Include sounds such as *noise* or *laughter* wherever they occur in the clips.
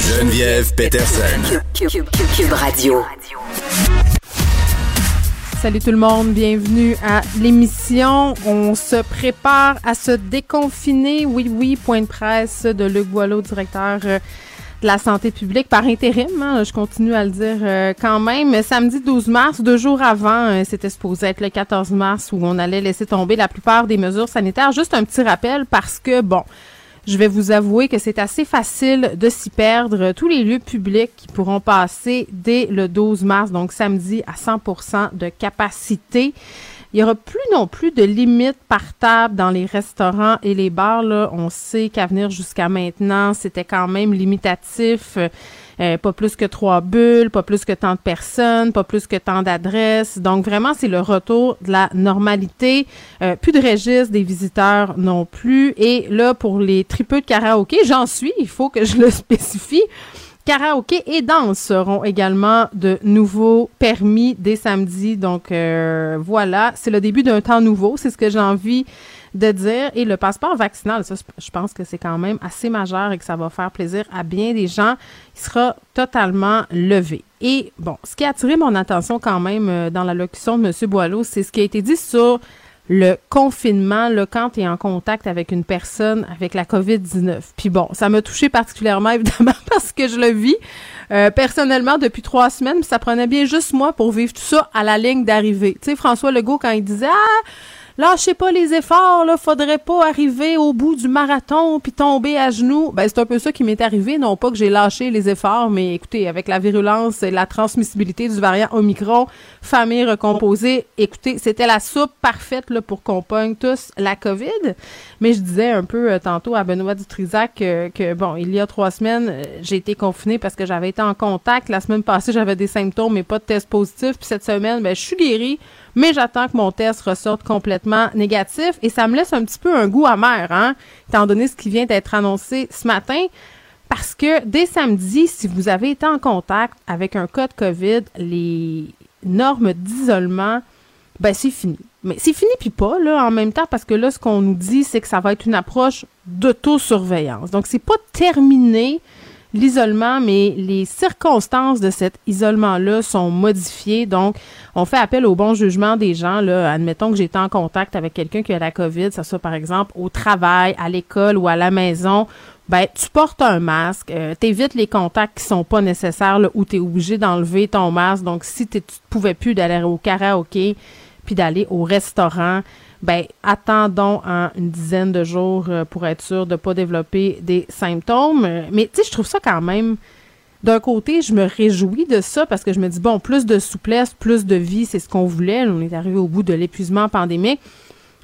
Geneviève Peterson. Cube, Radio. Salut tout le monde, bienvenue à l'émission. On se prépare à se déconfiner. Oui, oui, point de presse de Luc Boileau, directeur euh, de la santé publique par intérim. hein, je continue à le dire euh, quand même. Samedi 12 mars, deux jours avant, euh, c'était supposé être le 14 mars où on allait laisser tomber la plupart des mesures sanitaires. Juste un petit rappel parce que, bon, je vais vous avouer que c'est assez facile de s'y perdre. Tous les lieux publics qui pourront passer dès le 12 mars, donc samedi, à 100% de capacité. Il y aura plus non plus de limite par table dans les restaurants et les bars. Là. On sait qu'à venir jusqu'à maintenant, c'était quand même limitatif. Euh, pas plus que trois bulles, pas plus que tant de personnes, pas plus que tant d'adresses. Donc vraiment, c'est le retour de la normalité. Euh, plus de registre des visiteurs non plus. Et là, pour les tripeux de karaoké, j'en suis, il faut que je le *laughs* spécifie. Karaoké et danse seront également de nouveaux permis dès samedi. Donc euh, voilà, c'est le début d'un temps nouveau, c'est ce que j'ai envie de dire. Et le passeport vaccinal, ça, je pense que c'est quand même assez majeur et que ça va faire plaisir à bien des gens. Il sera totalement levé. Et bon, ce qui a attiré mon attention quand même euh, dans la locution de M. Boileau, c'est ce qui a été dit sur le confinement, là, quand tu es en contact avec une personne avec la COVID-19. Puis bon, ça m'a touché particulièrement, *laughs* évidemment, parce que je le vis euh, personnellement depuis trois semaines, puis ça prenait bien juste moi pour vivre tout ça à la ligne d'arrivée. Tu sais, François Legault, quand il disait « Ah, lâchez pas les efforts, là, faudrait pas arriver au bout du marathon puis tomber à genoux. Ben, c'est un peu ça qui m'est arrivé. Non pas que j'ai lâché les efforts, mais écoutez, avec la virulence et la transmissibilité du variant Omicron, famille recomposée, écoutez, c'était la soupe parfaite, là, pour qu'on pogne tous la COVID. Mais je disais un peu euh, tantôt à Benoît Dutrisac que, que, bon, il y a trois semaines, euh, j'ai été confinée parce que j'avais été en contact. La semaine passée, j'avais des symptômes, mais pas de test positif. Puis cette semaine, ben, je suis guérie mais j'attends que mon test ressorte complètement négatif et ça me laisse un petit peu un goût amer, hein, étant donné ce qui vient d'être annoncé ce matin. Parce que dès samedi, si vous avez été en contact avec un cas de COVID, les normes d'isolement, ben c'est fini. Mais c'est fini puis pas, là, en même temps, parce que là, ce qu'on nous dit, c'est que ça va être une approche d'autosurveillance. Donc, c'est pas terminé l'isolement, mais les circonstances de cet isolement-là sont modifiées. Donc, on fait appel au bon jugement des gens. Là. Admettons que été en contact avec quelqu'un qui a la COVID, ça soit par exemple au travail, à l'école ou à la maison. Ben, tu portes un masque, euh, t'évites les contacts qui sont pas nécessaires là, où tu obligé d'enlever ton masque. Donc, si tu pouvais plus d'aller au karaoké puis d'aller au restaurant, ben attendons en une dizaine de jours euh, pour être sûr de ne pas développer des symptômes. Mais tu sais, je trouve ça quand même. D'un côté, je me réjouis de ça parce que je me dis, bon, plus de souplesse, plus de vie, c'est ce qu'on voulait. On est arrivé au bout de l'épuisement pandémique.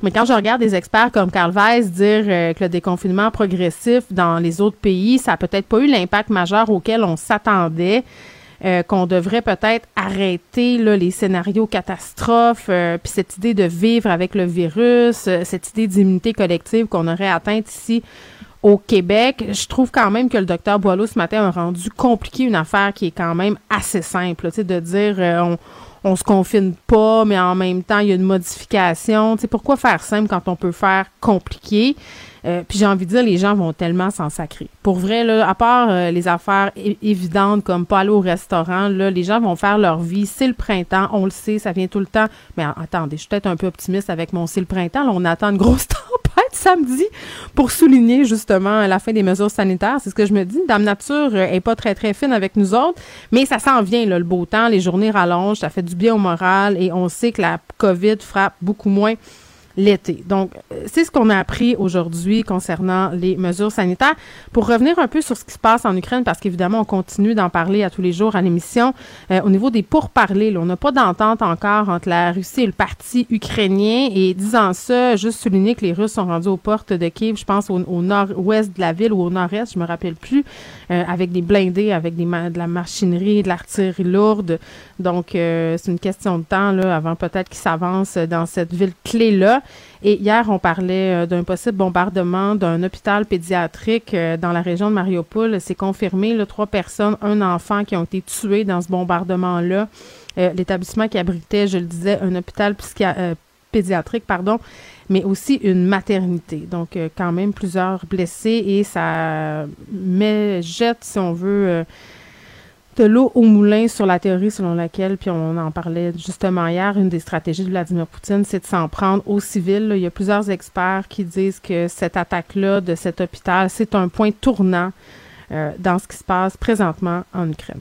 Mais quand je regarde des experts comme Carl Weiss dire euh, que le déconfinement progressif dans les autres pays, ça n'a peut-être pas eu l'impact majeur auquel on s'attendait. Euh, qu'on devrait peut-être arrêter là, les scénarios catastrophes, euh, puis cette idée de vivre avec le virus, euh, cette idée d'immunité collective qu'on aurait atteinte ici au Québec. Je trouve quand même que le docteur Boileau ce matin a rendu compliqué une affaire qui est quand même assez simple, sais, de dire on on se confine pas, mais en même temps, il y a une modification. Tu pourquoi faire simple quand on peut faire compliqué? Euh, puis j'ai envie de dire, les gens vont tellement s'en sacrer. Pour vrai, là, à part euh, les affaires évidentes comme pas aller au restaurant, là, les gens vont faire leur vie. C'est le printemps, on le sait, ça vient tout le temps. Mais attendez, je suis peut-être un peu optimiste avec mon c'est le printemps. Là, on attend une grosse *laughs* tempête samedi pour souligner justement la fin des mesures sanitaires. C'est ce que je me dis. Dame Nature euh, est pas très, très fine avec nous autres, mais ça s'en vient, le beau temps. Les journées rallongent, ça fait du bien au moral et on sait que la COVID frappe beaucoup moins Donc, euh, c'est ce qu'on a appris aujourd'hui concernant les mesures sanitaires. Pour revenir un peu sur ce qui se passe en Ukraine, parce qu'évidemment, on continue d'en parler à tous les jours à l'émission, euh, au niveau des pourparlers, on n'a pas d'entente encore entre la Russie et le parti ukrainien. Et disant ça, juste souligner que les Russes sont rendus aux portes de Kiev, je pense au, nord-ouest de la ville ou au nord-est, je me rappelle plus, euh, avec des blindés, avec de la machinerie, de l'artillerie lourde. Donc, c'est une question de temps là, avant peut-être qu'ils s'avancent dans cette ville clé-là. Et hier, on parlait euh, d'un possible bombardement d'un hôpital pédiatrique euh, dans la région de Mariupol. C'est confirmé, trois personnes, un enfant qui ont été tués dans ce bombardement-là. Euh, L'établissement qui abritait, je le disais, un hôpital pédiatrique, pardon, mais aussi une maternité. Donc, quand même plusieurs blessés et ça met, jette, si on veut, de l'eau au moulin sur la théorie selon laquelle, puis on en parlait justement hier, une des stratégies de Vladimir Poutine, c'est de s'en prendre aux civils. Il y a plusieurs experts qui disent que cette attaque-là de cet hôpital, c'est un point tournant euh, dans ce qui se passe présentement en Ukraine.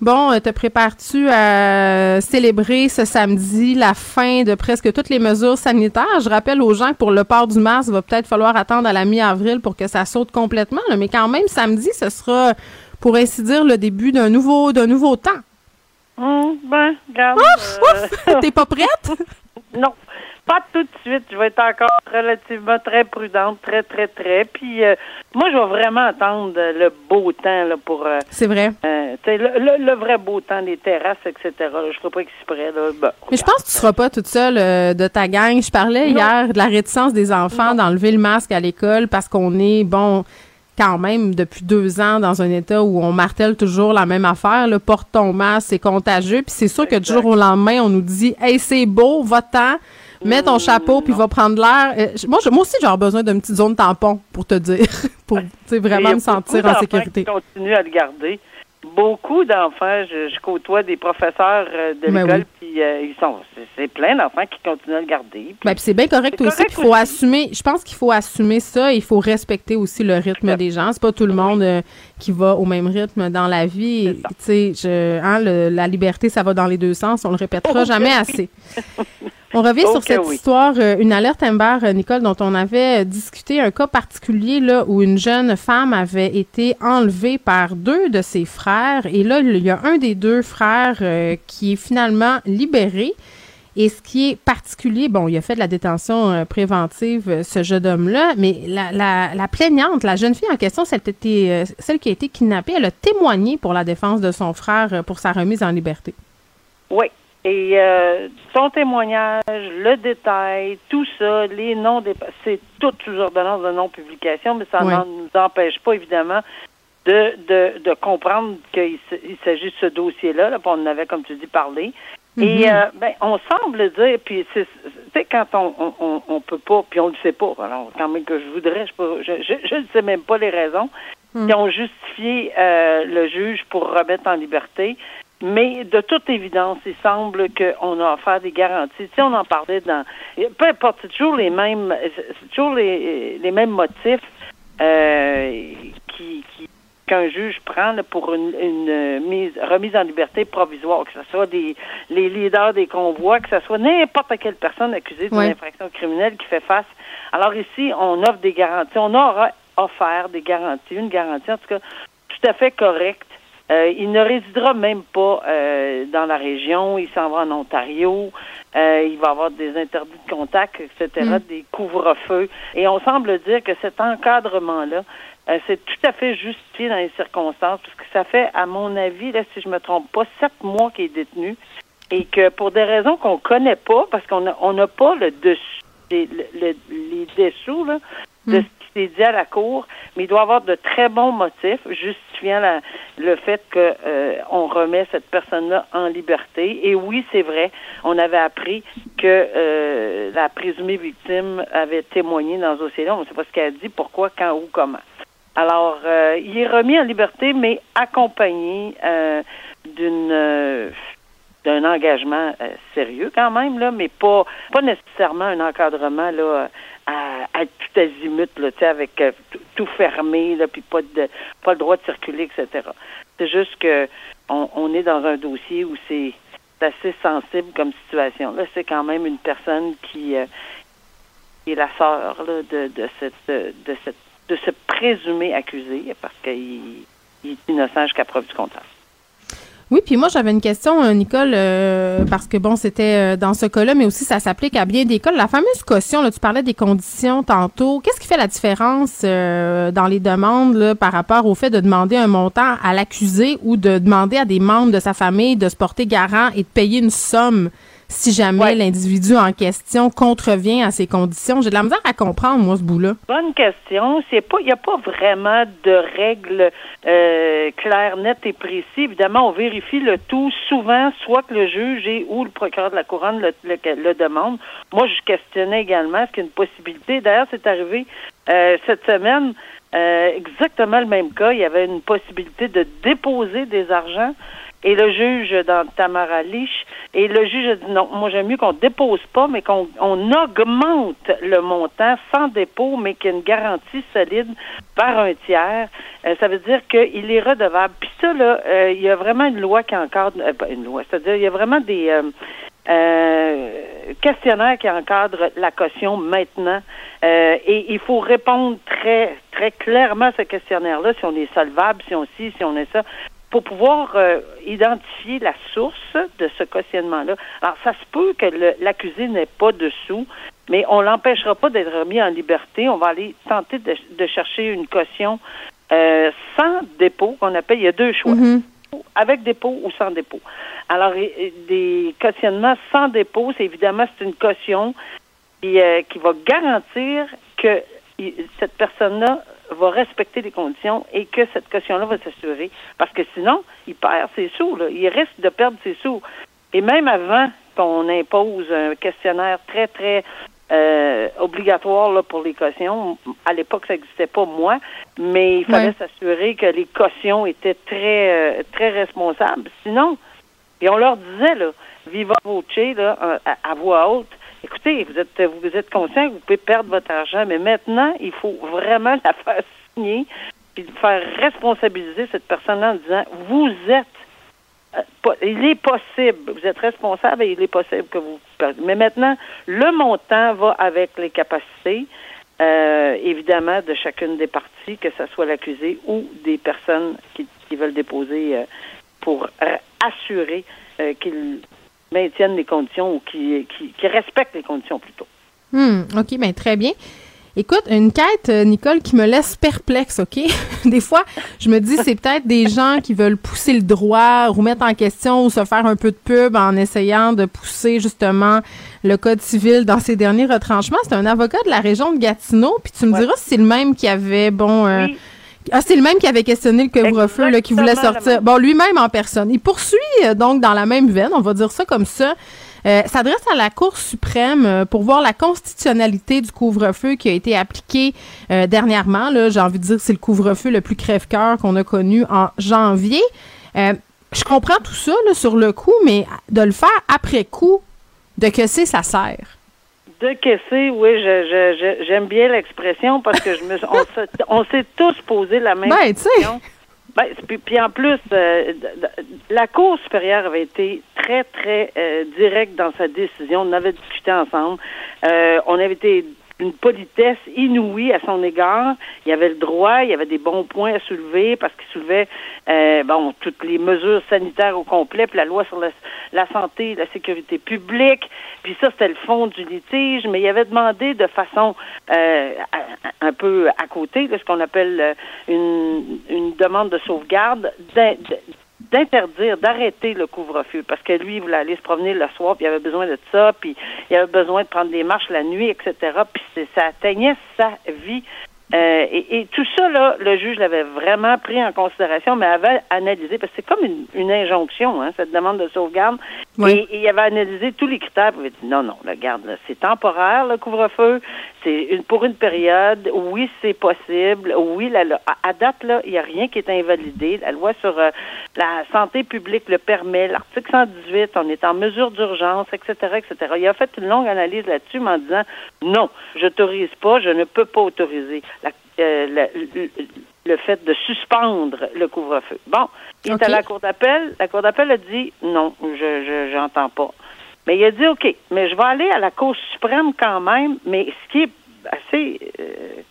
Bon, euh, te prépares-tu à célébrer ce samedi la fin de presque toutes les mesures sanitaires? Je rappelle aux gens que pour le port du masque, il va peut-être falloir attendre à la mi-avril pour que ça saute complètement. là. mais quand même, samedi, ce sera, pour ainsi dire, le début d'un nouveau, d'un nouveau temps. Hum, ben, regarde. Euh, *laughs* T'es pas prête? *laughs* non, pas tout de suite. Je vais être encore relativement très prudente, très, très, très. Puis, euh, moi, je vais vraiment attendre le beau temps là, pour... euh, C'est vrai. euh, le, le- le vrai beau temps, les terrasses, etc. là. Je ne ferai pas exprès. Là. Bon, Mais je pense que tu seras pas toute seule de ta gang. Je parlais hier de la réticence des enfants d'enlever le masque à l'école parce qu'on est, bon, quand même depuis deux ans dans un état où on martèle toujours la même affaire. Là, porte ton masque, c'est contagieux. Puis c'est sûr que du jour au lendemain, on nous dit, hey, c'est beau, va-t'en. Mets ton chapeau puis va prendre l'air. Euh, moi, je- moi aussi, j'ai besoin d'une petite zone tampon pour te dire, *laughs* pour vraiment me sentir en sécurité. Qui continuent à le garder. Beaucoup d'enfants, je, je côtoie des professeurs euh, de Ben l'école, oui. puis euh, ils sont, c'est, plein d'enfants qui continuent à le garder. puis- Ben, c'est bien correct aussi. correct Il faut aussi. assumer. Je pense qu'il faut assumer ça. Il faut respecter aussi le rythme des gens. C'est pas tout le monde euh, qui va au même rythme dans la vie. Tu sais, hein, la liberté, ça va dans les deux sens. On le répétera *laughs* jamais assez. On revient sur cette oui. histoire, euh, une alerte Amber, euh, Nicole, dont on avait discuté, un cas particulier là où une jeune femme avait été enlevée par deux de ses frères. Et là, il y a un des deux frères euh, qui est finalement libéré. Et ce qui est particulier, bon, il a fait de la détention euh, préventive, euh, ce jeune homme-là, mais la, la, la plaignante, la jeune fille en question, celle, qui a été, euh, celle qui a été kidnappée, elle a témoigné pour la défense de son frère euh, pour sa remise en liberté. Oui. Et son témoignage, le détail, tout ça, les noms des c'est tout sous ordonnance de non-publication, mais ça Oui. ne nous empêche pas, évidemment, de, de, de comprendre qu'il s'agit de ce dossier-là, là, on en avait, comme tu dis, parlé. Et euh, ben, on semble dire, puis c'est, tu sais, quand on, on, on, peut pas, puis on le sait pas, alors quand même que je voudrais, je ne sais même pas les raisons qui ont justifié euh, le juge pour remettre en liberté. Mais de toute évidence, il semble qu'on a offert des garanties. Sais, on en parlait dans. Peu importe, c'est toujours les mêmes, c'est toujours les, les mêmes motifs euh, qui, qui qu'un juge prend là, pour une, une euh, mise, remise en liberté provisoire, que ce soit des, les leaders des convois, que ce soit n'importe quelle personne accusée d'une infraction criminelle qui fait face. Alors ici, on offre des garanties. On aura offert des garanties, une garantie en tout cas tout à fait correcte. Euh, il ne résidera même pas euh, dans la région. Il s'en va en Ontario. Euh, il va avoir des interdits de contact, etc., Mm. des couvre-feux. Et on semble dire que cet encadrement-là, euh, c'est tout à fait justifié dans les circonstances, parce que ça fait, à mon avis, là, si je me trompe pas, sept mois qu'il est détenu, et que pour des raisons qu'on connaît pas, parce qu'on n'a on n'a pas le dessus, les, le- les dessous, là, de Mm. ce qui s'est dit à la cour, mais il doit y avoir de très bons motifs justifiant la- le fait que euh, on remet cette personne-là en liberté. Et oui, c'est vrai, on avait appris que euh, la présumée victime avait témoigné dans ce dossier-là. On ne sait pas ce qu'elle a dit, pourquoi, quand, où, comment. Alors, euh, il est remis en liberté, mais accompagné euh, d'une euh, d'un engagement sérieux quand même là, mais pas pas nécessairement un encadrement là à, à tout azimut là, avec tout- fermé là, puis pas de pas le droit de circuler, etc. C'est juste que on, est dans un dossier où c'est assez sensible comme situation. Là, c'est quand même une personne qui, qui est la sœur de, de cette de cette de ce présumé accusé parce qu'il innocent jusqu'à preuve du contraire. Oui, puis moi j'avais une question, euh, Nicole, euh, parce que bon, c'était euh, dans ce cas-là, mais aussi ça s'applique à bien des cas. La fameuse caution, là, tu parlais des conditions tantôt. Qu'est-ce qui fait la différence dans les demandes là, par rapport au fait de demander un montant à l'accusé ou de demander à des membres de sa famille de se porter garant et de payer une somme? Si jamais Ouais. l'individu en question contrevient à ces conditions? J'ai de la misère à comprendre, moi, ce bout-là. Bonne question. C'est pas, il n'y a pas vraiment de règles euh, claires, nettes et précises. Évidemment, on vérifie le tout souvent, soit que le juge et ou le procureur de la couronne le, le, le demande. Moi, je questionnais également est-ce qu'il y a une possibilité. D'ailleurs, c'est arrivé euh, cette semaine. euh, exactement le même cas. Il y avait une possibilité de déposer des argents. Et le juge dans Tamara Lich, et le juge a dit non, moi j'aime mieux qu'on dépose pas, mais qu'on on augmente le montant sans dépôt, mais qu'il y ait une garantie solide par un tiers. Euh, ça veut dire qu'il est redevable. Puis ça, là, euh, il y a vraiment une loi qui encadre, euh, une loi, c'est-à-dire il y a vraiment des euh, euh, questionnaires qui encadrent la caution maintenant. Euh, et il faut répondre très, très clairement à ce questionnaire-là, si on est solvable, si on si, si on est ça pour pouvoir euh, identifier la source de ce cautionnement-là. Alors, ça se peut que l'accusé n'ait pas de sous, mais on l'empêchera pas d'être remis en liberté. On va aller tenter de, de chercher une caution euh, sans dépôt, qu'on appelle, il y a deux choix, avec dépôt ou sans dépôt. Alors, des cautionnements sans dépôt, c'est évidemment, c'est une caution qui, euh, qui va garantir que cette personne-là va respecter les conditions et que cette caution-là va s'assurer. Parce que sinon, il perd ses sous. Là. Il risque de perdre ses sous. Et même avant qu'on impose un questionnaire très, très euh, obligatoire là, pour les cautions, à l'époque, ça n'existait pas, moi, mais il fallait Ouais. s'assurer que les cautions étaient très, euh, très responsables. Sinon, et on leur disait, là, viva voce, là, à, à voix haute, écoutez, vous êtes, vous êtes conscient que vous pouvez perdre votre argent, mais maintenant, il faut vraiment *laughs* la faire signer puis faire responsabiliser cette personne-là en disant, vous êtes, euh, il est possible, vous êtes responsable et il est possible que vous perdiez. Mais maintenant, le montant va avec les capacités, euh, évidemment, de chacune des parties, que ce soit l'accusé ou des personnes qui, veulent déposer euh, pour assurer euh, qu'ils maintiennent les conditions ou qui, qui, qui respectent les conditions plutôt. Hmm, OK, ben très bien. Écoute, une quête, euh, Nicole, qui me laisse perplexe, OK? *laughs* des fois, je me dis, c'est peut-être des gens qui veulent pousser le droit, remettre en question ou se faire un peu de pub en essayant de pousser justement le code civil dans ses derniers retranchements. C'est un avocat de la région de Gatineau, puis tu me Ouais. diras si c'est le même qui avait, bon... euh, Oui. Ah, c'est le même qui avait questionné le couvre-feu, qui voulait sortir. Bon, lui-même en personne. Il poursuit euh, donc dans la même veine, on va dire ça comme ça. Euh, s'adresse à la Cour suprême euh, pour voir la constitutionnalité du couvre-feu qui a été appliqué euh, dernièrement. Là, j'ai envie de dire que c'est le couvre-feu le plus crève-cœur qu'on a connu en janvier. Je comprends tout ça là, sur le coup, mais de le faire après coup, de que c'est ça sert. De caisser, oui, je, j'aime bien l'expression parce que je me, on, s'est- *laughs* on s'est tous posé la même Ben, tu sais. question. Ben, puis, puis en plus, euh, la Cour supérieure avait été très, très euh, directe dans sa décision. On avait discuté ensemble. Euh, on avait été d'une politesse inouïe à son égard. Il avait le droit, il y avait des bons points à soulever parce qu'il soulevait euh, bon toutes les mesures sanitaires au complet, puis la loi sur la, santé la sécurité publique. Puis ça, c'était le fond du litige, mais il avait demandé de façon euh, un peu à côté, là, ce qu'on appelle euh, une, une demande de sauvegarde, d'interdire, d'arrêter le couvre-feu parce que lui, il voulait aller se promener le soir, puis il avait besoin de ça, puis il avait besoin de prendre des marches la nuit, etc. Puis c'est- ça atteignait sa vie. Euh, et, et tout ça, là, le juge l'avait vraiment pris en considération, mais avait analysé, parce que c'est comme une, une injonction, hein, cette demande de sauvegarde. Oui. Et, et il avait analysé tous les critères, puis il avait dit non, non, regarde, là, c'est temporaire, le couvre-feu, c'est une, pour une période, oui, c'est possible, oui, la, la- à, date, là, il n'y a rien qui est invalidé. La loi sur euh, la santé publique le permet, l'article 118, on est en mesure d'urgence, etc., etc. Il a fait une longue analyse là-dessus, mais en disant non, j'autorise pas, je ne peux pas autoriser euh, le, le fait de suspendre le couvre-feu. Bon, il est à la Cour d'appel. La Cour d'appel a dit non, je je j'entends pas. Mais il a dit OK, mais je vais aller à la Cour suprême quand même. Mais ce qui est assez euh,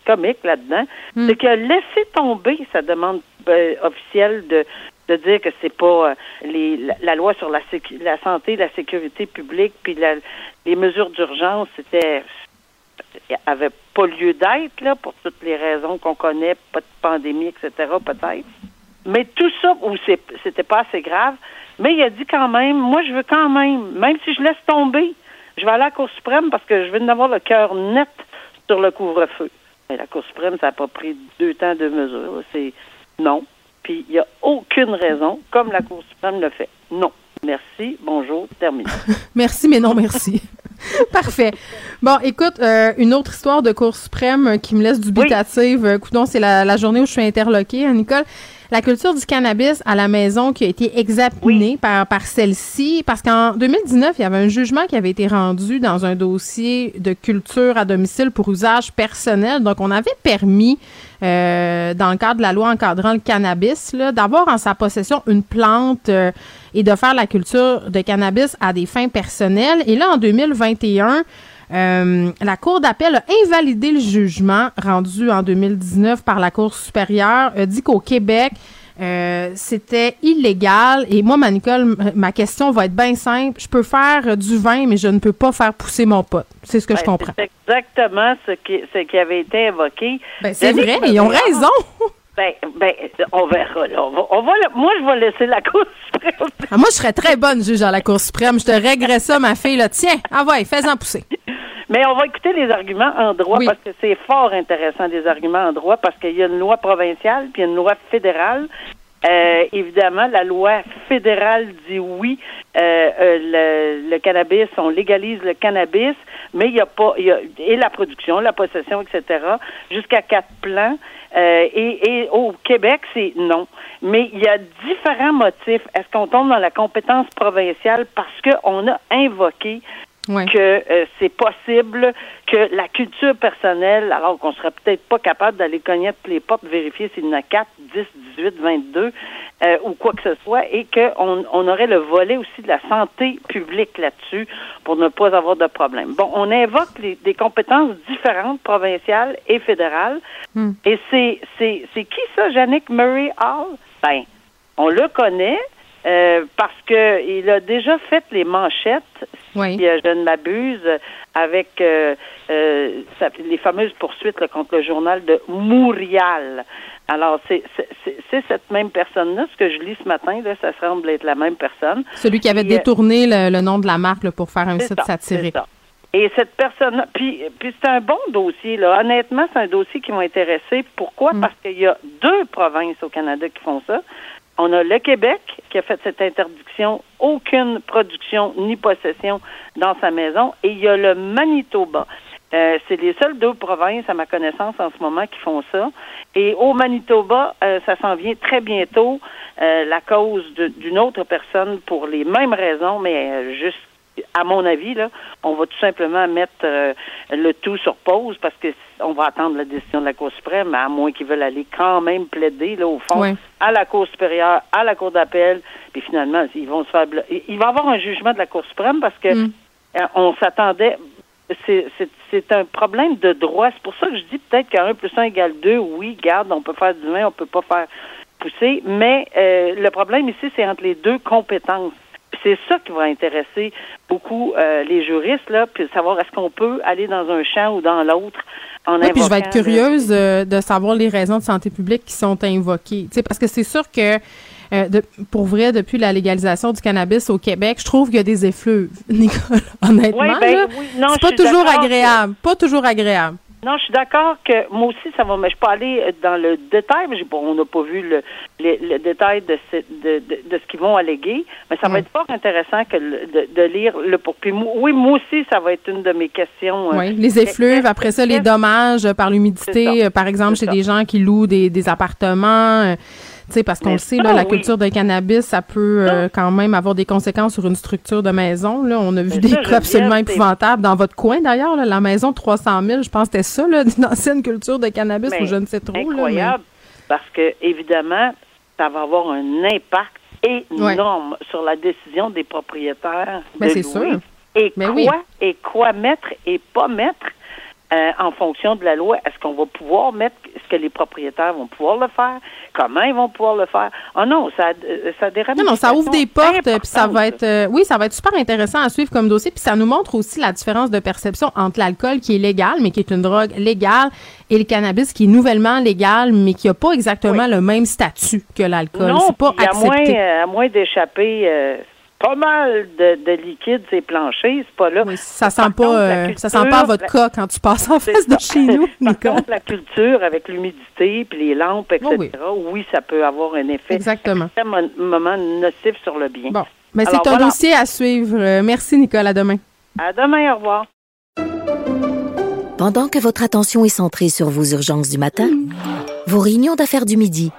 comique là-dedans, c'est qu'il a laissé tomber sa demande euh, officielle de de dire que c'est pas euh, les, la, la loi sur la, la santé, la sécurité publique, puis la- les mesures d'urgence, c'était avait pas lieu d'être là pour toutes les raisons qu'on connaît, pas de pandémie, etc. Peut-être. Mais tout ça, où c'était pas assez grave, mais il a dit quand même, moi je veux quand même, même si je laisse tomber, je vais aller à la Cour suprême parce que je veux en avoir le cœur net sur le couvre-feu. Mais la Cour suprême, ça n'a pas pris deux temps de mesure. là. C'est non. Puis il n'y a aucune raison, comme la Cour suprême le fait. Non. Merci, bonjour, terminé. *laughs* Merci, mais non merci. *laughs* Parfait. Bon, écoute, euh, une autre histoire de Cour suprême euh, qui me laisse dubitative. Euh, coudonc, c'est la, la journée où je suis interloquée, hein, Nicole. La culture du cannabis à la maison qui a été examinée par, par celle-ci, parce qu'en 2019, il y avait un jugement qui avait été rendu dans un dossier de culture à domicile pour usage personnel. Donc, on avait permis, euh, dans le cadre de la loi encadrant le cannabis, d'avoir en sa possession une plante euh, et de faire la culture de cannabis à des fins personnelles. Et là, en 2021, euh, la Cour d'appel a invalidé le jugement rendu en 2019 par la Cour supérieure, a dit qu'au Québec, euh, c'était illégal. Et moi, ma Nicole, ma question va être bien simple. Je peux faire du vin, mais je ne peux pas faire pousser mon pot. C'est ce que je Ben, comprends. C'est exactement ce qui, ce qui avait été évoqué. Ben, c'est vrai, ils ont raison. *laughs* Ben, ben, on verra. Là. On va, on va le- moi, je vais laisser la Cour *laughs* suprême. Ah, moi, je serais très bonne juge à la Cour suprême. Je te réglerais ça, ma fille. Là. Tiens, ah ouais, fais-en pousser. Mais on va écouter les arguments en droit Oui. parce que c'est fort intéressant des arguments en droit parce qu'il y a une loi provinciale puis une loi fédérale. Euh, évidemment, la loi fédérale dit oui, euh, euh, le, le cannabis, on légalise le cannabis, mais il y a pas, il y a, et la production, la possession, etc. Jusqu'à quatre plans. Euh, et, et au Québec, c'est non. Mais il y a différents motifs. Est-ce qu'on tombe dans la compétence provinciale parce qu'on a invoqué Ouais. que euh, c'est possible que la culture personnelle, alors qu'on serait peut-être pas capable d'aller toutes les portes, vérifier s'il y en a 4, 10, 18, 22 euh, ou quoi que ce soit, et qu'on on aurait le volet aussi de la santé publique là-dessus pour ne pas avoir de problème. Bon, on invoque les- des compétences différentes, provinciales et fédérales, Hmm. et c'est c'est c'est qui ça, Jannick Murray Hall? Ben, on le connaît. euh, parce que il a déjà fait les manchettes, Oui. si euh, je ne m'abuse, avec euh, euh, les fameuses poursuites là, contre le journal de Montréal. Alors, c'est cette même personne-là. Ce que je lis ce matin, là, ça semble être la même personne. Celui qui avait Et, détourné le, le nom de la marque là, pour faire un site ça, satirique. Et cette personne, puis, puis c'est un bon dossier là. Honnêtement, c'est un dossier qui m'a intéressé. Pourquoi? Mm. Parce qu'il y a deux provinces au Canada qui font ça. On a le Québec qui a fait cette interdiction, aucune production ni possession dans sa maison, et il y a le Manitoba. Euh, c'est les seules deux provinces, à ma connaissance, en ce moment, qui font ça. Et au Manitoba, euh, ça s'en vient très bientôt, euh, la cause d'une autre personne pour les mêmes raisons, mais juste à mon avis, là, on va tout simplement mettre euh, le tout sur pause parce que on va attendre la décision de la Cour suprême, à moins qu'ils veulent aller quand même plaider, là, au fond, à la Cour supérieure, à la Cour d'appel, puis finalement, ils vont se faire Il va y avoir un jugement de la Cour suprême parce que Mm. euh, on s'attendait. C'est, un problème de droit. C'est pour ça que je dis peut-être qu'un 1 plus 1 égale 2, oui, garde, on peut faire du vin, on peut pas faire pousser, mais euh, le problème ici, c'est entre les deux compétences. C'est ça qui va intéresser beaucoup euh, les juristes, là, puis savoir est-ce qu'on peut aller dans un champ ou dans l'autre en Oui, puis je vais être curieuse euh, de savoir les raisons de santé publique qui sont invoquées. Parce que c'est sûr que Euh, de- pour vrai, depuis la légalisation du cannabis au Québec, je trouve qu'il y a des effluves, *laughs* Nicolas. Honnêtement, Oui, ben, oui, c'est pas toujours agréable. Pas toujours agréable. Non, je suis d'accord que moi aussi, ça va, mais je peux aller dans le détail. mais j'ai pas- on n'a pas vu le, le, le détail de ce, de, de, de ce qu'ils vont alléguer, mais ça va être fort intéressant que le- de, de lire le pour. Puis moi- oui, moi aussi, ça va être une de mes questions. euh, Oui, les effluves, après ça, les dommages euh, par l'humidité, euh, par exemple, chez des gens qui louent des, des appartements. euh, sais, parce qu'on Mais le sait, là, la oui. culture de cannabis, ça peut euh, quand même avoir des conséquences sur une structure de maison. Là. On a vu Mais des cas absolument épouvantables dans votre coin, d'ailleurs. La maison de 300 000, je pense que c'était ça, là, *laughs* d'une ancienne culture de cannabis, Mais ou je ne sais trop. là, mais- incroyable, parce que évidemment, ça va avoir un impact énorme sur la décision des propriétaires. Ben, de louer. sûr. Et Ben quoi oui. et quoi mettre et pas mettre euh, en fonction de la loi. Est-ce qu'on va pouvoir mettre est-ce que les propriétaires vont pouvoir le faire? Comment ils vont pouvoir le faire? Ah non, ça euh, ça a des Non, non, ça ouvre des portes, importantes, puis ça va être, euh, oui, ça va être super intéressant à suivre comme dossier, puis ça nous montre aussi la différence de perception entre l'alcool qui est légal, mais qui est une drogue légale, et le cannabis qui est nouvellement légal, mais qui a pas exactement le même statut que l'alcool. Non, C'est pas puis à moins, accepté. euh, moins d'échapper euh, pas mal de, de liquide ces planchers, c'est pas là. Oui, ça sent Par pas, contre, euh, ça sent pas à votre cas quand tu passes en face de chez nous, *laughs* Par Nicole. contre, la culture avec l'humidité puis les lampes, etc., Oh oui. oui. ça peut avoir un effet Exactement. extrêmement nocif sur le bien. Bon, mais c'est un voilà. dossier à suivre. Euh, merci, Nicole. À demain. À demain, au revoir. Pendant que votre attention est centrée sur vos urgences du matin, vos réunions d'affaires du midi,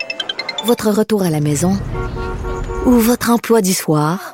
votre retour à la maison ou votre emploi du soir,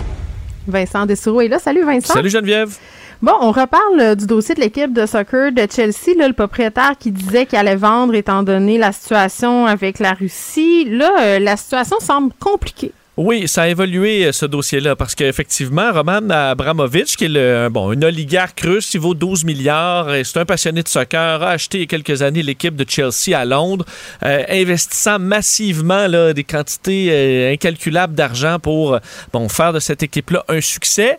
Vincent Dessoureau est là. Salut, Vincent. Salut Geneviève. Bon, on reparle euh, du dossier de l'équipe de soccer de Chelsea, là, le propriétaire qui disait qu'il allait vendre étant donné la situation avec la Russie. Là, euh, la situation semble compliquée. Oui, ça a évolué euh, ce dossier-là parce qu'effectivement, Roman Abramovich, qui est bon, un oligarque russe, il vaut 12 milliards c'est un passionné de soccer, a acheté il y a quelques années l'équipe de Chelsea à Londres, euh, investissant massivement des quantités euh, incalculables d'argent pour euh, bon, faire de cette équipe-là un succès.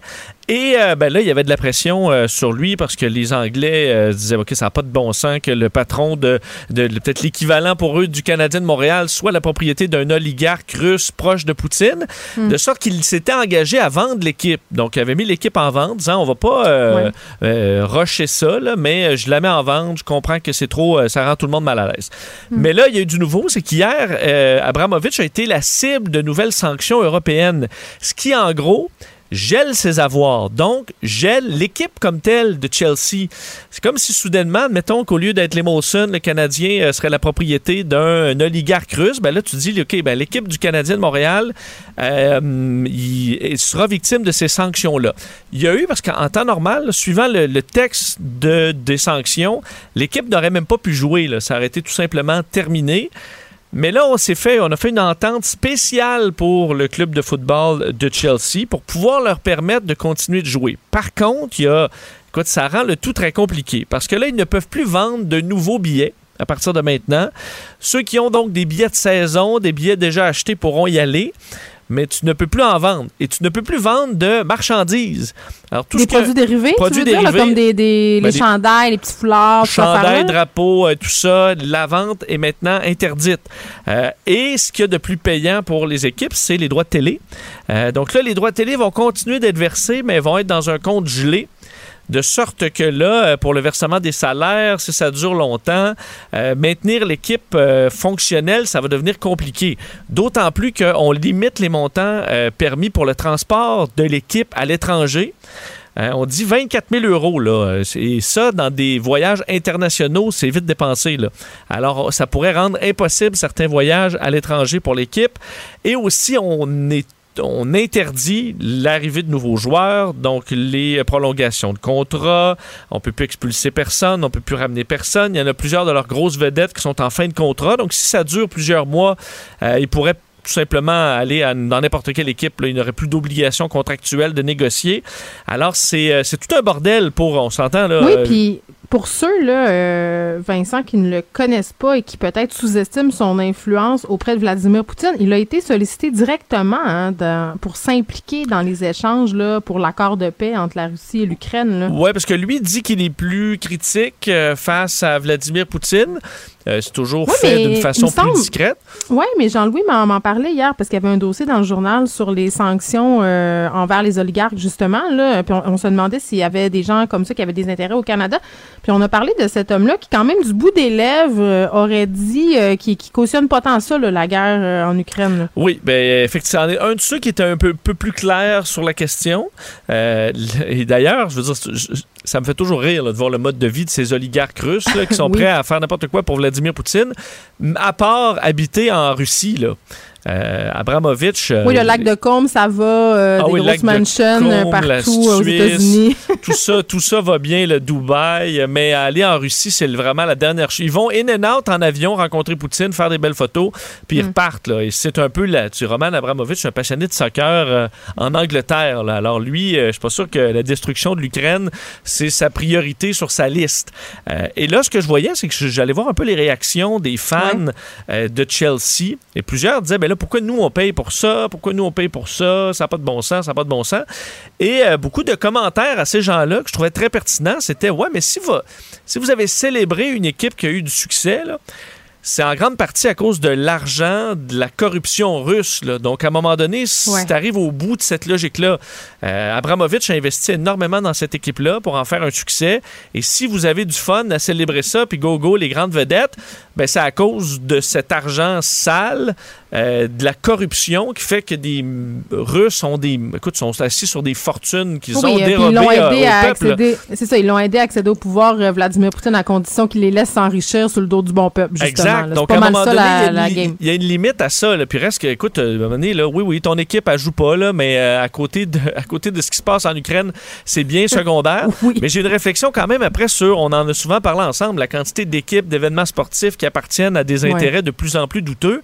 Et euh, ben là, il y avait de la pression euh, sur lui parce que les Anglais euh, disaient OK, ça n'a pas de bon sens que le patron de, de, de- peut-être l'équivalent pour eux du Canadien de Montréal soit la propriété d'un oligarque russe proche de Poutine, Hmm. de sorte qu'il s'était engagé à vendre l'équipe. Donc, il avait mis l'équipe en vente, disant on va pas Ouais. rusher ça, là, mais je la mets en vente. Je comprends que c'est trop, ça rend tout le monde mal à l'aise. Hmm. Mais là, il y a eu du nouveau, c'est qu'hier, Abramovich a été la cible de nouvelles sanctions européennes, ce qui, en gros, gèle ses avoirs. Donc, gèle l'équipe comme telle de Chelsea. C'est comme si soudainement, mettons qu'au lieu d'être les Molson, le Canadien euh, serait la propriété d'un oligarque russe. Ben là, tu dis, OK, ben, l'équipe du Canadien de Montréal euh, sera victime de ces sanctions-là. Il y a eu, parce qu'en temps normal, suivant le, texte de, des sanctions, l'équipe n'aurait même pas pu jouer. Ça aurait été tout simplement terminé. Mais là, on s'est fait, on a fait une entente spéciale pour le club de football de Chelsea pour pouvoir leur permettre de continuer de jouer. Par contre, il y a, écoute, ça rend le tout très compliqué parce que là, ils ne peuvent plus vendre de nouveaux billets à partir de maintenant. Ceux qui ont donc des billets de saison, des billets déjà achetés pourront y aller. Mais tu ne peux plus en vendre. Et tu ne peux plus vendre de marchandises. Alors, tout des ce que- produits dérivés, produits tu veux dire, là, dérivés, comme des, des- ben, les des- chandails, les petits foulards, tout ça, chandail, là. drapeau, euh, tout ça, la vente est maintenant interdite. Euh, et ce qu'il y a de plus payant pour les équipes, c'est les droits de télé. Euh, donc là, les droits de télé vont continuer d'être versés, mais vont être dans un compte gelé. De sorte que là, euh, pour le versement des salaires, si ça dure longtemps, euh, maintenir l'équipe euh, fonctionnelle, ça va devenir compliqué. D'autant plus qu'on limite les montants permis pour le transport de l'équipe à l'étranger. On dit 24 000 euros. Là. Et ça, dans des voyages internationaux, c'est vite dépensé. Alors, ça pourrait rendre impossible certains voyages à l'étranger pour l'équipe. Et aussi, on est on interdit l'arrivée de nouveaux joueurs, donc les prolongations de contrat, on peut plus expulser personne, on peut plus ramener personne. Il y en a plusieurs de leurs grosses vedettes qui sont en fin de contrat. Donc si ça dure plusieurs mois, euh, ils pourraient tout simplement aller à- dans n'importe quelle équipe. là. Il n'aurait plus d'obligation contractuelle de négocier. Alors c'est euh, tout un bordel pour, on s'entend là. Oui, euh, puis pour ceux, là, euh, Vincent, qui ne le connaissent pas et qui peut-être sous-estiment son influence auprès de Vladimir Poutine, il a été sollicité directement hein, dans- pour s'impliquer dans les échanges là, pour l'accord de paix entre la Russie et l'Ukraine. Ouais, parce que lui dit qu'il est plus critique euh, face à Vladimir Poutine. Euh, c'est toujours fait d'une façon plus discrète. Oui, mais Jean-Louis m'en m'en parlait hier parce qu'il y avait un dossier dans le journal sur les sanctions euh, envers les oligarques, justement. Là, puis on, on se demandait s'il y avait des gens comme ça qui avaient des intérêts au Canada. Puis on a parlé de cet homme-là qui, quand même, du bout des lèvres, euh, aurait dit euh, qu'il qui cautionne pas tant ça, là, la guerre euh, en Ukraine. là. Oui, ben effectivement, c'en est un de ceux qui était un peu, peu plus clair sur la question. Euh, *laughs* et d'ailleurs, je veux dire, je- ça me fait toujours rire là, de voir le mode de vie de ces oligarques russes là, qui sont *laughs* Oui. prêts à faire n'importe quoi pour Vladimir Poutine, à part habiter en Russie. Là. Euh, Abramovich. euh, oui, le lac de Combe, ça va, euh, Ah des oui, le grosses mansions Combe, partout aux États-Unis. *laughs* tout ça, tout ça va bien, le Dubaï, mais aller en Russie, c'est vraiment la dernière chose. Ils vont in and out en avion, rencontrer Poutine, faire des belles photos, puis ils Mm. repartent. Là. Et c'est un peu là. Tu Roman Abramovich, un passionné de soccer euh, en Angleterre. là. Alors lui, euh, je suis pas sûr que la destruction de l'Ukraine, c'est sa priorité sur sa liste. Euh, et là, ce que je voyais, c'est que j'allais voir un peu les réactions des fans de Chelsea. Et plusieurs disaient, ben pourquoi nous on paye pour ça? Pourquoi nous on paye pour ça? Ça n'a pas de bon sens, ça n'a pas de bon sens. Et euh, beaucoup de commentaires à ces gens-là que je trouvais très pertinents, c'était, ouais, mais si vous, si vous avez célébré une équipe qui a eu du succès, là, c'est en grande partie à cause de l'argent, de la corruption russe. là. Donc, à un moment donné, si Ouais. tu arrives au bout de cette logique-là, euh, Abramovich a investi énormément dans cette équipe-là pour en faire un succès. Et si vous avez du fun à célébrer ça, puis go go les grandes vedettes, ben c'est à cause de cet argent sale, euh, de la corruption qui fait que des Russes ont des, écoute, sont assis sur des fortunes qu'ils Oui, ont euh, dérobées ils l'ont euh, aidé au à peuple. accéder. C'est ça, ils l'ont aidé à accéder au pouvoir, Vladimir Poutine, à condition qu'il les laisse s'enrichir sur le dos du bon peuple, justement. Exact. Là. Donc, pas à un moment donné, il y a une y a limite à ça. Là. Puis reste que, écoute, euh, à un moment donné, là, oui, oui, ton équipe, elle joue pas, là, mais euh, à, côté de, *laughs* à côté de ce qui se passe en Ukraine, c'est bien *laughs* secondaire. Mais j'ai une réflexion quand même après sur, on en a souvent parlé ensemble, la quantité d'équipes, d'événements sportifs qui appartiennent à des Ouais. intérêts de plus en plus douteux.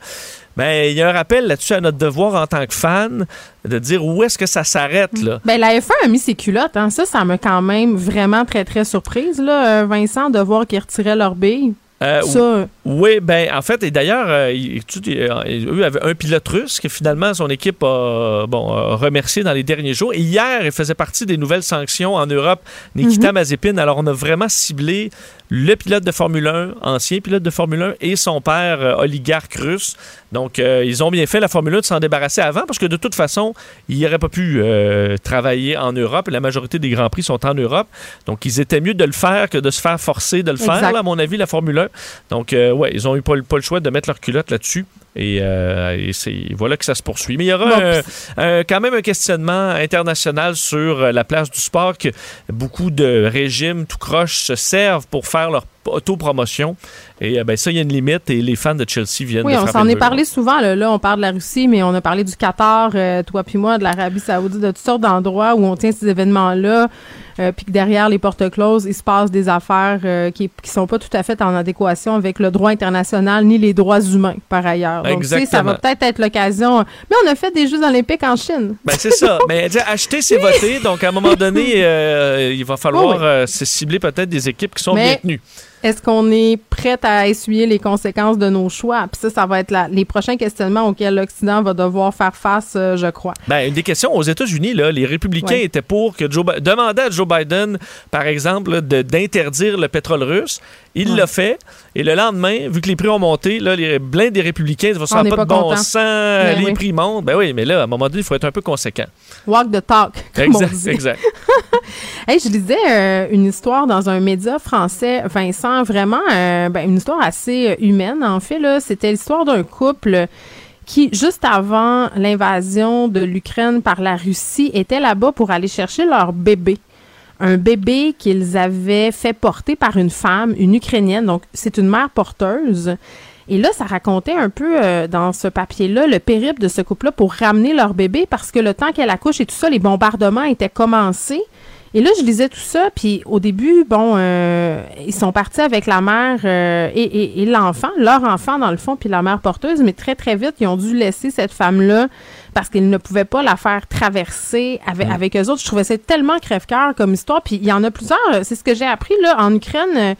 Ben, il y a un rappel là-dessus à notre devoir en tant que fan de dire où est-ce que ça s'arrête, là. Ben, la F1 a mis ses culottes. Hein. Ça, ça m'a quand même vraiment très, très surprise, là, euh, Vincent, de voir qu'ils retiraient leur bille. Euh, Ça, euh, Oui, ben en fait, et d'ailleurs, euh, eux avaient un pilote russe que finalement son équipe a, bon, a remercié dans les derniers jours. Et hier, il faisait partie des nouvelles sanctions en Europe, Nikita. Mazepin. Alors, on a vraiment ciblé le pilote de Formule 1, ancien pilote de Formule 1, et son père, euh, oligarque russe. Donc, euh, ils ont bien fait la Formule 1 de s'en débarrasser avant parce que de toute façon, ils n'auraient pas pu euh, travailler en Europe. La majorité des Grands Prix sont en Europe. Donc, ils étaient mieux de le faire que de se faire forcer de le faire, là, à mon avis, la Formule 1. Donc, euh, ouais, ils ont eu pas le choix de mettre leur culotte là-dessus. Et, euh, et c'est voilà que ça se poursuit. Mais il y aura Bon, un- un- quand même un questionnement international sur euh, la place du sport que beaucoup de régimes tout croche se servent pour faire leur autopromotion. Et euh, ben, ça, il y a une limite et les fans de Chelsea viennent oui, de on s'en est parlé souvent. Là, Là, on parle de la Russie, mais on a parlé du Qatar, euh, toi puis moi, de l'Arabie Saoudite, de toutes sortes d'endroits où on tient ces événements-là, euh, puis que derrière les portes closes, il se passe des affaires euh, qui qui sont pas tout à fait en adéquation avec le droit international ni les droits humains, par ailleurs. Donc, tu sais, ça Exactement. va peut-être être l'occasion. Mais on a fait des Jeux olympiques en Chine. Ben, c'est ça. *laughs* Mais acheter, c'est voter. Donc, à un moment donné, *laughs* euh, il va falloir oui. cibler peut-être des équipes qui sont Mais- bien tenues. Est-ce qu'on est prête à essuyer les conséquences de nos choix? Puis ça, ça va être la- les prochains questionnements auxquels l'Occident va devoir faire face, euh, je crois. Ben, une des questions aux États-Unis, là, les républicains Ouais. étaient pour que Joe Bi- demandaient à Joe Biden, par exemple, d'interdire le pétrole russe. Il l'a fait. Et le lendemain, vu que les prix ont monté, là, les blindes des républicains, ça sera n'est pas de pas bon sens, Ben les oui. prix montent. Ben oui, mais là, à un moment donné, il faut être un peu conséquent. Walk the talk, comme on Exact, dit. exact. *laughs* Hey, je lisais euh, une histoire dans un média français, Vincent, vraiment euh, ben, une histoire assez euh, humaine en fait. C'était l'histoire d'un couple qui, juste avant l'invasion de l'Ukraine par la Russie, était là-bas pour aller chercher leur bébé. Un bébé qu'ils avaient fait porter par une femme, une Ukrainienne. Donc, c'est une mère porteuse. Et là, ça racontait un peu euh, dans ce papier-là le périple de ce couple-là pour ramener leur bébé parce que le temps qu'elle accouche et tout ça, les bombardements étaient commencés. Et là, je lisais tout ça, puis au début, bon, euh, ils sont partis avec la mère euh, et, et- et l'enfant, leur enfant dans le fond, puis la mère porteuse, mais très, très vite, ils ont dû laisser cette femme-là parce qu'ils ne pouvaient pas la faire traverser avec, avec eux autres. Je trouvais ça tellement crève-cœur comme histoire, puis il y en a plusieurs, c'est ce que j'ai appris, là, en Ukraine... euh,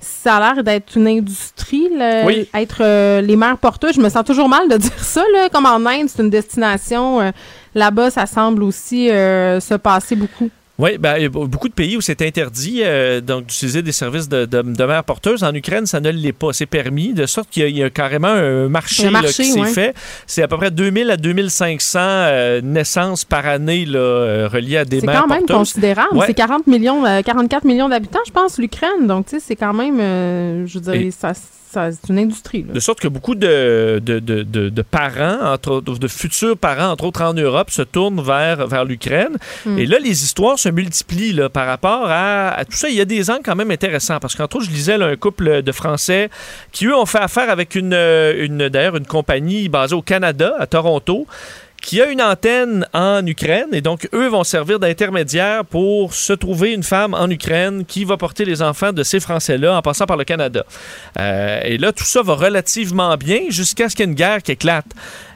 ça a l'air d'être une industrie, là, Oui. être euh, les mères porteuses. Je me sens toujours mal de *laughs* dire ça, là, comme en Inde, c'est une destination. euh, Là-bas, ça semble aussi euh, se passer beaucoup. Oui, ben, il y a beaucoup de pays où c'est interdit euh, donc d'utiliser des services de, de, de mères porteuses. En Ukraine, ça ne l'est pas. C'est permis, de sorte qu'il y a- il y, a carrément un marché, Un là, marché, qui s'est ouais. fait. C'est à peu près 2000 à 2500 euh, naissances par année là, euh, reliées à des C'est mères quand même porteuses. considérable. Ouais. C'est 40 millions, euh, 44 millions d'habitants, je pense, l'Ukraine. Donc, tu sais, c'est quand même, euh, je dirais, Et- ça- c'est une industrie. là. De sorte que beaucoup de, de, de, parents, entre de futurs parents, entre autres en Europe, se tournent vers, vers l'Ukraine. Mm. Et là, les histoires se multiplient là, par rapport à, à tout ça. Il y a des angles quand même intéressants. Parce qu'entre autres, je lisais là, un couple de Français qui, eux, ont fait affaire avec une, euh, une d'ailleurs, une compagnie basée au Canada, à Toronto, qui a une antenne en Ukraine et donc eux vont servir d'intermédiaire pour se trouver une femme en Ukraine qui va porter les enfants de ces Français-là en passant par le Canada. Euh, et là, tout ça va relativement bien jusqu'à ce qu'il y ait une guerre qui éclate.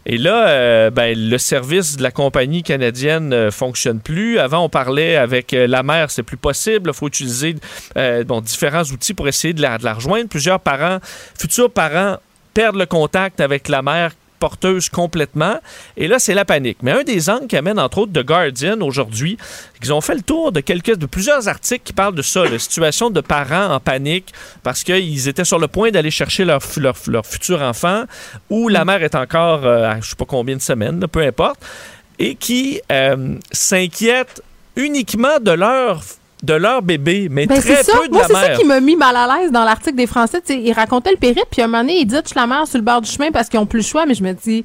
Et là, euh, ben, le service de la compagnie canadienne ne fonctionne plus. Avant, on parlait avec euh, la mère, c'est plus possible. Il faut utiliser euh, différents outils pour essayer de la rejoindre. Plusieurs parents, futurs parents, perdent le contact avec la mère porteuse complètement. Et là, c'est la panique. Mais un des angles qui amène, entre autres, The Guardian aujourd'hui, ils ont fait le tour de, quelques, de plusieurs articles qui parlent de ça, la situation de parents en panique parce qu'ils étaient sur le point d'aller chercher leur, leur, leur futur enfant ou la mère est encore, euh, à je sais pas combien de semaines, peu importe, et qui euh, s'inquiètent uniquement de leur de leur bébé, mais Ben, très ça. peu de Moi, la c'est ça qui m'a mis mal à l'aise dans l'article des Français. Ils racontaient le périple, puis à un moment donné, ils disaient je la mère sur le bord du chemin parce qu'ils ont plus le choix, mais je me dis.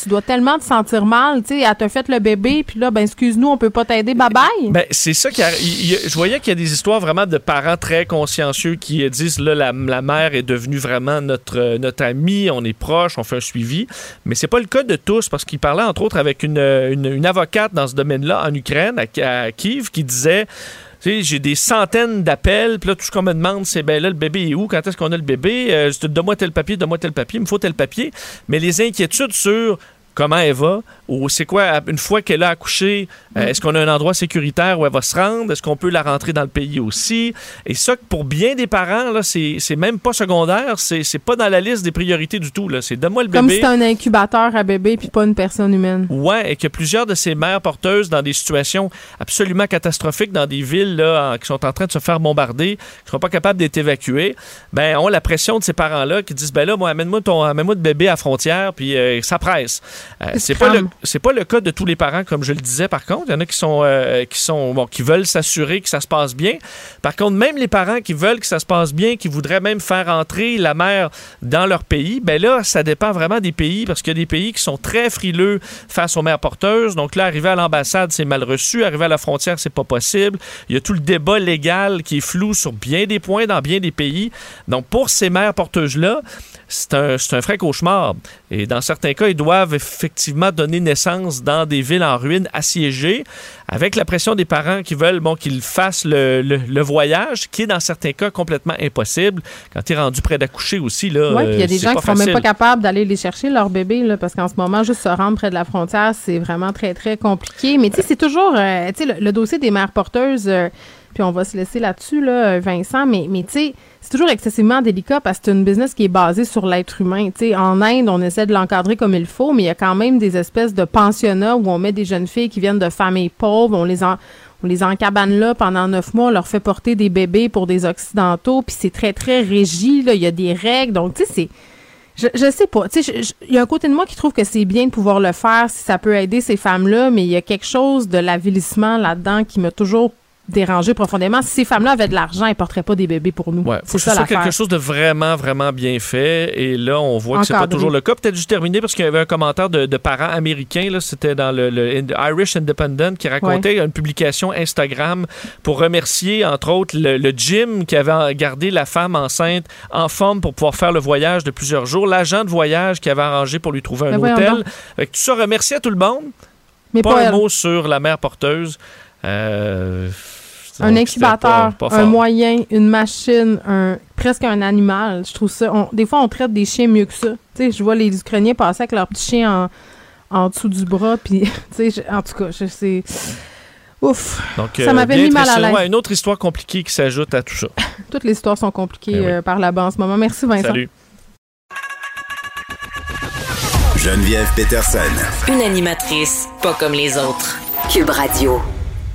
Tu dois tellement te sentir mal, tu sais, elle t'a fait le bébé, puis là, ben excuse-nous, on peut pas t'aider, bye. Ben, c'est ça qui Je voyais qu'il y a des histoires vraiment de parents très consciencieux qui disent là, la, mère est devenue vraiment notre, euh, notre amie, on est proche, on fait un suivi. Mais c'est pas le cas de tous parce qu'il parlait entre autres avec une, euh, une, une avocate dans ce domaine-là en Ukraine, à Kiev, qui disait. J'ai des centaines d'appels, puis là, tout ce qu'on me demande, c'est ben là, le bébé est où? Quand est-ce qu'on a le bébé? Euh, donne-moi tel papier, donne-moi tel papier, il me faut tel papier. Mais les inquiétudes sur comment elle va, ou c'est quoi, une fois qu'elle a accouché, euh, est-ce qu'on a un endroit sécuritaire où elle va se rendre, est-ce qu'on peut la rentrer dans le pays aussi, et ça, pour bien des parents, là, c'est c'est même pas secondaire, c'est c'est pas dans la liste des priorités du tout, là, c'est donne-moi le Comme si bébé. c'était un incubateur à bébé, puis pas une personne humaine. Ouais, et que plusieurs de ces mères porteuses dans des situations absolument catastrophiques dans des villes là, en- qui sont en train de se faire bombarder, qui sont pas capables d'être évacuées, ben ont la pression de ces parents-là qui disent ben là moi amène-moi ton amène-moi de bébé à frontière puis euh, ça presse. Euh, c'est pas le c'est pas le cas de tous les parents comme je le disais par contre, il y en a qui sont euh, qui sont bon qui veulent s'assurer que ça se passe bien. Par contre même les parents qui veulent que ça se passe bien, qui voudraient même faire entrer la mère dans leur pays, ben là ça dépend vraiment des pays parce qu'il y a des pays qui sont très frileux face aux mères porteuses. Donc là arriver à l'ambassade, c'est mal reçu, arriver à la frontière, c'est pas possible. Il y a tout le débat légal qui est flou sur bien des points dans bien des pays. Donc pour ces mères porteuses là, c'est un, un vrai cauchemar. Et dans certains cas, ils doivent effectivement donner naissance dans des villes en ruine assiégées, avec la pression des parents qui veulent bon, qu'ils fassent le, le- le voyage, qui est dans certains cas complètement impossible. Quand tu es rendu près d'accoucher aussi, là, Oui, puis il y a des gens qui sont même pas capables d'aller les chercher, leur bébé, là, parce qu'en ce moment, juste se rendre près de la frontière, c'est vraiment très, très compliqué. Mais tu sais, c'est toujours, euh, tu sais, le, le dossier des mères porteuses, euh, puis on va se laisser là-dessus, là, Vincent, mais, mais tu sais, c'est toujours excessivement délicat parce que c'est une business qui est basée sur l'être humain. Tu sais, en Inde, on essaie de l'encadrer comme il faut, mais il y a quand même des espèces de pensionnats où on met des jeunes filles qui viennent de familles pauvres, on les encabane là pendant neuf mois, on leur fait porter des bébés pour des occidentaux, puis c'est très très régi, il y a des règles, donc tu sais, c'est je, je sais pas. Tu sais, il y a un côté de moi qui trouve que c'est bien de pouvoir le faire si ça peut aider ces femmes-là, mais il y a quelque chose de l'avilissement là-dedans qui m'a toujours dérangé profondément. Si ces femmes-là avaient de l'argent, elles ne porteraient pas des bébés pour nous. Ouais, faut c'est que ce ça quelque chose de vraiment, vraiment bien fait. Et là, on voit que c'est pas toujours le cas. Peut-être juste terminer parce qu'il y avait un commentaire de, de parents américains. C'était dans le, le Irish Independent qui racontait une publication Instagram pour remercier, entre autres, le, le gym qui avait gardé la femme enceinte en forme pour pouvoir faire le voyage de plusieurs jours, l'agent de voyage qui avait arrangé pour lui trouver un Ben hôtel. Fait que tout ça, remercier à tout le monde. Mais pas, pas un mot sur la mère porteuse. Euh, Un incubateur, c'était pas- pas un moyen, une machine, un presque un animal. Je trouve ça. on- des fois, on traite des chiens mieux que ça. Tu sais, je vois les Ukrainiens passer avec leur petit chien en, en dessous du bras, puis *laughs* tu sais, je- en tout cas, je sais. Ouf. Donc, ça euh, m'avait bien mis mal à l'aise. Ouais, une autre histoire compliquée qui s'ajoute à tout ça. *laughs* Toutes les histoires sont compliquées oui. euh, par là-bas en ce moment. Merci Vincent. Salut. Geneviève Peterson. Une animatrice pas comme les autres. Cube Radio.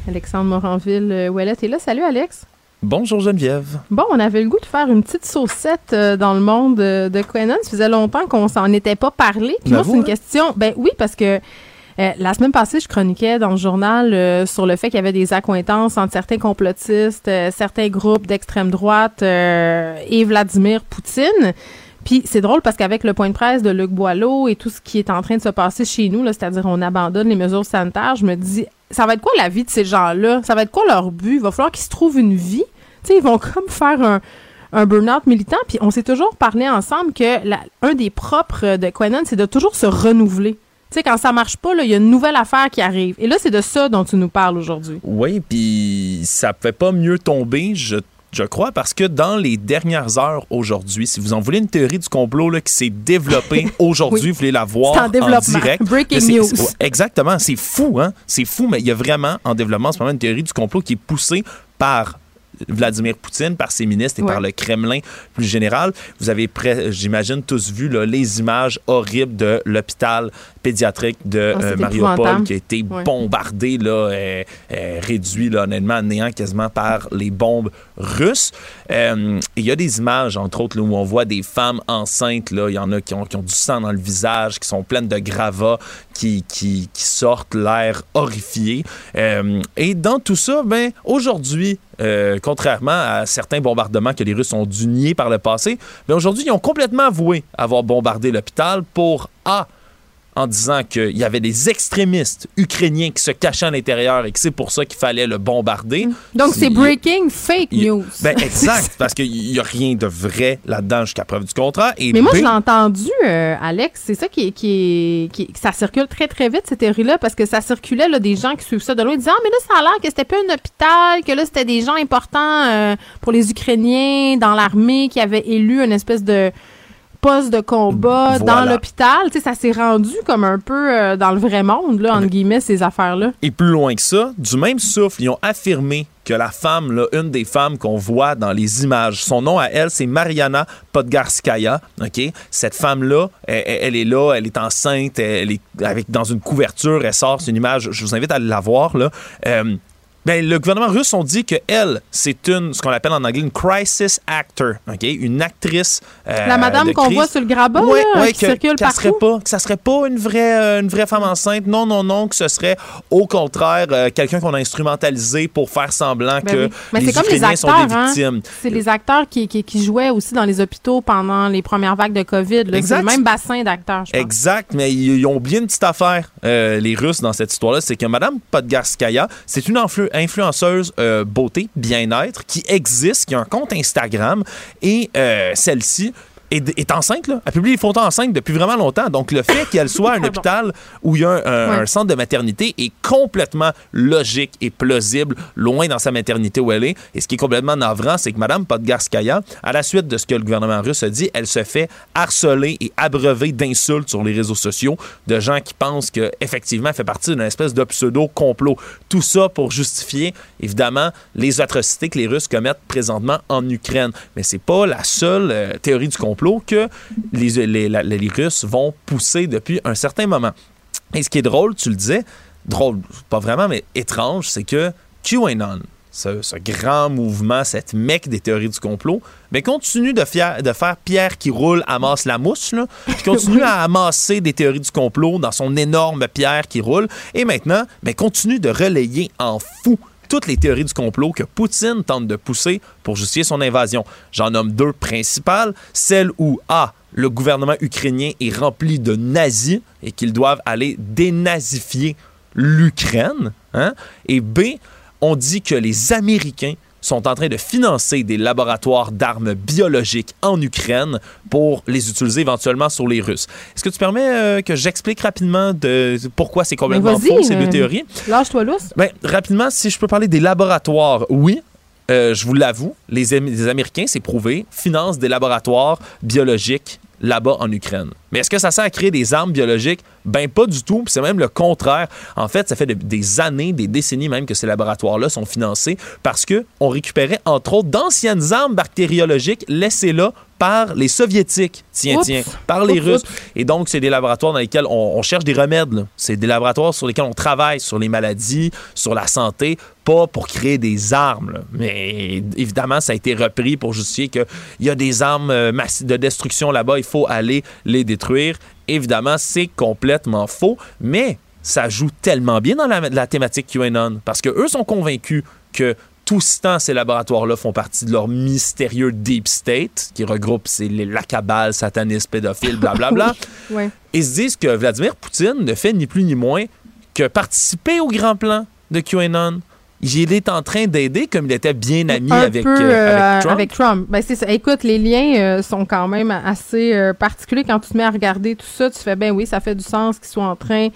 Alexandre Moranville, euh, est là. Salut Alex. Bonjour Geneviève. Bon, on avait le goût de faire une petite saucette euh, dans le monde euh, de Quenon. Ça faisait longtemps qu'on s'en était pas parlé. Puis moi, c'est une hein? question. Ben oui, parce que euh, la semaine passée, je chroniquais dans le journal sur le fait qu'il y avait des accointances entre certains complotistes, certains groupes d'extrême droite et Vladimir Poutine. Puis c'est drôle parce qu'avec le point de presse de Luc Boileau et tout ce qui est en train de se passer chez nous, c'est-à-dire on abandonne les mesures sanitaires, je me dis, ça va être quoi la vie de ces gens-là? Ça va être quoi leur but? Il va falloir qu'ils se trouvent une vie. Ils vont *laughs* comme faire un, burn-out militant. Puis on s'est toujours parlé ensemble que un des propres de Quenon, c'est de toujours se renouveler. Tu quand ça marche pas, il y a une nouvelle affaire qui arrive. Et là, c'est de ça dont tu nous parles aujourd'hui. Oui, puis ça ne fait pas mieux tomber, je, je crois, parce que dans les dernières heures aujourd'hui, si vous en voulez une théorie du complot là, qui s'est développée *laughs* aujourd'hui, Oui. vous voulez la voir en en, direct. Breaking news. exactement, c'est fou, hein? C'est fou, mais il y a vraiment en développement en ce moment une théorie du complot qui est poussée par Vladimir Poutine, par ses ministres et Ouais. par le Kremlin plus général. Vous avez, j'imagine, tous vu là, les images horribles de l'hôpital pédiatrique de Ah, euh, Mariupol qui a été Ouais. bombardé, là, euh, euh, réduit là, honnêtement à néant quasiment par les bombes russes. Euh, Il y a des images, entre autres, là, où on voit des femmes enceintes. Il y en a qui ont, qui ont du sang dans le visage, qui sont pleines de gravats, qui, qui, qui sortent l'air horrifié. Et dans tout ça, ben, aujourd'hui, euh, contrairement à certains bombardements que les Russes ont dû nier par le passé, ben, aujourd'hui, ils ont complètement avoué avoir bombardé l'hôpital pour A en disant qu'il y avait des extrémistes ukrainiens qui se cachaient à l'intérieur et que c'est pour ça qu'il fallait le bombarder. Donc, c'est breaking fake news. Ben *laughs* exact, parce qu'il n'y a rien de vrai là-dedans jusqu'à preuve du contraire. Et Mais moi, B, je l'ai entendu, euh, Alex. C'est ça qui est, qui est, qui est- Ça circule très, très vite, cette théorie-là, parce que ça circulait, là, des gens qui suivent ça de loin, disant Ah, mais là, ça a l'air que c'était pas un hôpital, que là, c'était des gens importants euh, pour les Ukrainiens dans l'armée qui avaient élu une espèce de poste de combat Voilà. dans l'hôpital. Tu sais, ça s'est rendu comme un peu euh, dans le vrai monde, là, entre guillemets, ces affaires-là. Et plus loin que ça, du même souffle, ils ont affirmé que la femme, là, une des femmes qu'on voit dans les images, son nom à elle, c'est Mariana Podgarskaya. OK? Cette femme-là, elle, elle- elle est là, elle est enceinte, elle est avec, dans une couverture, elle sort, c'est une image, je vous invite à la voir. Là. Euh, ben, le gouvernement russe ont dit que elle, c'est une, ce qu'on appelle en anglais une crisis actor, ok, une actrice. euh, La madame qu'on voit sur le grabat, Ouais, là, ouais, qui que- circule serait partout. pas, que ça serait pas une vraie, euh, une vraie femme enceinte. Non, non, non, que ce serait au contraire euh, quelqu'un qu'on a instrumentalisé pour faire semblant Ben que oui. Mais les c'est comme les Ukrainiens sont acteurs, des hein. victimes. C'est les acteurs qui, qui, qui jouaient aussi dans les hôpitaux pendant les premières vagues de COVID. C'est le même bassin d'acteurs. Exact, mais ils, ils ont oublié une petite affaire, euh, les Russes, dans cette histoire-là. C'est que Madame Podgarskaya, c'est une influ- influenceuse euh, beauté, bien-être, qui existe, qui a un compte Instagram. Et euh, celle-ci est, est enceinte, là. Elle publie des photos enceintes depuis vraiment longtemps. Donc, le fait qu'elle soit à un *coughs* hôpital où il y a un, un- Ouais. un centre de maternité est complètement logique et plausible, loin dans sa maternité où elle est. Et ce qui est complètement navrant, c'est que Mme Podgarskaya, à la suite de ce que le gouvernement russe a dit, elle se fait harceler et abreuver d'insultes sur les réseaux sociaux de gens qui pensent qu'effectivement, elle fait partie d'une espèce de pseudo-complot. Tout ça pour justifier, évidemment, les atrocités que les Russes commettent présentement en Ukraine. Mais c'est pas la seule euh, théorie du complot que les, les- la- les Russes vont pousser depuis un certain moment. Et ce qui est drôle, tu le disais, drôle, pas vraiment, mais étrange, c'est que QAnon, ce, ce grand mouvement, cette mecque des théories du complot, mais continue de, fier- de faire pierre qui roule, amasse la mousse, là, puis continue *laughs* à amasser des théories du complot dans son énorme pierre qui roule, et maintenant, ben, continue de relayer en fou toutes les théories du complot que Poutine tente de pousser pour justifier son invasion. J'en nomme deux principales. Celle où A, le gouvernement ukrainien est rempli de nazis et qu'ils doivent aller dénazifier l'Ukraine. hein, Et B, on dit que les Américains sont en train de financer des laboratoires d'armes biologiques en Ukraine pour les utiliser éventuellement sur les Russes. Est-ce que tu permets euh, que j'explique rapidement de pourquoi c'est complètement faux, ces deux euh, théories? Lâche-toi lousse. Ben, rapidement, si je peux parler des laboratoires, oui. Euh, je vous l'avoue, les Américains, c'est prouvé, financent des laboratoires biologiques là-bas en Ukraine. Mais est-ce que ça sert à créer des armes biologiques? Ben pas du tout, c'est même le contraire. En fait, ça fait de- des années, des décennies même que ces laboratoires-là sont financés parce que on récupérait entre autres d'anciennes armes bactériologiques laissées là par les soviétiques, tiens, Oups. tiens, par les Oups, Russes. Et donc, c'est des laboratoires dans lesquels on, on cherche des remèdes. C'est des laboratoires sur lesquels on travaille sur les maladies, sur la santé, pas pour créer des armes. là. Mais évidemment, ça a été repris pour justifier qu'il y a des armes euh, de destruction là-bas, il faut aller les détruire. Évidemment, c'est complètement faux, mais ça joue tellement bien dans la, la thématique QAnon parce que eux sont convaincus que tout ce temps, ces laboratoires-là font partie de leur mystérieux Deep State, qui regroupe c'est la cabale, satanisme, pédophile, blablabla. *laughs* Ouais. Ils se disent que Vladimir Poutine ne fait ni plus ni moins que participer au grand plan de QAnon. Il est en train d'aider comme il était bien ami un avec, peu euh, euh, avec Trump. avec Trump. Ben, c'est ça. Écoute, les liens euh, sont quand même assez euh, particuliers quand tu te mets à regarder tout ça. Tu fais, ben oui, ça fait du sens qu'ils soient en train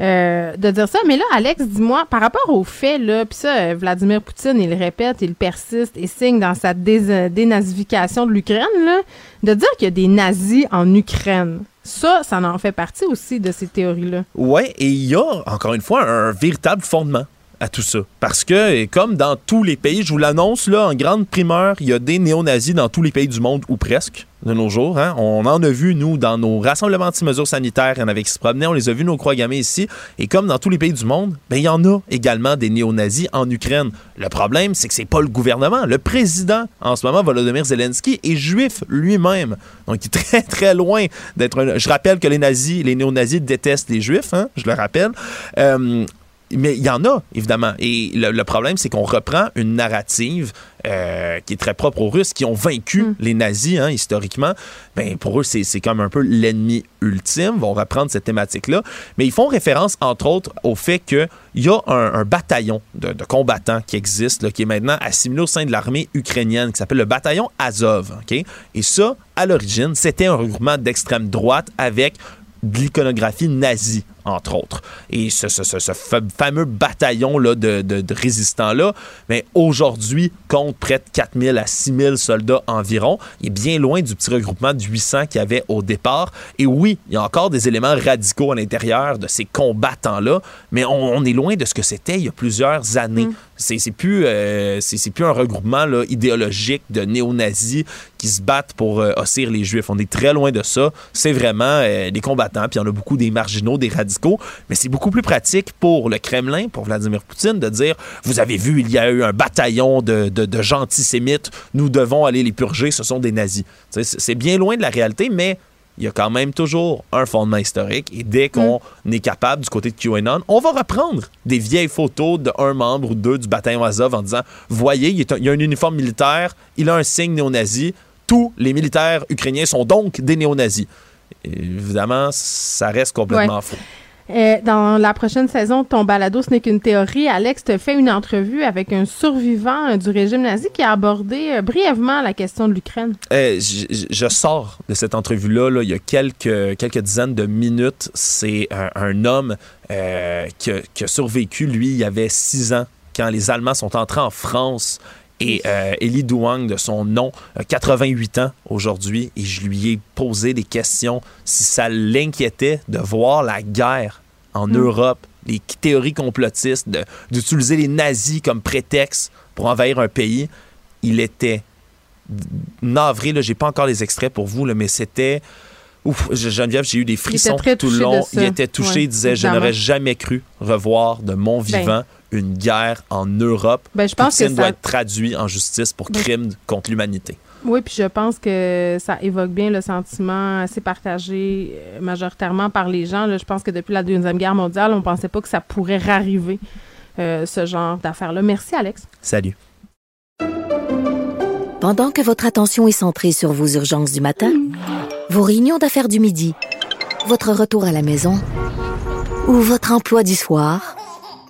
de dire ça. Mais là, Alex, dis-moi, par rapport aux faits, là, puis ça, Vladimir Poutine, il répète, il persiste et signe dans sa dénazification de l'Ukraine, là, de dire qu'il y a des nazis en Ukraine. Ça, ça en fait partie aussi de ces théories-là. Ouais, et il y a, encore une fois, un véritable fondement à tout ça. Parce que, comme dans tous les pays, je vous l'annonce, là, en grande primeur, il y a des néo-nazis dans tous les pays du monde, ou presque, de nos jours. hein. On en a vu, nous, dans nos rassemblements anti-mesures sanitaires, il y en avait qui se promenaient, on les a vus, nos croix gammées ici. Et comme dans tous les pays du monde, ben, il y en a également des néo-nazis en Ukraine. Le problème, c'est que c'est pas le gouvernement. Le président, en ce moment, Volodymyr Zelensky, est juif lui-même. Donc, il est très, très loin d'être un... Je rappelle que les nazis, les néo-nazis détestent les juifs, hein, je le rappelle. Euh, mais il y en a, évidemment. Et le, le problème, c'est qu'on reprend une narrative euh, qui est très propre aux Russes, qui ont vaincu les nazis, hein, historiquement. Ben, pour eux, c'est comme un peu l'ennemi ultime. Ils vont reprendre cette thématique-là. Mais ils font référence, entre autres, au fait qu'il y a un, un bataillon de, de combattants qui existe, là, qui est maintenant assimilé au sein de l'armée ukrainienne, qui s'appelle le bataillon Azov. OK? Et ça, à l'origine, c'était un regroupement d'extrême droite avec de l'iconographie nazie, entre autres. Et ce, ce- ce- ce fa- fameux bataillon-là de, de- de résistants-là, mais aujourd'hui, compte près de 4000 à 6000 soldats environ. Il est bien loin du petit regroupement de 800 qu'il y avait au départ. Et oui, il y a encore des éléments radicaux à l'intérieur de ces combattants-là, mais on, on est loin de ce que c'était il y a plusieurs années. C'est c'est plus, euh, c'est plus un regroupement là, idéologique de néo-nazis qui se battent pour euh, ossir les juifs. On est très loin de ça. C'est vraiment euh, des combattants, puis il y en a beaucoup des marginaux, des radicaux, mais c'est beaucoup plus pratique pour le Kremlin, pour Vladimir Poutine, de dire Vous avez vu, il y a eu un bataillon de, de, de gens antisémites, nous devons aller les purger, ce sont des nazis. C'est bien loin de la réalité, mais il y a quand même toujours un fondement historique. Et dès qu'on est capable, du côté de QAnon, on va reprendre des vieilles photos d'un membre ou deux du bataillon Azov en disant Voyez, il, est un- il y a un uniforme militaire, il a un signe néo-nazi. Tous les militaires ukrainiens sont donc des néo-nazis. Évidemment, ça reste complètement Ouais. faux. Euh, dans la prochaine saison ton balado, ce n'est qu'une théorie. Alex te fait une entrevue avec un survivant euh, du régime nazi qui a abordé euh, brièvement la question de l'Ukraine. Je, sors de cette entrevue-là, là, il y a quelques, quelques dizaines de minutes. C'est un, homme qui, a, survécu. Lui, il avait six ans quand les Allemands sont entrés en France. Et euh, Elie Douang, de son nom, a 88 ans aujourd'hui. Et je lui ai posé des questions si ça l'inquiétait de voir la guerre en Mm. Europe, les théories complotistes, d'utiliser les nazis comme prétexte pour envahir un pays. Il était navré, là, j'ai pas encore les extraits pour vous, là, mais c'était. Ouf, Geneviève, j'ai eu des frissons tout le long. Il était touché, Ouais, il disait Je n'aurais jamais cru revoir de mon Ben. Une guerre en Europe. Ben, je pense que Poutine doit ça- être traduit en justice pour Ben. crime contre l'humanité. Oui, puis je pense que ça évoque bien le sentiment assez partagé euh, majoritairement par les gens. là. Je pense que depuis la Deuxième Guerre mondiale, on pensait pas que ça pourrait rarriver, euh, ce genre d'affaires-là. Merci, Alex. Salut. Pendant que votre attention est centrée sur vos urgences du matin, vos réunions d'affaires du midi, votre retour à la maison ou votre emploi du soir,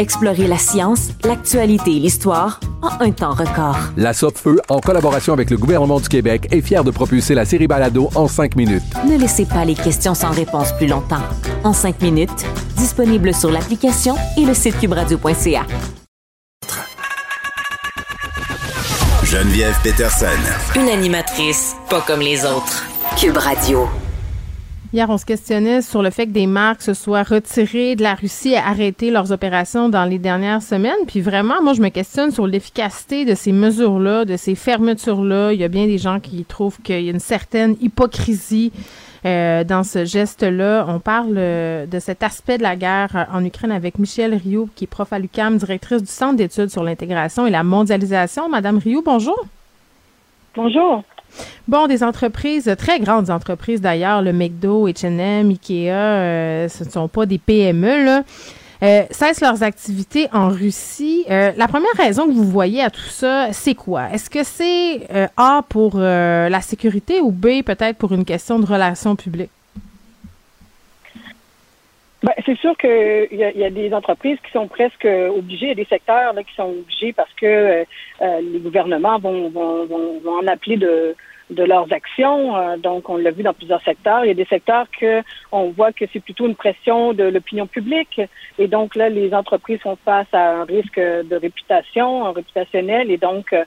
Explorez la science, l'actualité et l'histoire en un temps record. La Feu, en collaboration avec le gouvernement du Québec, est fière de propulser la série Balado en cinq minutes. Ne laissez pas les questions sans réponse plus longtemps. En cinq minutes, disponible sur l'application et le site cubradio.ca. Geneviève Peterson. Une animatrice pas comme les autres. Cube Radio. Hier, on se questionnait sur le fait que des marques se soient retirées de la Russie et arrêté leurs opérations dans les dernières semaines. Puis vraiment, moi, je me questionne sur l'efficacité de ces mesures-là, de ces fermetures-là. Il y a bien des gens qui trouvent qu'il y a une certaine hypocrisie euh, dans ce geste-là. On parle euh, de cet aspect de la guerre euh, en Ukraine avec Michel Rioux, qui est prof à l'UQAM, directrice du Centre d'études sur l'intégration et la mondialisation. Madame Rioux, bonjour. Bonjour. Bon, des entreprises, très grandes entreprises d'ailleurs, le McDo, H&M, Ikea, euh, ce ne sont pas des PME, là, euh, cessent leurs activités en Russie. Euh, la première raison que vous voyez à tout ça, c'est quoi? Est-ce que c'est A pour la sécurité ou B peut-être pour une question de relations publiques? Ben, c'est sûr qu'il y, a- y a des entreprises qui sont presque obligées, il y a des secteurs là, qui sont obligés parce que euh, euh, les gouvernements vont, vont, vont, vont en appeler de, de leurs actions. Euh, donc, on l'a vu dans plusieurs secteurs. Il y a des secteurs que on voit que c'est plutôt une pression de l'opinion publique. Et donc, là, les entreprises font face à un risque de réputation, un réputationnel. Et donc, euh,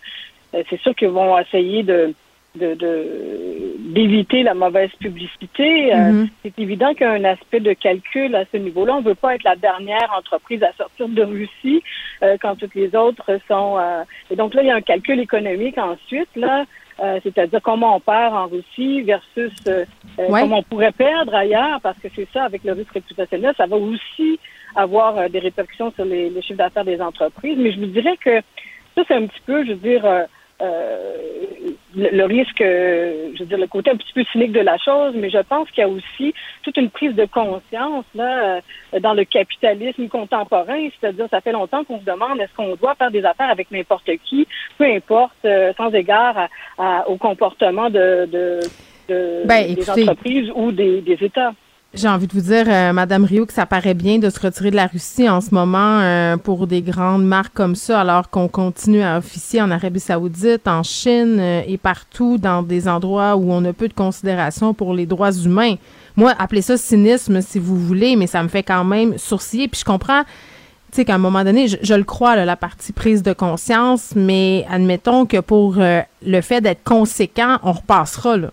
c'est sûr qu'ils vont essayer de de- de- d'éviter la mauvaise publicité. Euh, Mhm. c'est évident qu'il y a un aspect de calcul à ce niveau-là. On ne veut pas être la dernière entreprise à sortir de Russie euh, quand toutes les autres sont. euh, Et donc là, il y a un calcul économique ensuite, là, euh, c'est-à-dire comment on perd en Russie versus euh, euh, Ouais. comment on pourrait perdre ailleurs, parce que c'est ça, avec le risque réputationnel, ça va aussi avoir euh, des répercussions sur les, les chiffres d'affaires des entreprises. Mais je vous dirais que ça, c'est un petit peu, je veux dire, le, le risque, euh, je veux dire, le côté un petit peu cynique de la chose, mais je pense qu'il y a aussi toute une prise de conscience là euh, dans le capitalisme contemporain, c'est-à-dire ça fait longtemps qu'on se demande est-ce qu'on doit faire des affaires avec n'importe qui, peu importe, euh, sans égard à- à- au comportement de, de, de- Ben, des écoutez, entreprises ou des, des États. J'ai envie de vous dire, euh, Madame Rio, que ça paraît bien de se retirer de la Russie en ce moment euh, pour des grandes marques comme ça, alors qu'on continue à officier en Arabie Saoudite, en Chine euh, et partout dans des endroits où on a peu de considération pour les droits humains. Moi, appelez ça cynisme si vous voulez, mais ça me fait quand même sourciller. Puis je comprends, tu sais, qu'à un moment donné, je, je le crois, là, la partie prise de conscience, mais admettons que pour le fait d'être conséquent, on repassera là.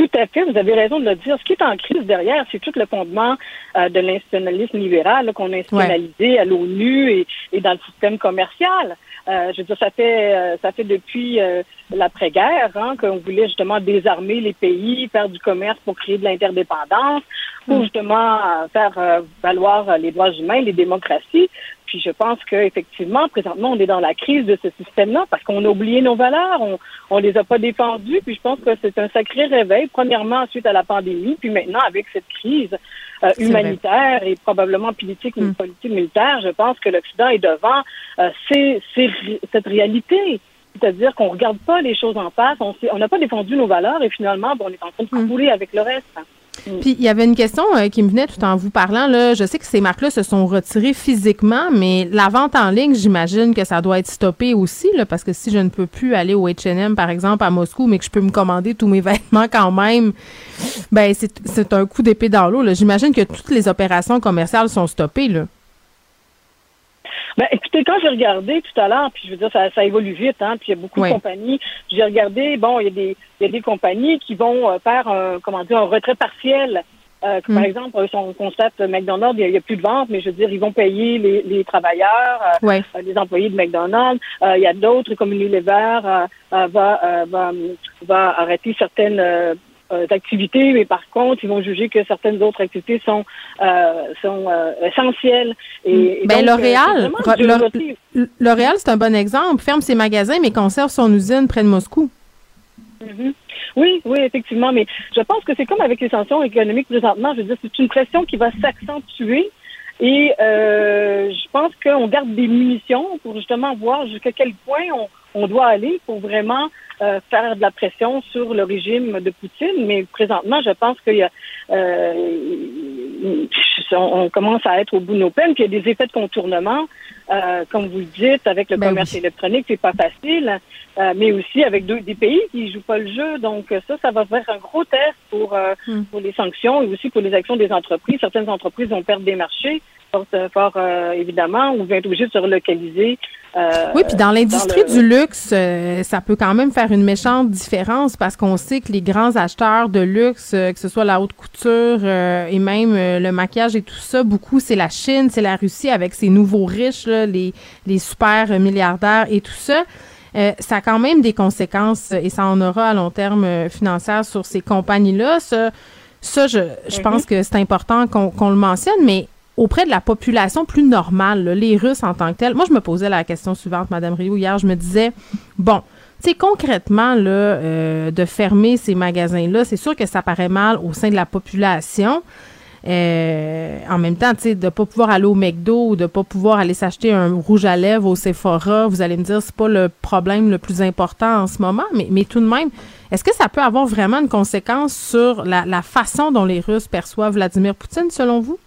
Tout à fait, vous avez raison de le dire. Ce qui est en crise derrière, c'est tout le fondement euh, de l'institutionnalisme libéral qu'on a institutionnalisé à l'ONU et, et dans le système commercial. Euh, je veux dire, ça fait euh, ça fait depuis euh, l'après-guerre hein, qu'on voulait justement désarmer les pays, faire du commerce pour créer de l'interdépendance, pour Mm. justement faire valoir les droits humains, les démocraties. Puis je pense qu'effectivement, présentement, on est dans la crise de ce système-là parce qu'on a oublié nos valeurs, on on les a pas défendues. Puis je pense que c'est un sacré réveil, premièrement suite à la pandémie, puis maintenant avec cette crise euh, humanitaire et probablement politique, politique militaire, je pense que l'Occident est devant euh, ces- ces- cette réalité. C'est-à-dire qu'on regarde pas les choses en face, on n'a pas défendu nos valeurs et finalement, bon, on est en train de couler avec le reste. Puis il y avait une question euh, qui me venait tout en vous parlant. Là. Je sais que ces marques-là se sont retirées physiquement, mais la vente en ligne, j'imagine que ça doit être stoppé aussi, parce que si je ne peux plus aller au H&M, par exemple, à Moscou, mais que je peux me commander tous mes *laughs* vêtements quand même, ben c'est un coup d'épée dans l'eau. J'imagine que toutes les opérations commerciales sont stoppées. Là. Ben, écoutez, quand j'ai regardé tout à l'heure, puis je veux dire, ça, ça évolue vite, hein, puis il y a beaucoup de compagnies. J'ai regardé, bon, il y a des, il y a des compagnies qui vont euh, faire un, comment dire, un retrait partiel. Euh, que, Par Mm. exemple, euh, si on constate McDonald's, il n'y a, il y a plus de vente, mais je veux dire, ils vont payer les, les travailleurs, euh, Ouais. euh, les employés de McDonald's. Euh, il y a d'autres, comme Unilever, va, euh, va, va arrêter certaines activités, mais par contre, ils vont juger que certaines autres activités sont, euh, sont euh, essentielles. Et, et ben, euh, L'Oréal. L'Oréal, c'est un bon exemple. Ferme ses magasins, mais conserve son usine près de Moscou. Mhm. Oui, oui, effectivement, mais je pense que c'est comme avec les sanctions économiques présentement. Je veux dire, c'est une pression qui va s'accentuer et euh, je pense qu'on garde des munitions pour justement voir jusqu'à quel point on, on doit aller pour vraiment euh, faire de la pression sur le régime de Poutine. Mais présentement, je pense qu'il y a euh, on, commence à être au bout de nos peines, puis il y a des effets de contournement, euh, comme vous le dites, avec le Ben commerce oui. électronique, c'est pas facile, euh, mais aussi avec deux, des pays qui jouent pas le jeu. Donc ça, ça va faire un gros test pour, euh, Hmm. pour les sanctions et aussi pour les actions des entreprises. Certaines entreprises vont perdre des marchés, fort, fort euh, évidemment, ou vont être obligées de se relocaliser. Euh, Oui, puis dans l'industrie le- du luxe, euh, ça peut quand même faire une méchante différence parce qu'on sait que les grands acheteurs de luxe, euh, que ce soit la haute couture et même le maquillage et tout ça, beaucoup c'est la Chine, c'est la Russie avec ses nouveaux riches, là, les, les super milliardaires et tout ça. Ça a quand même des conséquences et ça en aura à long terme financière sur ces compagnies-là. Ça, ça je, je pense que c'est important qu'on qu'on le mentionne, mais auprès de la population plus normale, les Russes en tant que tels, moi, je me posais la question suivante, Madame Rio, hier, je me disais, bon, tu sais, concrètement, là, euh, de fermer ces magasins-là, c'est sûr que ça paraît mal au sein de la population. Euh, en même temps, tu sais, de pas pouvoir aller au McDo ou de pas pouvoir aller s'acheter un rouge à lèvres au Sephora, vous allez me dire, c'est pas le problème le plus important en ce moment, mais, mais tout de même, est-ce que ça peut avoir vraiment une conséquence sur la façon dont les Russes perçoivent Vladimir Poutine, selon vous?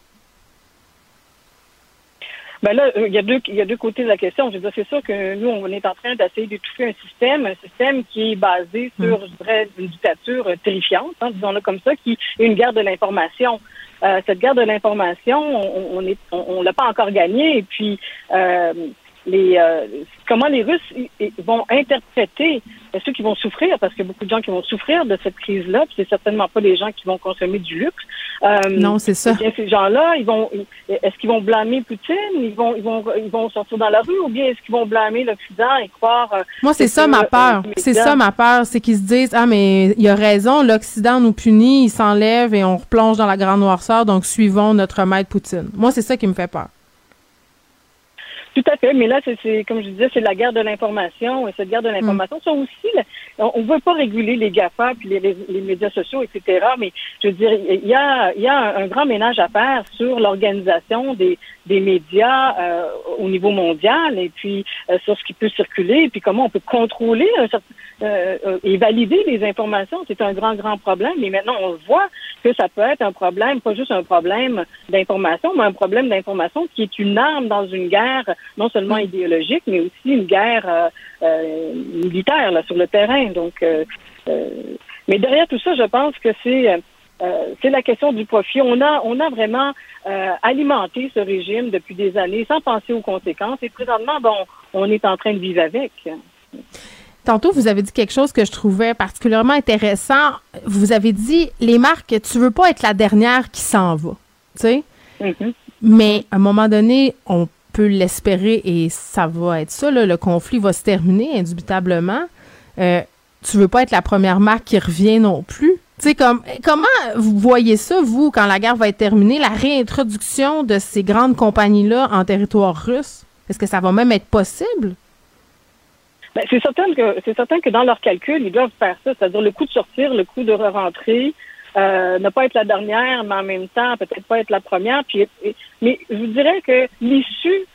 Ben là, il y a deux, il y a deux côtés de la question. Je veux dire, c'est sûr que nous, on est en train d'essayer d'étouffer un système, un système qui est basé sur, je dirais, une dictature terrifiante, hein, disons-le comme ça, qui est une guerre de l'information. Euh, cette guerre de l'information, on, on est, on, on l'a pas encore gagnée. Et puis, euh, les, euh, comment les Russes vont interpréter euh, ceux qui vont souffrir, parce qu'il y a beaucoup de gens qui vont souffrir de cette crise-là, puis c'est certainement pas les gens qui vont consommer du luxe. Euh, Non, c'est ça. eh bien, ces gens-là, ils vont, est-ce qu'ils vont blâmer Poutine? Ils vont, ils vont, ils vont sortir dans la rue, ou bien est-ce qu'ils vont blâmer l'Occident et croire euh, Moi, c'est ça ma euh, peur. C'est ça ma peur. C'est qu'ils se disent Ah, mais il a raison, l'Occident nous punit, il s'enlève et on replonge dans la grande noirceur, donc suivons notre maître Poutine. Moi, c'est ça qui me fait peur. Tout à fait, mais là, c'est- c'est comme je disais, c'est la guerre de l'information. Et cette guerre de l'information, ça aussi, là, on ne veut pas réguler les GAFA puis les, les- médias sociaux, etc. Mais je veux dire, il y a, y a un, grand ménage à faire sur l'organisation des, des médias euh, au niveau mondial et puis euh, sur ce qui peut circuler et puis comment on peut contrôler un certain- euh, euh, et valider les informations. C'est un grand, grand problème. Mais maintenant, on voit que ça peut être un problème, pas juste un problème d'information, mais un problème d'information qui est une arme dans une guerre non seulement idéologique, mais aussi une guerre euh, euh, militaire là, sur le terrain. Donc, euh, euh, mais derrière tout ça, je pense que c'est euh, c'est la question du profit. On a on a vraiment euh, alimenté ce régime depuis des années sans penser aux conséquences. Et présentement, bon, on est en train de vivre avec. Tantôt, vous avez dit quelque chose que je trouvais particulièrement intéressant. Vous avez dit, les marques, tu veux pas être la dernière qui s'en va, tu sais? Mhm. Mais à un moment donné, on peut l'espérer et ça va être ça, là, le conflit va se terminer indubitablement. Euh, tu veux pas être la première marque qui revient non plus. Sais, comme, comment vous voyez ça, vous, quand la guerre va être terminée, la réintroduction de ces grandes compagnies-là en territoire russe? Est-ce que ça va même être possible? Ben, c'est certain que c'est certain que dans leur calcul, ils doivent faire ça, c'est-à-dire le coût de sortir, le coût de re-rentrer, euh, ne pas être la dernière, mais en même temps peut-être pas être la première. Puis, mais je vous dirais que l'issue,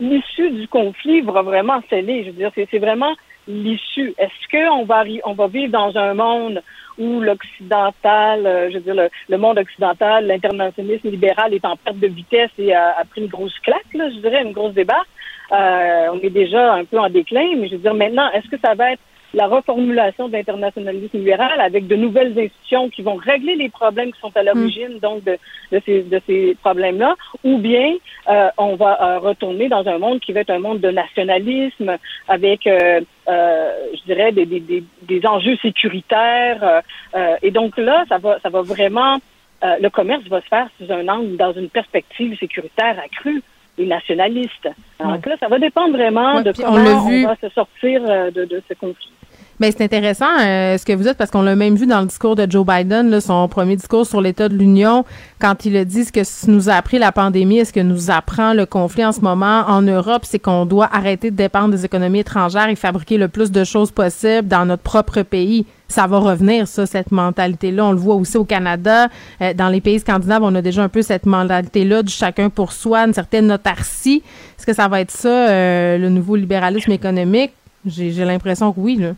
l'issue du conflit va vraiment sceller. Je veux dire, c'est, c'est vraiment l'issue. Est-ce qu'on va on va vivre dans un monde où l'occidental, euh, je veux dire le, le monde occidental, l'internationalisme libéral est en perte de vitesse et a, a pris une grosse claque, là, je dirais, une grosse débarque? Euh, on est déjà un peu en déclin, mais je veux dire maintenant, est-ce que ça va être la reformulation de l'internationalisme libéral avec de nouvelles institutions qui vont régler les problèmes qui sont à l'origine donc de, de ces, de ces problèmes-là, ou bien euh, on va euh, retourner dans un monde qui va être un monde de nationalisme avec, euh, euh, je dirais, des, des, des, des enjeux sécuritaires. euh, euh, et donc là, ça va, ça va vraiment, euh, le commerce va se faire sous un angle, dans une perspective sécuritaire accrue et nationaliste. Donc là, ça va dépendre vraiment Ouais, de on comment on, vu. va se sortir de, de ce conflit. Ben, c'est intéressant euh, ce que vous dites parce qu'on l'a même vu dans le discours de Joe Biden, son premier discours sur l'état de l'Union, quand il a dit ce que nous a appris la pandémie ce que nous apprend le conflit en ce moment en Europe, c'est qu'on doit arrêter de dépendre des économies étrangères et fabriquer le plus de choses possible dans notre propre pays. Ça va revenir, ça, cette mentalité-là. On le voit aussi au Canada. Euh, dans les pays scandinaves, on a déjà un peu cette mentalité-là du chacun pour soi, une certaine autarcie. Est-ce que ça va être ça, euh, le nouveau libéralisme économique? J'ai l'impression que oui, là.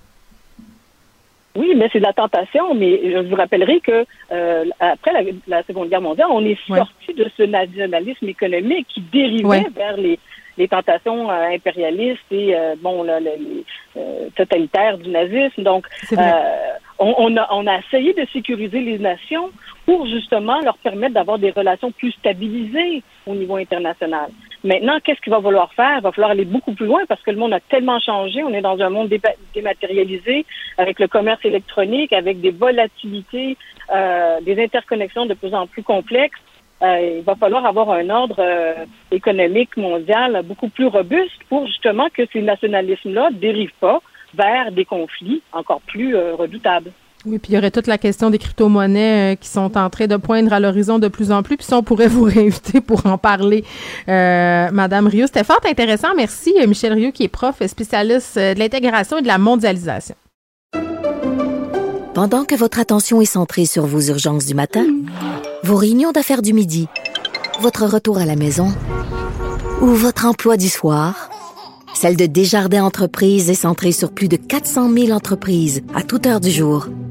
Oui, mais c'est de la tentation. Mais je vous rappellerai que euh, après la, la Seconde Guerre mondiale, on est Ouais. sorti de ce nationalisme économique qui dérivait Ouais. vers les, les tentations euh, impérialistes et euh, bon là, le- les, euh, totalitaires du nazisme. Donc, euh, on, on a, on a essayé de sécuriser les nations pour justement leur permettre d'avoir des relations plus stabilisées au niveau international. Maintenant, qu'est-ce qu'il va falloir faire? Il va falloir aller beaucoup plus loin parce que le monde a tellement changé. On est dans un monde dématérialisé avec le commerce électronique, avec des volatilités, euh, des interconnexions de plus en plus complexes. Euh, il va falloir avoir un ordre euh, économique mondial beaucoup plus robuste pour justement que ces nationalismes-là dérivent pas vers des conflits encore plus euh, redoutables. Oui, puis il y aurait toute la question des crypto-monnaies euh, qui sont en train de poindre à l'horizon de plus en plus. Puis ça, on pourrait *laughs* vous réinviter pour en parler, euh, Madame Rio. C'était fort intéressant. Merci, euh, Michel Rio, qui est prof spécialiste de l'intégration et de la mondialisation. Pendant que votre attention est centrée sur vos urgences du matin, vos réunions d'affaires du midi, votre retour à la maison ou votre emploi du soir, celle de Desjardins Entreprises est centrée sur plus de 400 000 entreprises à toute heure du jour.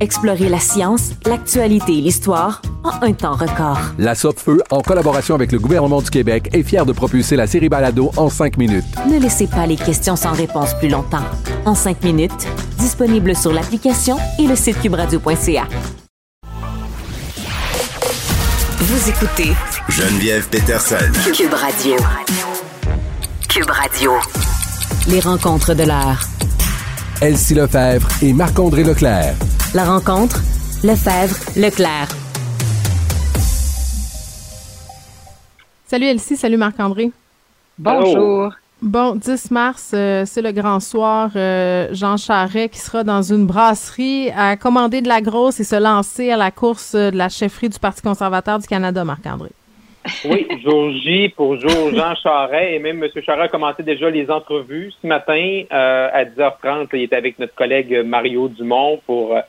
Explorez la science, l'actualité et l'histoire en un temps record. La Feu, en collaboration avec le gouvernement du Québec, est fière de propulser la série Balado en cinq minutes. Ne laissez pas les questions sans réponse plus longtemps. En cinq minutes, disponible sur l'application et le site cubradio.ca. Vous écoutez Geneviève Peterson. Cube Radio. Cube Radio. Les rencontres de l'heure. Elsie Lefebvre et Marc-André Leclerc. La rencontre, Lefebvre, Leclerc. Salut Elsie, salut Marc-André. Bonjour. Bon, 10 mars, euh, c'est le grand soir. Euh, Jean Charret qui sera dans une brasserie à commander de la grosse et se lancer à la course euh, de la chefferie du Parti conservateur du Canada, Marc-André. Oui, jour J pour jour Jean Charest et même M. Charest a commencé déjà les entrevues ce matin euh, à 10h30. Il était avec notre collègue Mario Dumont pour euh,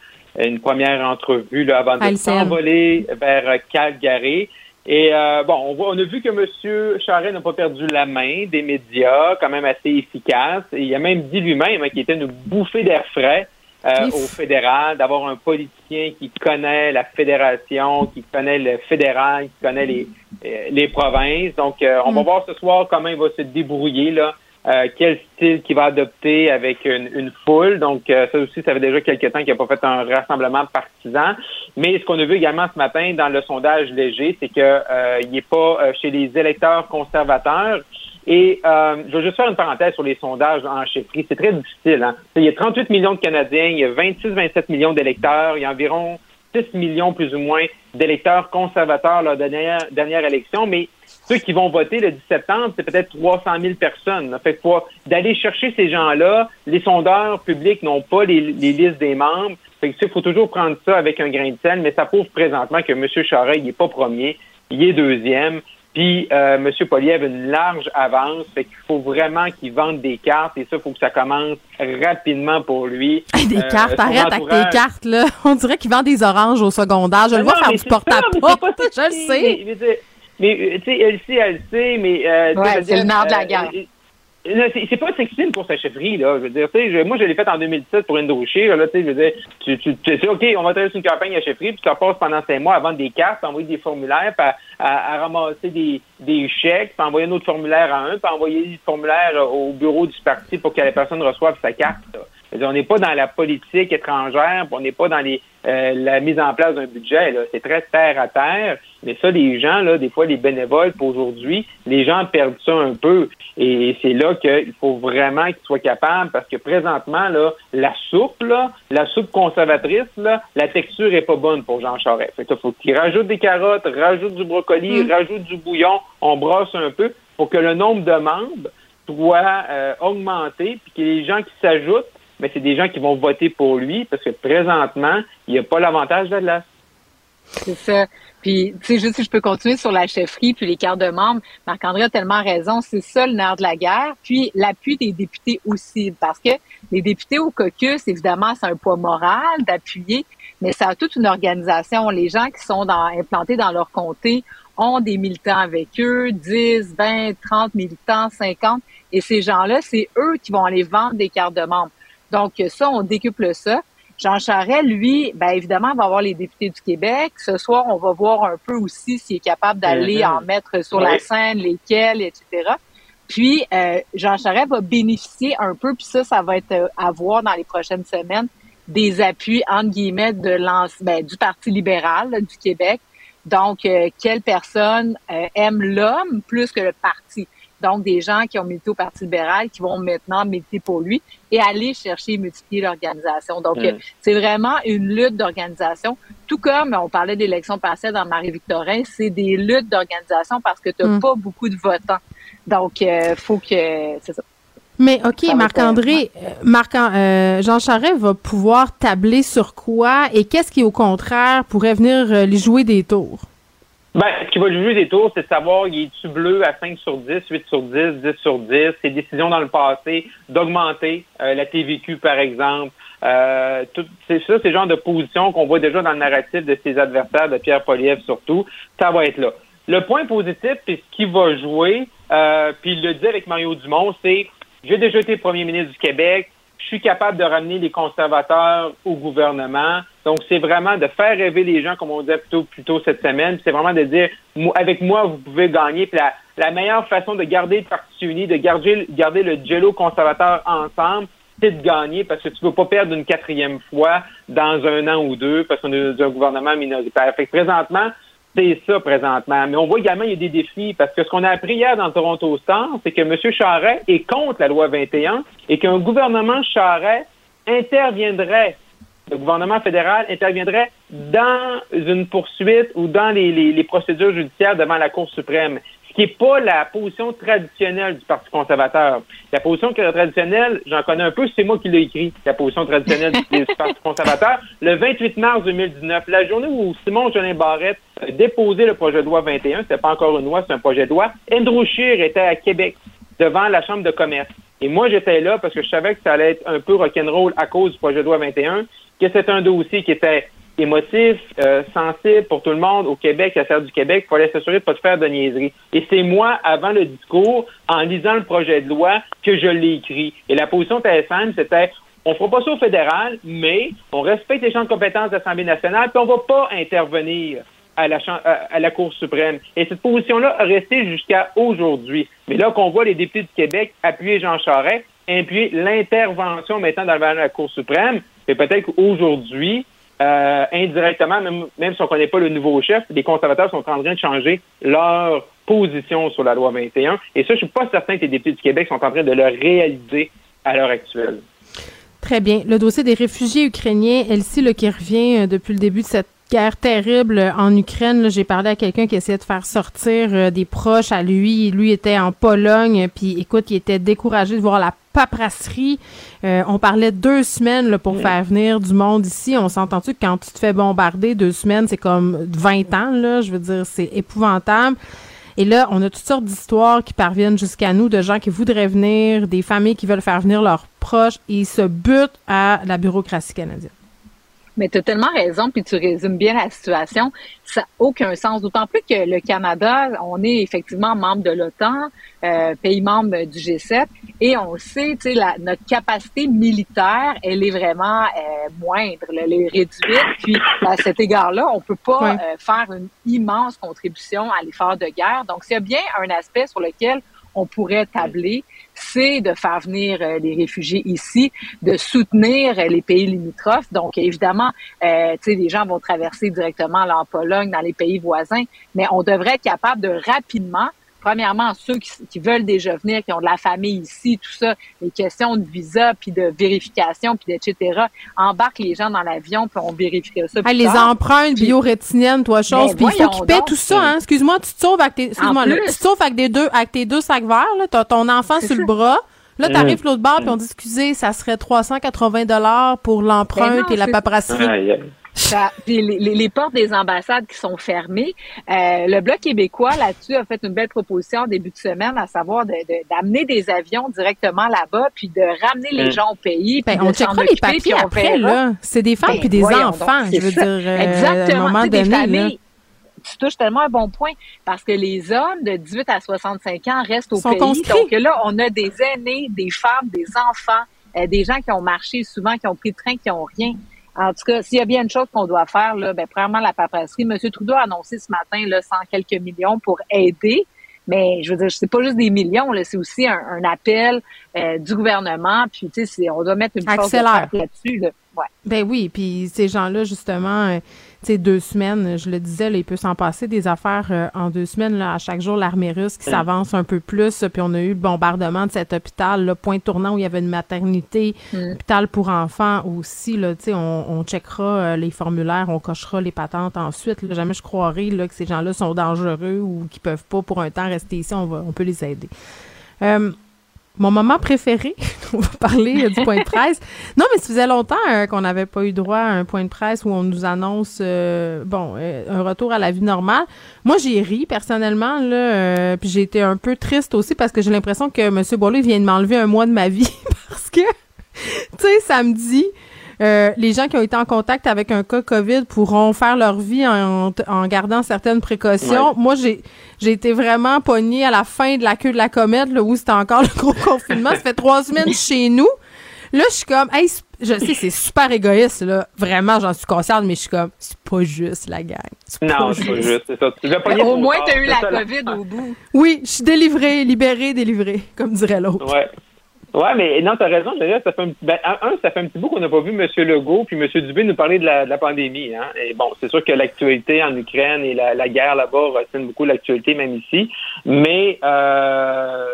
une première entrevue là, avant de s'envoler vers Calgary. Et euh, bon, on, voit, on a vu que M. Charest n'a pas perdu la main des médias, quand même assez efficace. Et il a même dit lui-même hein, qu'il était une bouffée d'air frais euh, au fédéral, d'avoir un politicien qui connaît la fédération, qui connaît le fédéral, qui connaît les, les provinces. Donc, euh, on va Mm. voir ce soir comment il va se débrouiller là. euh, quel style qu'il va adopter avec une, une foule. Donc, euh, ça aussi, ça fait déjà quelques temps qu'il n'a pas fait un rassemblement partisan. Mais ce qu'on a vu également ce matin dans le sondage léger, c'est que euh, il n'est pas euh, chez les électeurs conservateurs. Et euh, je vais juste faire une parenthèse sur les sondages en chefferie. C'est très difficile. Hein? Il y a 38 millions de Canadiens, il y a 26-27 millions d'électeurs, il y a environ 6 millions plus ou moins d'électeurs conservateurs lors de la dernière, dernière élection, mais ceux qui vont voter le 10 septembre, c'est peut-être 300 000 personnes. là. Fait que d'aller chercher ces gens-là, les sondeurs publics n'ont pas les, les listes des membres. Fait que, il faut toujours prendre ça avec un grain de sel, mais ça prouve présentement que M. Charest, il n'est pas premier, il est deuxième. Puis euh, M. Poliev a une large avance. Fait qu'il faut vraiment qu'il vende des cartes et ça, il faut que ça commence rapidement pour lui. *laughs* Des Euh, cartes, arrête avec tes cartes, là. On dirait qu'il vend des oranges au secondaire. Je le Mais vois non, faire du c'est porte ça, à mais c'est porte. pas *laughs* Je le sais. Mais, euh, tu sais, elle sait, elle sait, mais... euh, Ouais, c'est le nerf de la euh, guerre. Euh, c'est pas sexy une course à chefferie, là. Je veux dire, je- moi, je l'ai faite en 2017 pour Indochir, là, tu sais, je veux dire, tu, tu, tu sais, OK, on va travailler sur une campagne à chefferie, puis ça passe pendant cinq mois à vendre des cartes, envoyer des formulaires, puis à, à- à ramasser des, des chèques, puis envoyer un autre formulaire à un, puis envoyer des formulaires au bureau du parti pour que la personne reçoive sa carte, là. On n'est pas dans la politique étrangère, on n'est pas dans les euh, la mise en place d'un budget. C'est très terre à terre. Mais ça, les gens, là, des fois, les bénévoles, pour aujourd'hui, les gens perdent ça un peu. Et c'est là qu'il faut vraiment qu'ils soient capables, parce que présentement, là, la soupe, là, la soupe conservatrice, là, la texture est pas bonne pour Jean Charest. Fait que faut qu'il rajoute des carottes, rajoute du brocoli, rajoute du bouillon, on brosse un peu pour que le nombre de membres soit euh, augmenté, puis que les gens qui s'ajoutent, mais c'est des gens qui vont voter pour lui, parce que présentement, il n'y a pas l'avantage de la glace. C'est ça. Puis, tu sais, juste si je peux continuer sur la chefferie puis les cartes de membres, Marc-André a tellement raison, c'est ça le nerf de la guerre. Puis, l'appui des députés aussi, parce que les députés au caucus, évidemment, c'est un poids moral d'appuyer, mais ça a toute une organisation. Les gens qui sont implantés dans leur comté ont des militants avec eux, 10, 20, 30 militants, 50, et ces gens-là, c'est eux qui vont aller vendre des cartes de membres. Donc, ça, on décuple ça. Jean Charest, lui, ben évidemment, va avoir les députés du Québec. Ce soir, on va voir un peu aussi s'il est capable d'aller Mhm. en mettre sur Oui. la scène, lesquels, etc. Puis, euh, Jean Charest va bénéficier un peu, puis ça, ça va être euh, à voir dans les prochaines semaines, des appuis, entre guillemets, de l'an- ben, du Parti libéral là, du Québec. Donc, euh, quelle personne euh, aime l'homme plus que le parti? Donc, des gens qui ont milité au Parti libéral, qui vont maintenant militer pour lui et aller chercher et multiplier l'organisation. Donc, c'est vraiment une lutte d'organisation. Tout comme on parlait d'élections partielles dans Marie-Victorin, c'est des luttes d'organisation parce que tu n'as Mm. pas beaucoup de votants. Donc, euh, faut que... C'est ça. Mais OK, Marc-André, euh, Marc euh, Jean Charest va pouvoir tabler sur quoi et qu'est-ce qui, au contraire, pourrait venir euh, lui jouer des tours? Ben, ce qui va juger des tours, c'est de savoir, il est-tu bleu à 5 sur 10, 8 sur 10, 10 sur 10, ses décisions dans le passé d'augmenter euh, la TVQ, par exemple. Euh, tout, c'est ça, c'est le genre de position qu'on voit déjà dans le narratif de ses adversaires, de Pierre Poliev surtout. Ça va être là. Le point positif, puis ce qui va jouer, euh, puis il le dit avec Mario Dumont, c'est j'ai déjà été premier ministre du Québec, je suis capable de ramener les conservateurs au gouvernement. Donc, c'est vraiment de faire rêver les gens, comme on disait plutôt, plus tôt cette semaine. C'est vraiment de dire, avec moi, vous pouvez gagner. La, la meilleure façon de garder le Parti uni, de garder, garder le jello conservateur ensemble, c'est de gagner parce que tu ne veux pas perdre une quatrième fois dans un an ou deux parce qu'on est dans un gouvernement minoritaire. Fait que présentement, c'est ça présentement. Mais on voit également il y a des défis parce que ce qu'on a appris hier dans Toronto Star, c'est que M. Charret est contre la loi 21 et qu'un gouvernement Charret interviendrait, le gouvernement fédéral interviendrait dans une poursuite ou dans les procédures judiciaires devant la Cour suprême. Qui n'est pas la position traditionnelle du Parti conservateur. La position traditionnelle, j'en connais un peu, c'est moi qui l'ai écrit, la position traditionnelle *laughs* du, Parti conservateur. Le 28 mars 2019, la journée où Simon Jolin Barrette a déposé le projet de loi 21, c'était pas encore une loi, c'est un projet de loi, Andrew Scheer était à Québec devant la Chambre de commerce. Et moi, j'étais là parce que je savais que ça allait être un peu rock'n'roll à cause du projet de loi 21, que c'était un dossier qui était émotif, euh, sensible pour tout le monde au Québec, à du Québec. Il fallait s'assurer de pas te faire de niaiserie. Et c'est moi, avant le discours, en lisant le projet de loi, que je l'ai écrit. Et la position TSM, c'était on fera pas ça au fédéral, mais on respecte les champs de compétences de l'Assemblée nationale, puis on va pas intervenir à la, à- la Cour suprême. Et cette position-là a resté jusqu'à aujourd'hui. Mais là qu'on voit les députés du Québec appuyer Jean Charest, appuyer l'intervention maintenant dans la Cour suprême, peut-être qu'aujourd'hui, euh, indirectement, même, même si on ne connaît pas le nouveau chef, les conservateurs sont en train de changer leur position sur la loi 21. Et ça, je suis pas certain que les députés du Québec sont en train de le réaliser à l'heure actuelle. Très bien. Le dossier des réfugiés ukrainiens, Elsie, là, qui revient euh, depuis le début de cette guerre terrible en Ukraine. J'ai parlé à quelqu'un qui essayait de faire sortir euh, des proches à lui. Lui était en Pologne, puis écoute, il était découragé de voir la paperasserie. Euh, on parlait de deux semaines là, pour faire venir du monde ici. On s'entend-tu que quand tu te fais bombarder deux semaines, c'est comme 20 ans, là? Je veux dire, c'est épouvantable. Et là, on a toutes sortes d'histoires qui parviennent jusqu'à nous de gens qui voudraient venir, des familles qui veulent faire venir leurs proches et ils se butent à la bureaucratie canadienne. Mais tu as tellement raison, puis tu résumes bien la situation. Ça n'a aucun sens, d'autant plus que le Canada, on est effectivement membre de l'OTAN, euh, pays membre du G7, et on le sait, tu sais, la- notre capacité militaire, elle est vraiment euh, moindre, là, elle est réduite. Puis à cet égard-là, on peut pas euh, faire une immense contribution à l'effort de guerre. Donc, s'il y a bien un aspect sur lequel on pourrait tabler, c'est de faire venir euh, les réfugiés ici, de soutenir euh, les pays limitrophes. Donc, évidemment, euh, tu sais, les gens vont traverser directement là, en Pologne, dans les pays voisins, mais on devrait être capable de rapidement, premièrement, ceux qui, qui veulent déjà venir, qui ont de la famille ici, tout ça, les questions de visa, puis de vérification, puis etc., embarque les gens dans l'avion, puis on vérifiera ça plus les tard. empreintes biorétiniennes, toi, chose. Ben, Puis il faut qu'ils paient tout ça, hein. Excuse-moi, tu te sauves avec tes, excuse-moi, là, tu te sauves avec des deux, avec tes deux sacs verts, là. T'as ton enfant sur le bras. Là, t'arrives Mm. l'autre bord, puis on dit, excusez, ça serait 380 dollars pour Ben l'empreinte non, et la paperasserie. Ça- puis les, les- les portes des ambassades qui sont fermées. Euh, le Bloc québécois, là-dessus, a fait une belle proposition en début de semaine, à savoir de- de- d'amener des avions directement là-bas, puis de ramener les Mm. gens au pays. Ben, puis on checkera les papiers puis on après, verra. là. C'est des femmes Ben, puis des enfants, donc, je veux c'est ça. dire, euh, Exactement. à un moment des donné, là. familles, tu touches tellement un bon point parce que les hommes de 18 à 65 ans restent au Sont pays. conscrits. Donc là, on a des aînés, des femmes, des enfants, euh, des gens qui ont marché souvent, qui ont pris le train, qui ont rien. En tout cas, s'il y a bien une chose qu'on doit faire, là, ben, premièrement, la paperasserie. M. Trudeau a annoncé ce matin là, 100 quelques millions pour aider. Mais je veux dire, c'est pas juste des millions, là, c'est aussi un, un appel euh, du gouvernement. Puis, tu sais, c'est- on doit mettre une force là-dessus. Là. Ouais. Ben oui, puis ces gens-là, justement, euh, sais, deux semaines, je le disais, là, il peut s'en passer des affaires euh, en deux semaines. Là, à chaque jour, l'armée russe qui s'avance un peu plus, puis on a eu le bombardement de cet hôpital, là, point tournant où il y avait une maternité, Mm. hôpital pour enfants aussi. Là, tu sais, on, on checkera euh, les formulaires, on cochera les patentes ensuite. Là. Jamais je croirais là, que ces gens-là sont dangereux ou qu'ils peuvent pas pour un temps rester ici. On, va, on peut les aider. Euh, mon moment préféré, *laughs* on va parler euh, du point de presse. Non, mais ça faisait longtemps euh, qu'on n'avait pas eu droit à un point de presse où on nous annonce, euh, bon, un retour à la vie normale. Moi, j'ai ri personnellement, là, puis j'ai été un peu triste aussi parce que j'ai l'impression que M. Boileau vient de m'enlever un mois de ma vie *laughs* parce que, *laughs* tu sais, samedi, euh, les gens qui ont été en contact avec un cas COVID pourront faire leur vie en, en gardant certaines précautions. Ouais. Moi, j'ai j'ai été vraiment pognée à la fin de la queue de la comète, là, où c'était encore *laughs* le gros confinement. Ça fait trois semaines chez nous. Là, je suis comme, hey, c'est- je sais, c'est super égoïste, là. Vraiment, j'en suis consciente, mais je suis comme, c'est pas juste, la gang. C'est Non, c'est pas juste, c'est ça. Tu au moins, tard, tu as eu la COVID au bout. Oui, je suis délivrée, libérée, délivrée, comme dirait l'autre. Ouais. Ouais, mais non, t'as raison, ça fait un ben, un, un, ça fait un petit bout qu'on n'a pas vu M. Legault puis M. Dubé nous parler de la, de la pandémie. Hein. Et bon, c'est sûr que l'actualité en Ukraine et la, la guerre là-bas retiennent beaucoup l'actualité, même ici. Mais euh,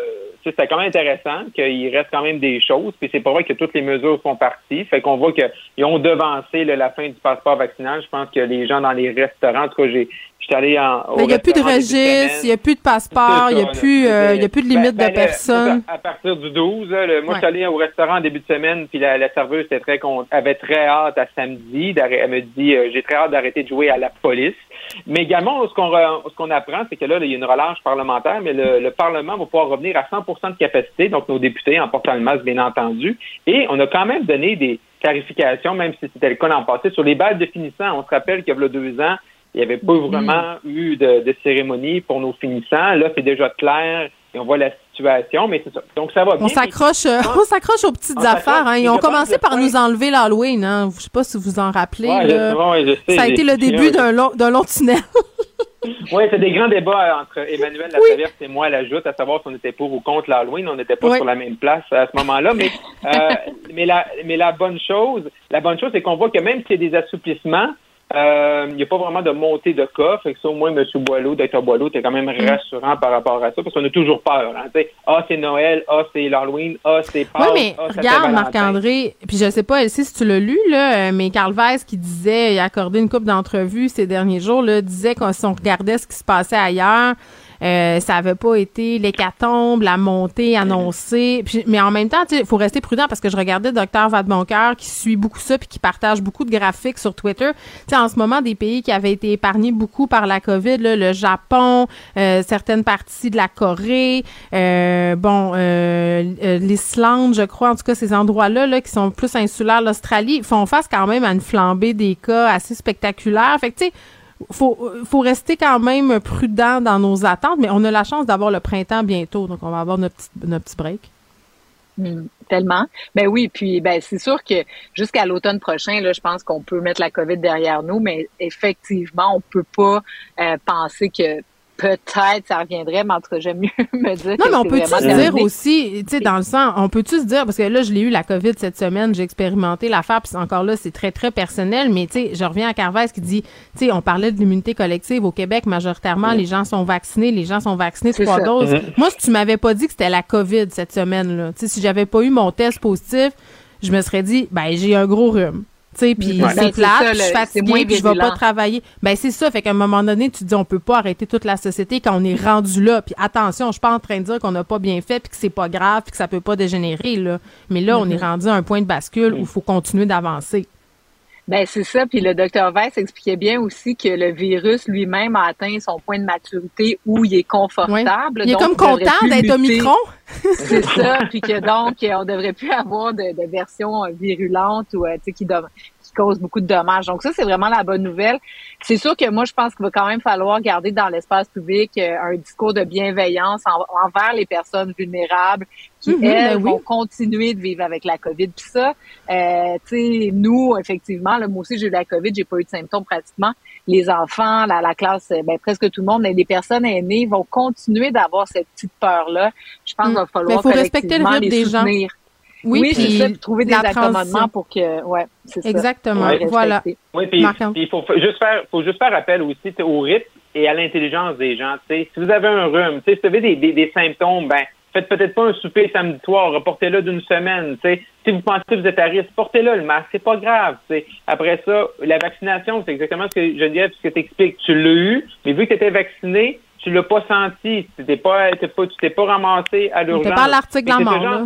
c'est quand même intéressant qu'il reste quand même des choses. Puis c'est pas vrai que toutes les mesures font partie. Fait qu'on voit qu'ils ont devancé là, la fin du passeport vaccinal. Je pense que les gens dans les restaurants, en tout cas, j'ai J'étais allé en. il n'y a plus de registre, il n'y a plus de passeport, il n'y a plus, euh, y a plus de limite Ben, de ben, personnes. À partir du 12, là, le- moi, Ouais. suis allé au restaurant en début de semaine, puis la, la serveuse était très avait très hâte à samedi. Elle me dit euh, J'ai très hâte d'arrêter de jouer à la police. Mais également, ce qu'on ce qu'on apprend, c'est que là, il y a une relâche parlementaire, mais le, le Parlement va pouvoir revenir à 100% de capacité, donc nos députés en portant le masque, bien entendu. Et on a quand même donné des clarifications, même si c'était le cas l'an passé, sur les balles de finissants. On se rappelle qu'il y a deux ans, il n'y avait pas vraiment eu de, de cérémonie pour nos finissants. Là, c'est déjà clair et on voit la situation, mais c'est ça. Donc, ça va bien. On s'accroche, euh, on s'accroche aux petites On s'accroche, affaires. Hein. Ils ont commencé par nous enlever l'Halloween. Hein. Je sais pas si vous en rappelez. Ouais, là. je- ouais, je sais, ça a été le début d'un long, d'un long tunnel. *laughs* Oui, c'est des grands débats entre Emmanuel Latraverse et moi, l'ajoute, à savoir si on était pour ou contre l'Halloween. On n'était pas Oui. sur la même place à ce moment-là. Mais, euh, *laughs* mais, la, mais la bonne chose, la bonne chose, c'est qu'on voit que même s'il y a des assouplissements, euh, il n'y a pas vraiment de montée de cas. Fait que ça, au moins, M. Boileau, Dr. Boileau, était quand même Mm. rassurant par rapport à ça, parce qu'on a toujours peur. Hein, ah, c'est Noël, ah, c'est l'Halloween, ah, c'est Oui, Pâques, mais ah, regarde. Marc-André, puis je sais pas, Elsie, si tu l'as lu, là, euh, mais Carl Weiss qui disait, il a accordé une couple d'entrevues ces derniers jours, là, disait que si on regardait ce qui se passait ailleurs, euh, ça avait pas été l'hécatombe, la montée annoncée. Mais en même temps, il faut rester prudent parce que je regardais Dr Vadeboncoeur qui suit beaucoup ça puis qui partage beaucoup de graphiques sur Twitter. Tu sais, en ce moment, des pays qui avaient été épargnés beaucoup par la COVID, là, le Japon, euh, certaines parties de la Corée, euh, bon, euh, euh, l'Islande, je crois, en tout cas, ces endroits-là là, qui sont plus insulaires, l'Australie, font face quand même à une flambée des cas assez spectaculaire. Fait que, tu sais, faut, faut rester quand même prudent dans nos attentes, mais on a la chance d'avoir le printemps bientôt, donc on va avoir notre petit, notre petit break. Mm, tellement. Ben oui, puis ben c'est sûr que jusqu'à l'automne prochain, là, je pense qu'on peut mettre la COVID derrière nous, mais effectivement, on peut pas euh, penser que peut-être ça reviendrait, mais en tout cas, j'aime mieux *laughs* me dire. Non, que mais on peut-tu se dire aussi, tu sais, dans le sens, on peut-tu se dire, parce que là, je l'ai eu la COVID cette semaine, j'ai expérimenté l'affaire, puis encore là, c'est très, très personnel, mais tu sais, je reviens à Carvez qui dit, tu sais, on parlait de l'immunité collective au Québec, majoritairement, les gens sont vaccinés, les gens sont vaccinés trois ça. doses. Moi, si tu m'avais pas dit que c'était la COVID cette semaine-là, tu sais, si j'avais pas eu mon test positif, je me serais dit, ben, j'ai un gros rhume. Tu sais, puis Ouais. c'est Ben, plate, je suis fatiguée, puis je vais pas travailler. Ben c'est ça, fait qu'à un moment donné, tu te dis on peut pas arrêter toute la société quand on est rendu là. Puis attention, je suis pas en train de dire qu'on n'a pas bien fait puis que c'est pas grave puis que ça peut pas dégénérer là. Mais là, on Mhm. est rendu à un point de bascule où il faut continuer d'avancer. Ben c'est ça. Puis le docteur Weiss expliquait bien aussi que le virus lui-même a atteint son point de maturité où il est confortable. Il est Donc, comme content d'être. Omicron. *laughs* C'est ça. Puis que donc on devrait plus avoir de, de version euh, virulente ou euh, tu sais qui dom- qui cause beaucoup de dommages. Donc ça c'est vraiment la bonne nouvelle. C'est sûr que moi je pense qu'il va quand même falloir garder dans l'espace public euh, un discours de bienveillance en- envers les personnes vulnérables qui Mhm, elles ben oui. vont continuer de vivre avec la COVID. Puis ça, euh, tu sais, nous, effectivement, là, moi aussi, j'ai eu la COVID, j'ai pas eu de symptômes pratiquement. Les enfants, la, la classe, euh, ben, presque tout le monde, mais les personnes aînées vont continuer d'avoir cette petite peur-là. Je pense qu'il va Mm. falloir faut respecter le collectivement rythme les des gens. Oui, Oui, c'est puis ça, trouver des accommodements pour que, ouais, c'est ça. Exactement. Ouais, Voilà. Oui, puis il faut juste faire, faut juste faire appel aussi tu sais, au rythme et à l'intelligence des gens. tu sais. Si vous avez un rhume, tu sais, si vous avez des, des, des symptômes, ben faites peut-être pas un souper samedi soir, reportez-le d'une semaine. tu sais. Si vous pensez que vous êtes à risque, portez-le le masque, c'est pas grave. tu sais. Après ça, la vaccination, c'est exactement ce que Geneviève, ce que t'expliques. Tu l'as eu, mais vu que tu étais vacciné, tu l'as pas senti. Tu t'es pas, t'es pas, tu t'es pas ramassé à l'urgence. T'es pas l'article de la c'est ce mort, genre- là.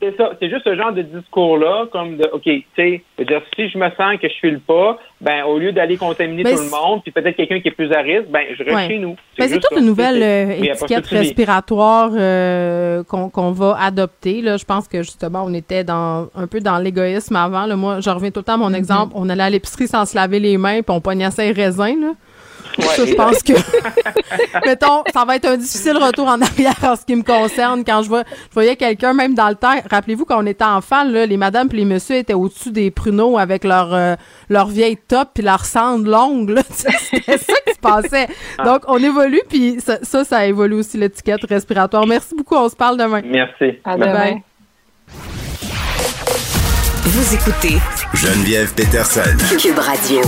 C'est ça, c'est juste ce genre de discours-là, comme de, OK, tu sais, si je me sens que je file pas, ben, au lieu d'aller contaminer Ben, tout le monde, puis peut-être quelqu'un qui est plus à risque, ben, je reste Ouais. chez nous. C'est toute ça. une nouvelle euh, étiquette respiratoire euh, qu'on va adopter. Là. Je pense que justement, on était dans un peu dans l'égoïsme avant. Là. Moi, je reviens tout le temps à mon exemple. On allait à l'épicerie sans se laver les mains, puis on pognait ça raisins. Là. Ça, je pense que, *laughs* mettons, ça va être un difficile retour en arrière en ce qui me concerne. Quand je, vois, je voyais quelqu'un, même dans le temps, rappelez-vous, quand on était enfant, là, les madames et les messieurs étaient au-dessus des pruneaux avec leur, euh, leur vieille top puis leur cendre longue. là. *laughs* C'était ça qui se passait. Donc, on évolue, puis ça, ça, ça évolue aussi l'étiquette respiratoire. Merci beaucoup, on se parle demain. Merci. À Bye demain. bye. Vous écoutez Geneviève Peterson. Cube Radio.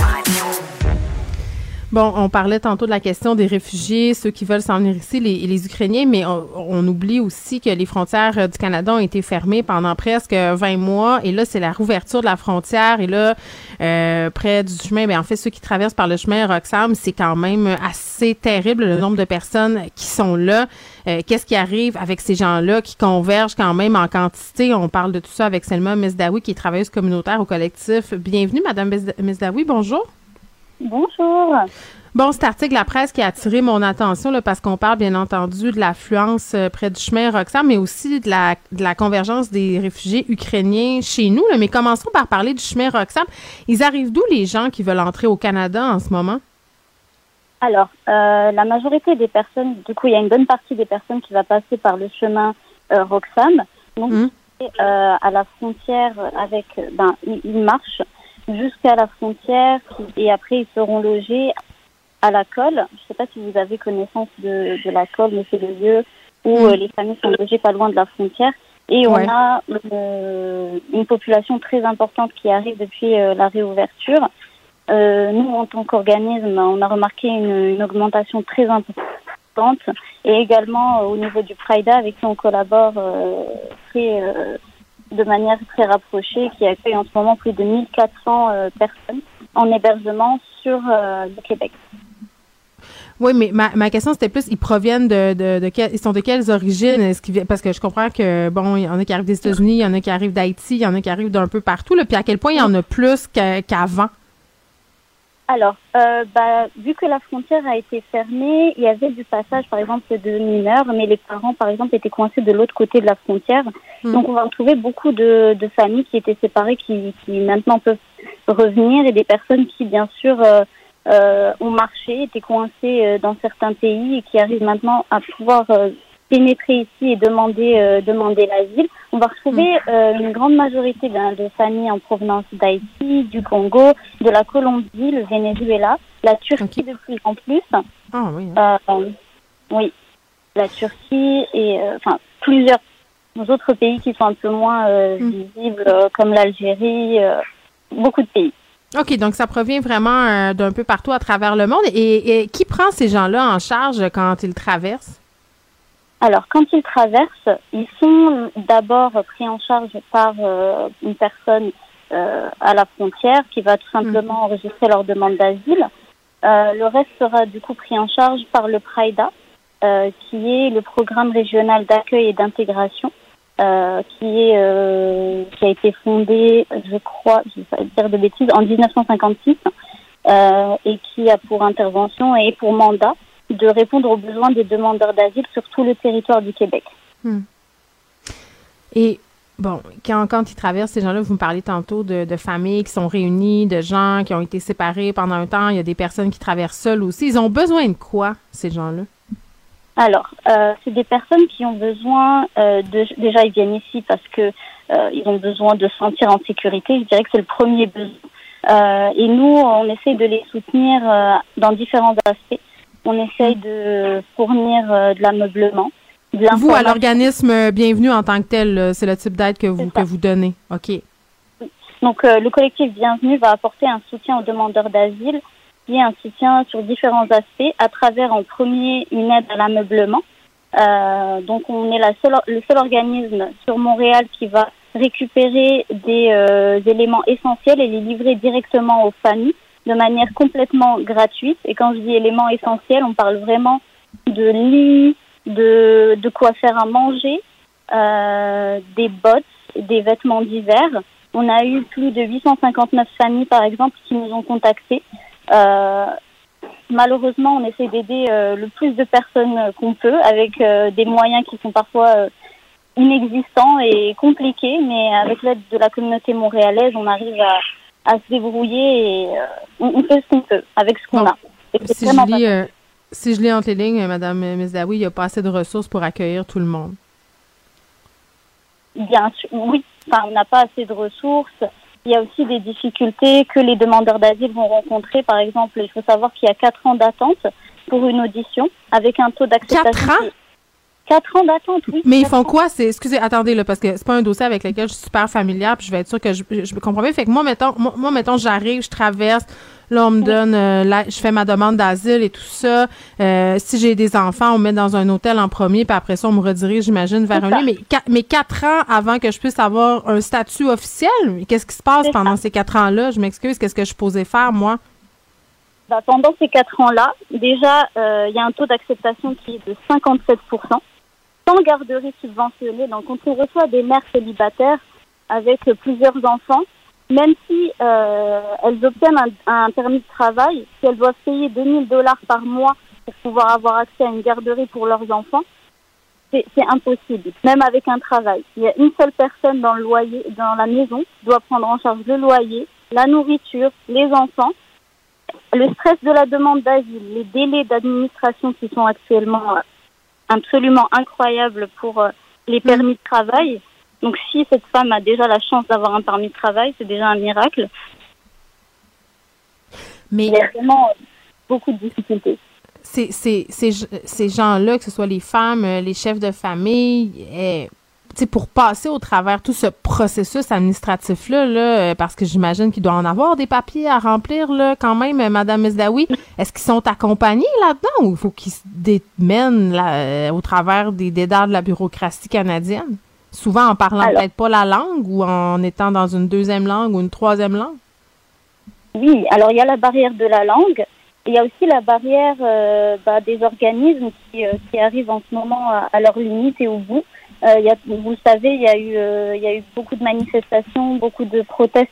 Bon, on parlait tantôt de la question des réfugiés, ceux qui veulent s'en venir ici, les, Ukrainiens, mais on, oublie aussi que les frontières euh, du Canada ont été fermées pendant presque 20 mois. Et là, c'est la rouverture de la frontière. Et là, euh, près du chemin, ben, en fait, ceux qui traversent par le chemin Roxham, c'est quand même assez terrible le nombre de personnes qui sont là. Euh, Qu'est-ce qui arrive avec ces gens-là qui convergent quand même en quantité? On parle de tout ça avec Selma Mesdaoui, qui est travailleuse communautaire au collectif. Bienvenue, Madame Mesdaoui, bonjour. Bonjour. Bon, cet article de la presse qui a attiré mon attention là, parce qu'on parle bien entendu de l'affluence euh, près du chemin Roxham, mais aussi de la, de la convergence des réfugiés ukrainiens chez nous. Là. Mais commençons par parler du chemin Roxham. Ils arrivent d'où les gens qui veulent entrer au Canada en ce moment? Alors, euh, la majorité des personnes, du coup, il y a une bonne partie des personnes qui va passer par le chemin euh, Roxham. Donc, Hum. euh, à la frontière avec, ben, ils marchent jusqu'à la frontière et après ils seront logés à la colle. Je ne sais pas si vous avez connaissance de, de la colle, mais c'est le lieu où Hum. euh, les familles sont logées pas loin de la frontière. Et Ouais. on a euh, une population très importante qui arrive depuis euh, la réouverture. Euh, nous, en tant qu'organisme, on a remarqué une, une augmentation très importante et également au niveau du Prida avec qui on collabore euh, très, euh, de manière très rapprochée, qui accueille en ce moment plus de 1400 euh, personnes en hébergement sur euh, le Québec. Oui, mais ma, ma question, c'était plus, ils proviennent de, de, de quel- ils sont de quelles origines? Parce que je comprends que, bon, il y en a qui arrivent des États-Unis, il y en a qui arrivent d'Haïti, il y en a qui arrivent d'un peu partout, là, puis à quel point il y en a plus qu'a- qu'avant? Alors, euh, bah, vu que la frontière a été fermée, il y avait du passage, par exemple, de mineurs, mais les parents, par exemple, étaient coincés de l'autre côté de la frontière. Hmm. Donc, on va retrouver beaucoup de, de familles qui étaient séparées, qui, qui maintenant peuvent revenir, et des personnes qui, bien sûr, euh, euh, ont marché, étaient coincées euh, dans certains pays et qui arrivent maintenant à pouvoir euh, pénétrer ici et demander euh, demander l'asile. On va retrouver euh, une grande majorité ben, de familles en provenance d'Haïti, du Congo, de la Colombie, le Venezuela, la Turquie de plus en plus. Ah oui. Euh, oui, la Turquie et enfin plusieurs autres pays qui sont un peu moins euh, visibles, comme l'Algérie, beaucoup de pays. OK, donc ça provient vraiment d'un peu partout à travers le monde. Et, et qui prend ces gens-là en charge quand ils traversent? Alors, quand ils traversent, ils sont d'abord pris en charge par euh, une personne euh, à la frontière qui va tout simplement enregistrer leur demande d'asile. Euh, le reste sera du coup pris en charge par le PRIDA, euh, qui est le programme régional d'accueil et d'intégration, euh, qui est euh, qui a été fondé, je crois, je vais pas dire de bêtises, en 1956, euh, et qui a pour intervention et pour mandat de répondre aux besoins des demandeurs d'asile sur tout le territoire du Québec. Hmm. Et bon, quand, quand ils traversent ces gens-là, vous me parlez tantôt de, de familles qui sont réunies, de gens qui ont été séparés pendant un temps. Il y a des personnes qui traversent seules aussi. Ils ont besoin de quoi, ces gens-là? Alors, euh, c'est des personnes qui ont besoin euh, de déjà ils viennent ici parce que euh, ils ont besoin de se sentir en sécurité. Je dirais que c'est le premier besoin. Et nous, on essaye de les soutenir dans différents aspects. On essaye de fournir euh, de l'ameublement, Vous, à l'organisme Bienvenue en tant que tel, là, c'est le type d'aide que vous, que vous donnez. OK. Donc, euh, le collectif Bienvenue va apporter un soutien aux demandeurs d'asile, qui est un soutien sur différents aspects, à travers en premier une aide à l'ameublement. Euh, donc, on est la seule, le seul organisme sur Montréal qui va récupérer des euh, éléments essentiels et les livrer directement aux familles de manière complètement gratuite. Et quand je dis éléments essentiels, on parle vraiment de lits, de, de quoi faire à manger, euh, des bottes, des vêtements d'hiver. On a eu plus de 859 familles, par exemple, qui nous ont contactés. Euh, malheureusement, on essaie d'aider euh, le plus de personnes qu'on peut, avec euh, des moyens qui sont parfois euh, inexistants et compliqués, mais avec l'aide de la communauté montréalaise, on arrive à, à se débrouiller et euh, on, on fait ce qu'on peut avec ce qu'on a. C'est Si je, lis, euh, si je lis entre les lignes, euh, Madame euh, Mizdaoui, il n'y a pas assez de ressources pour accueillir tout le monde. Bien sûr, oui. Enfin, on n'a pas assez de ressources. Il y a aussi des difficultés que les demandeurs d'asile vont rencontrer. Par exemple, il faut savoir qu'il y a quatre ans d'attente pour une audition avec un taux d'acceptation. Quatre ans? Quatre ans d'attente, oui. Mais ils font quoi? C'est, excusez, attendez, là, parce que c'est pas un dossier avec lequel je suis super familière, puis je vais être sûre que je, je me comprends bien. Fait que moi, mettons, moi, moi, mettons, j'arrive, je traverse, là, on me donne, euh, la- je fais ma demande d'asile et tout ça. Euh, si j'ai des enfants, on me met dans un hôtel en premier, puis après ça, on me redirige, j'imagine, vers un lieu. Mais, mais quatre ans avant que je puisse avoir un statut officiel, qu'est-ce qui se passe pendant ces quatre ans-là? Je m'excuse, qu'est-ce que je suis posée faire, moi? Bah, pendant ces quatre ans-là, déjà, euh, il y a un taux d'acceptation qui est de 57 sans garderie subventionnée. Donc, quand on reçoit des mères célibataires avec plusieurs enfants, même si euh, elles obtiennent un, permis de travail, si elles doivent payer 2000 dollars par mois pour pouvoir avoir accès à une garderie pour leurs enfants, c'est impossible, même avec un travail. Il y a une seule personne dans le loyer, dans la maison, qui doit prendre en charge le loyer, la nourriture, les enfants, le stress de la demande d'asile, les délais d'administration qui sont actuellement absolument incroyables pour euh, les permis de travail. Donc si cette femme a déjà la chance d'avoir un permis de travail, c'est déjà un miracle. Mais il y a vraiment euh, beaucoup de difficultés. ces, ces, ces, ces gens-là, que ce soit les femmes, euh, les chefs de famille, sais, pour passer au travers tout ce processus administratif-là, là, euh, parce que j'imagine qu'il doit en avoir des papiers à remplir là, quand même, euh, Madame Mesdaoui, est-ce qu'ils sont accompagnés là-dedans ou il faut qu'ils se démènent là, euh, au travers des dédards de la bureaucratie canadienne? Souvent en parlant peut-être pas la langue ou en étant dans une deuxième langue ou une troisième langue? Oui, alors il y a la barrière de la langue. Il y a aussi la barrière euh, bah, des organismes qui, euh, qui arrivent en ce moment à, à leur limite et au bout. Euh, y a, vous le savez, il y, a eu, euh, il y a eu beaucoup de manifestations, beaucoup de protestes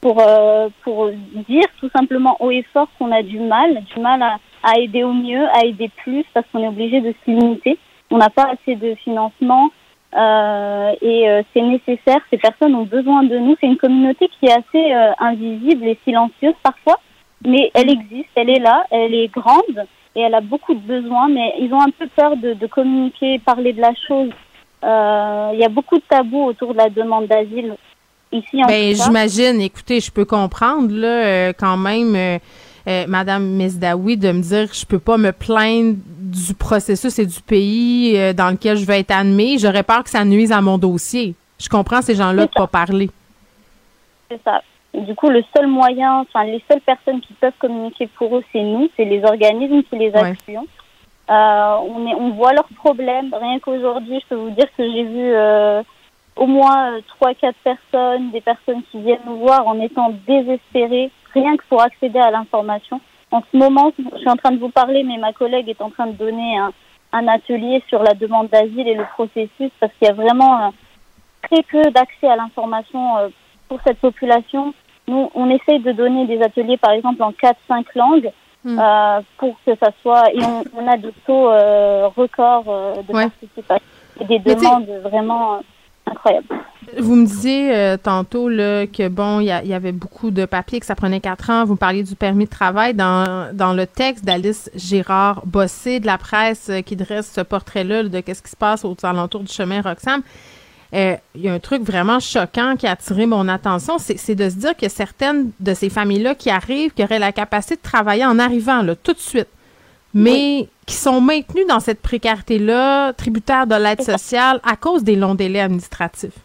pour, euh, pour dire tout simplement haut et fort qu'on a du mal, du mal à, à aider au mieux, à aider plus, parce qu'on est obligé de se limiter. On n'a pas assez de financement euh, et euh, c'est nécessaire. Ces personnes ont besoin de nous. C'est une communauté qui est assez euh, invisible et silencieuse parfois, mais elle existe, elle est là, elle est grande et elle a beaucoup de besoins, mais ils ont un peu peur de, de communiquer, parler de la chose. Euh, Il y a beaucoup de tabous autour de la demande d'asile ici en Ben, j'imagine, écoutez, je peux comprendre, là, euh, quand même, euh, euh, Madame Mesdaoui, de me dire je peux pas me plaindre du processus et du pays euh, dans lequel je vais être admis. J'aurais peur que ça nuise à mon dossier. Je comprends ces gens-là de pas parler. C'est ça. Du coup, le seul moyen, enfin, les seules personnes qui peuvent communiquer pour eux, c'est nous, c'est les organismes qui les Ouais. Euh, on, est, on voit leurs problèmes. Rien qu'aujourd'hui, je peux vous dire que j'ai vu euh, au moins euh, trois, quatre personnes, des personnes qui viennent nous voir en étant désespérées, rien que pour accéder à l'information. En ce moment, je suis en train de vous parler, mais ma collègue est en train de donner un, un atelier sur la demande d'asile et le processus, parce qu'il y a vraiment euh, très peu d'accès à l'information euh, pour cette population. Nous, on essaye de donner des ateliers, par exemple, en 4-5 langues, euh, pour que ça soit... Et on, on a des taux euh, records euh, de participation et des demandes vraiment euh, incroyables. Vous me disiez euh, tantôt là, que bon, il y, avait beaucoup de papiers, que ça prenait quatre ans. Vous parliez du permis de travail. Dans, dans le texte d'Alice Gérard Bossé de la presse qui dresse ce portrait-là de qu'est-ce qui se passe aux alentours du chemin Roxham, euh, il y a un truc vraiment choquant qui a attiré mon attention, c'est c'est de se dire que certaines de ces familles-là qui arrivent, qui auraient la capacité de travailler en arrivant là, tout de suite, mais qui sont maintenues dans cette précarité-là, tributaires de l'aide sociale à cause des longs délais administratifs.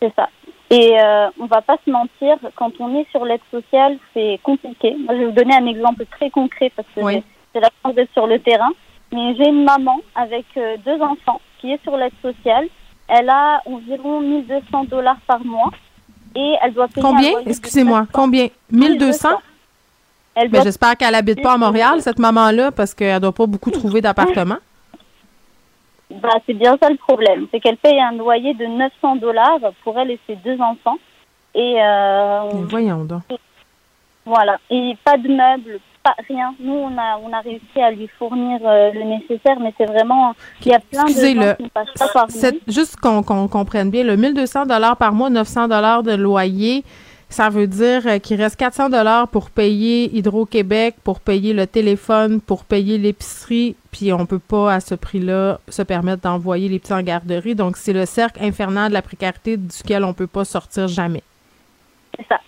C'est ça. Et euh, on va pas se mentir, quand on est sur l'aide sociale, c'est compliqué. Moi, je vais vous donner un exemple très concret parce que j'ai- j'ai la chance d'être sur le terrain. Mais j'ai une maman avec euh, deux enfants qui est sur l'aide sociale. Elle a environ 1200 dollars par mois et elle doit payer Combien? Excusez-moi, combien? 1200? Elle Mais j'espère qu'elle habite pas à Montréal, cette maman-là, parce qu'elle doit pas beaucoup trouver d'appartement. *laughs* Bah, c'est bien ça le problème, c'est qu'elle paye un loyer de 900 dollars pour elle et ses deux enfants. Et euh, voyons donc. Voilà. Et pas de meubles, pas rien. Nous, on a, on a réussi à lui fournir euh, le nécessaire, mais c'est vraiment. Il y a plein de Excusez, gens le, qui ne passent pas par nous. juste qu'on qu'on comprenne bien, le 1200 dollars par mois, 900 dollars de loyer, ça veut dire euh, qu'il reste 400 dollars pour payer Hydro-Québec, pour payer le téléphone, pour payer l'épicerie, puis on peut pas à ce prix-là se permettre d'envoyer les petits en garderie. Donc c'est le cercle infernal de la précarité duquel on peut pas sortir jamais. C'est ça.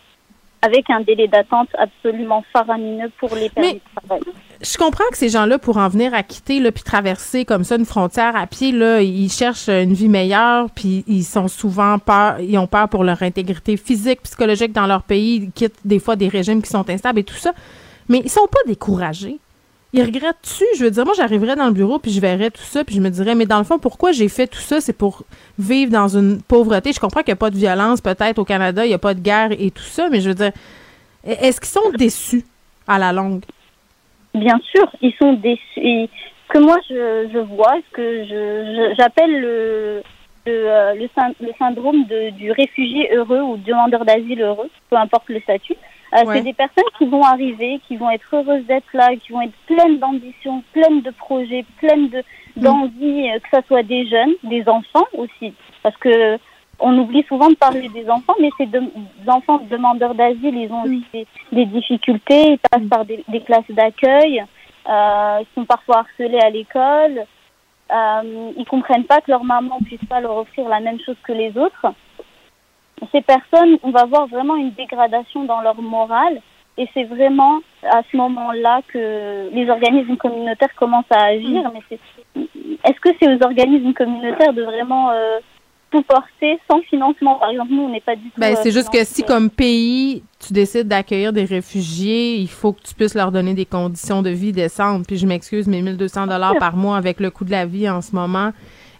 Avec un délai d'attente absolument faramineux pour les permis de travail. Je comprends que ces gens-là, pour en venir à quitter, là, puis traverser comme ça une frontière à pied, là, ils cherchent une vie meilleure, puis ils sont souvent peur, ils ont peur pour leur intégrité physique, psychologique dans leur pays, ils quittent des fois des régimes qui sont instables et tout ça. Mais ils sont pas découragés. Ils regrettent-tu? Je veux dire, moi, j'arriverais dans le bureau, puis je verrais tout ça, puis je me dirais, mais dans le fond, pourquoi j'ai fait tout ça? C'est pour vivre dans une pauvreté. Je comprends qu'il n'y a pas de violence, peut-être, au Canada, il n'y a pas de guerre et tout ça, mais je veux dire, est-ce qu'ils sont déçus à la longue? Bien sûr, ils sont déçus. Ce que moi je, je vois, ce que j'appelle le le, euh, le, le syndrome de- du réfugié heureux ou demandeur d'asile heureux, peu importe le statut. Euh, Ouais. C'est des personnes qui vont arriver, qui vont être heureuses d'être là, qui vont être pleines d'ambition, pleines de projets, pleines de d'envie, euh, que ce soit des jeunes, des enfants aussi, parce que on oublie souvent de parler des enfants, mais ces enfants demandeurs d'asile, ils ont aussi des, des difficultés, ils passent par des, des classes d'accueil, euh, ils sont parfois harcelés à l'école, euh, ils comprennent pas que leur maman puisse pas leur offrir la même chose que les autres. Ces personnes, on va voir vraiment une dégradation dans leur morale, et c'est vraiment à ce moment-là que les organismes communautaires commencent à agir. Mais c'est- est-ce que c'est aux organismes communautaires de vraiment euh, tout porter sans financement? Par exemple, nous, on n'est pas du tout. Ben, euh, c'est juste que si, comme pays, tu décides d'accueillir des réfugiés, il faut que tu puisses leur donner des conditions de vie décentes. Puis je m'excuse, mais 1200 dollars par mois avec le coût de la vie en ce moment,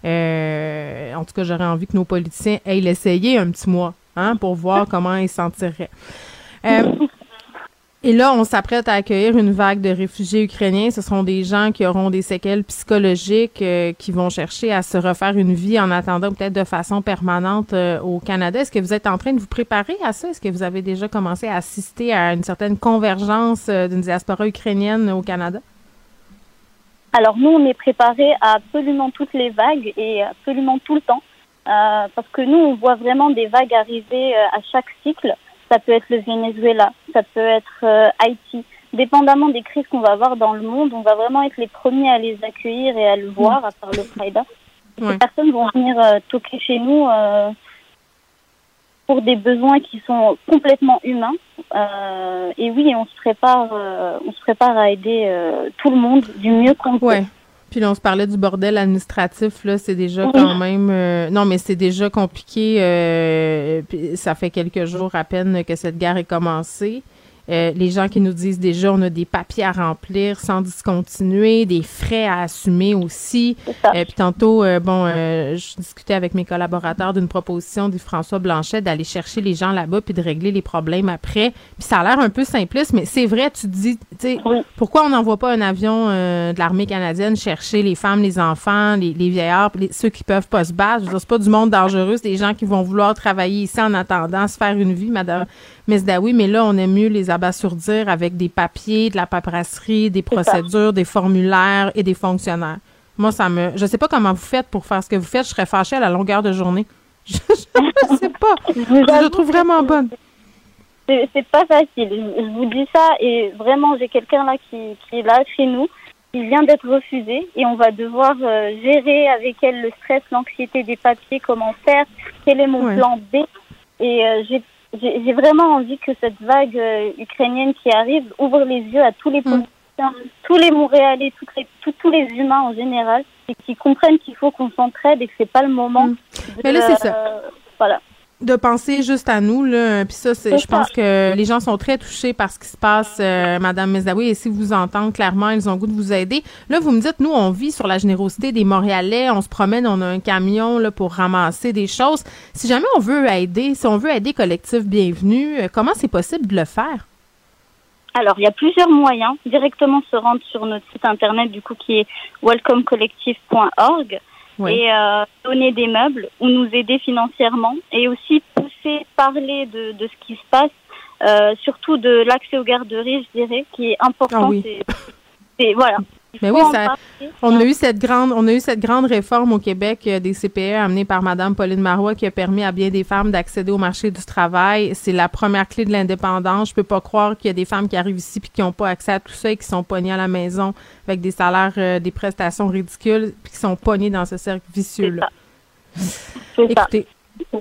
euh, en tout cas, j'aurais envie que nos politiciens aillent l'essayer un petit mois, hein, pour voir comment ils s'en tireraient. Euh, et là, on s'apprête à accueillir une vague de réfugiés ukrainiens. Ce seront des gens qui auront des séquelles psychologiques, euh, qui vont chercher à se refaire une vie en attendant peut-être de façon permanente au Canada. Est-ce que vous êtes en train de vous préparer à ça? Est-ce que vous avez déjà commencé à assister à une certaine convergence euh, d'une diaspora ukrainienne au Canada? Alors nous, on est préparé à absolument toutes les vagues et absolument tout le temps, Euh, parce que nous, on voit vraiment des vagues arriver euh, à chaque cycle. Ça peut être le Venezuela, ça peut être euh, Haïti. Dépendamment des crises qu'on va avoir dans le monde, on va vraiment être les premiers à les accueillir et à le voir, à part le Ouais. Ces personnes vont venir euh, toquer chez nous euh, pour des besoins qui sont complètement humains. Euh, et oui, on se prépare, euh, on se prépare à aider euh, tout le monde du mieux qu'on peut. Ouais. Puis là, on se parlait du bordel administratif, là, c'est déjà quand même... euh, non, mais c'est déjà compliqué. euh, puis ça fait quelques jours à peine que cette guerre est commencée. Euh, les gens qui nous disent déjà, on a des papiers à remplir sans discontinuer, des frais à assumer aussi. Euh, puis tantôt, euh, bon, euh, je discutais avec mes collaborateurs d'une proposition du François Blanchet d'aller chercher les gens là-bas puis de régler les problèmes après. Puis ça a l'air un peu simpliste, mais c'est vrai, tu te dis, tu sais, pourquoi on n'envoie pas un avion de l'armée canadienne chercher les femmes, les enfants, les, les vieillards, les- ceux qui peuvent pas se battre? Je veux dire, c'est pas du monde dangereux, c'est des gens qui vont vouloir travailler ici en attendant, se faire une vie, madame Mais là, on aime mieux les abasourdir avec des papiers, de la paperasserie, des ça. procédures, des formulaires et des fonctionnaires. Moi, ça me. Je sais pas comment vous faites pour faire ce que vous faites. Je serais fâchée à la longueur de journée. *laughs* Je, je sais pas. Je, le trouve vraiment bonne. C'est pas facile. Je, vous dis ça et vraiment, j'ai quelqu'un là qui, qui est là chez nous, qui vient d'être refusé et on va devoir euh, gérer avec elle le stress, l'anxiété des papiers, comment faire, quel est mon Ouais. plan B. Et euh, j'ai j'ai j'ai vraiment envie que cette vague euh, ukrainienne qui arrive ouvre les yeux à tous les politiciens, tous les Montréalais, toutes les, tous, tous les humains en général, et qui comprennent qu'il faut qu'on s'entraide et que c'est pas le moment. de, Mais là, c'est ça. euh, voilà. De penser juste à nous là. Puis ça c'est je pense que les gens sont très touchés par ce qui se passe euh, madame et si vous entendent clairement ils ont le goût de vous aider. Là vous me dites nous on vit sur la générosité des Montréalais. On se promène on a un camion là pour ramasser des choses. Si jamais on veut aider si on veut aider collectif bienvenue euh, comment c'est possible de le faire? Alors, il y a plusieurs moyens. Directement se rendre sur notre site internet, du coup, qui est welcomecollective.org Oui. et euh, donner des meubles ou nous aider financièrement et aussi pousser, parler de, de ce qui se passe, euh, surtout de l'accès aux garderies, je dirais, qui est important. Ah oui. C'est- c'est- voilà. Mais oui, ça, on a eu cette grande, on a eu cette grande réforme au Québec euh, des CPE amenée par Madame Pauline Marois qui a permis à bien des femmes d'accéder au marché du travail. C'est la première clé de l'indépendance. Je peux pas croire qu'il y a des femmes qui arrivent ici puis qui n'ont pas accès à tout ça et qui sont pognées à la maison avec des salaires, euh, des prestations ridicules puis qui sont pognées dans ce cercle vicieux-là. Écoutez,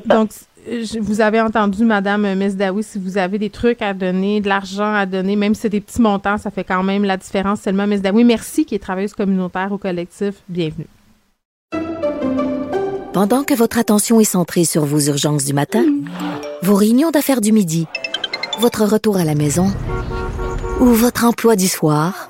donc vous avez entendu Madame euh, Miss Daoui, si vous avez des trucs à donner, de l'argent à donner, même si c'est des petits montants, ça fait quand même la différence seulement. Miss Daoui, merci qui est travailleuse communautaire au collectif. Bienvenue. Pendant que votre attention est centrée sur vos urgences du matin, vos réunions d'affaires du midi, votre retour à la maison ou votre emploi du soir,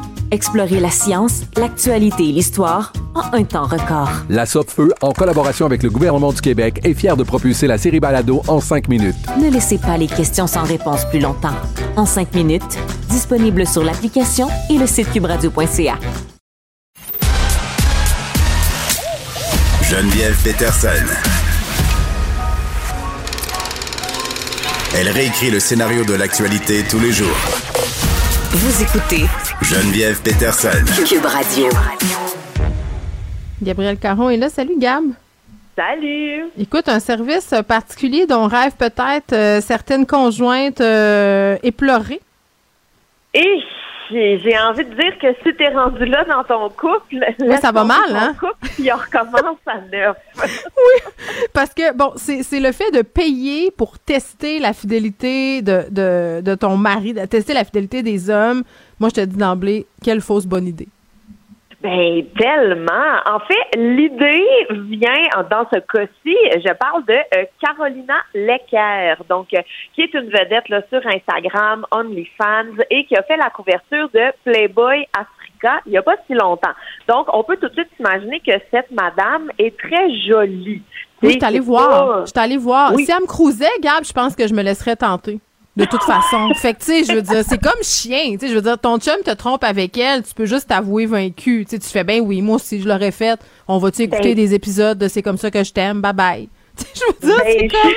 Explorez la science, l'actualité et l'histoire en un temps record. La Feu, en collaboration avec le gouvernement du Québec, est fière de propulser la série Balado en cinq minutes. Ne laissez pas les questions sans réponse plus longtemps. En cinq minutes, disponible sur l'application et le site cubradio.ca. Geneviève Peterson. Elle réécrit le scénario de l'actualité tous les jours. Vous écoutez Geneviève Peterson. Cube Radio. Gabriel Caron est là. Salut, Gab. Salut. Écoute, un service particulier dont rêvent peut-être euh, certaines conjointes euh, éplorées. Et j'ai envie de dire que si t'es rendu là dans ton couple, Ouais, ça va mal, hein? Couple, puis on recommence à neuf. *laughs* oui, parce que, bon, c'est c'est le fait de payer pour tester la fidélité de, de, de ton mari, de tester la fidélité des hommes. Moi, je te dis d'emblée, quelle fausse bonne idée. Ben tellement. En fait, l'idée vient dans ce cas-ci. Je parle de euh, Carolina Lecker, donc euh, qui est une vedette là, sur Instagram, OnlyFans, et qui a fait la couverture de Playboy Africa il n'y a pas si longtemps. Donc, on peut tout de suite s'imaginer que cette madame est très jolie. Oui, je suis allée voir. Je suis allée voir. Oui. Si elle me cruisait, Gab, je pense que je me laisserais tenter. De toute façon. Fait que, tu sais, je veux dire, c'est comme chien. Tu sais, je veux dire, ton chum te trompe avec elle, tu peux juste t'avouer vaincu. Tu sais, tu fais bien, oui, moi aussi, je l'aurais fait. On va-tu écouter Ben- des épisodes de C'est comme ça que je t'aime? Bye bye. *laughs* Tu sais, je veux dire, Ben, c'est comme.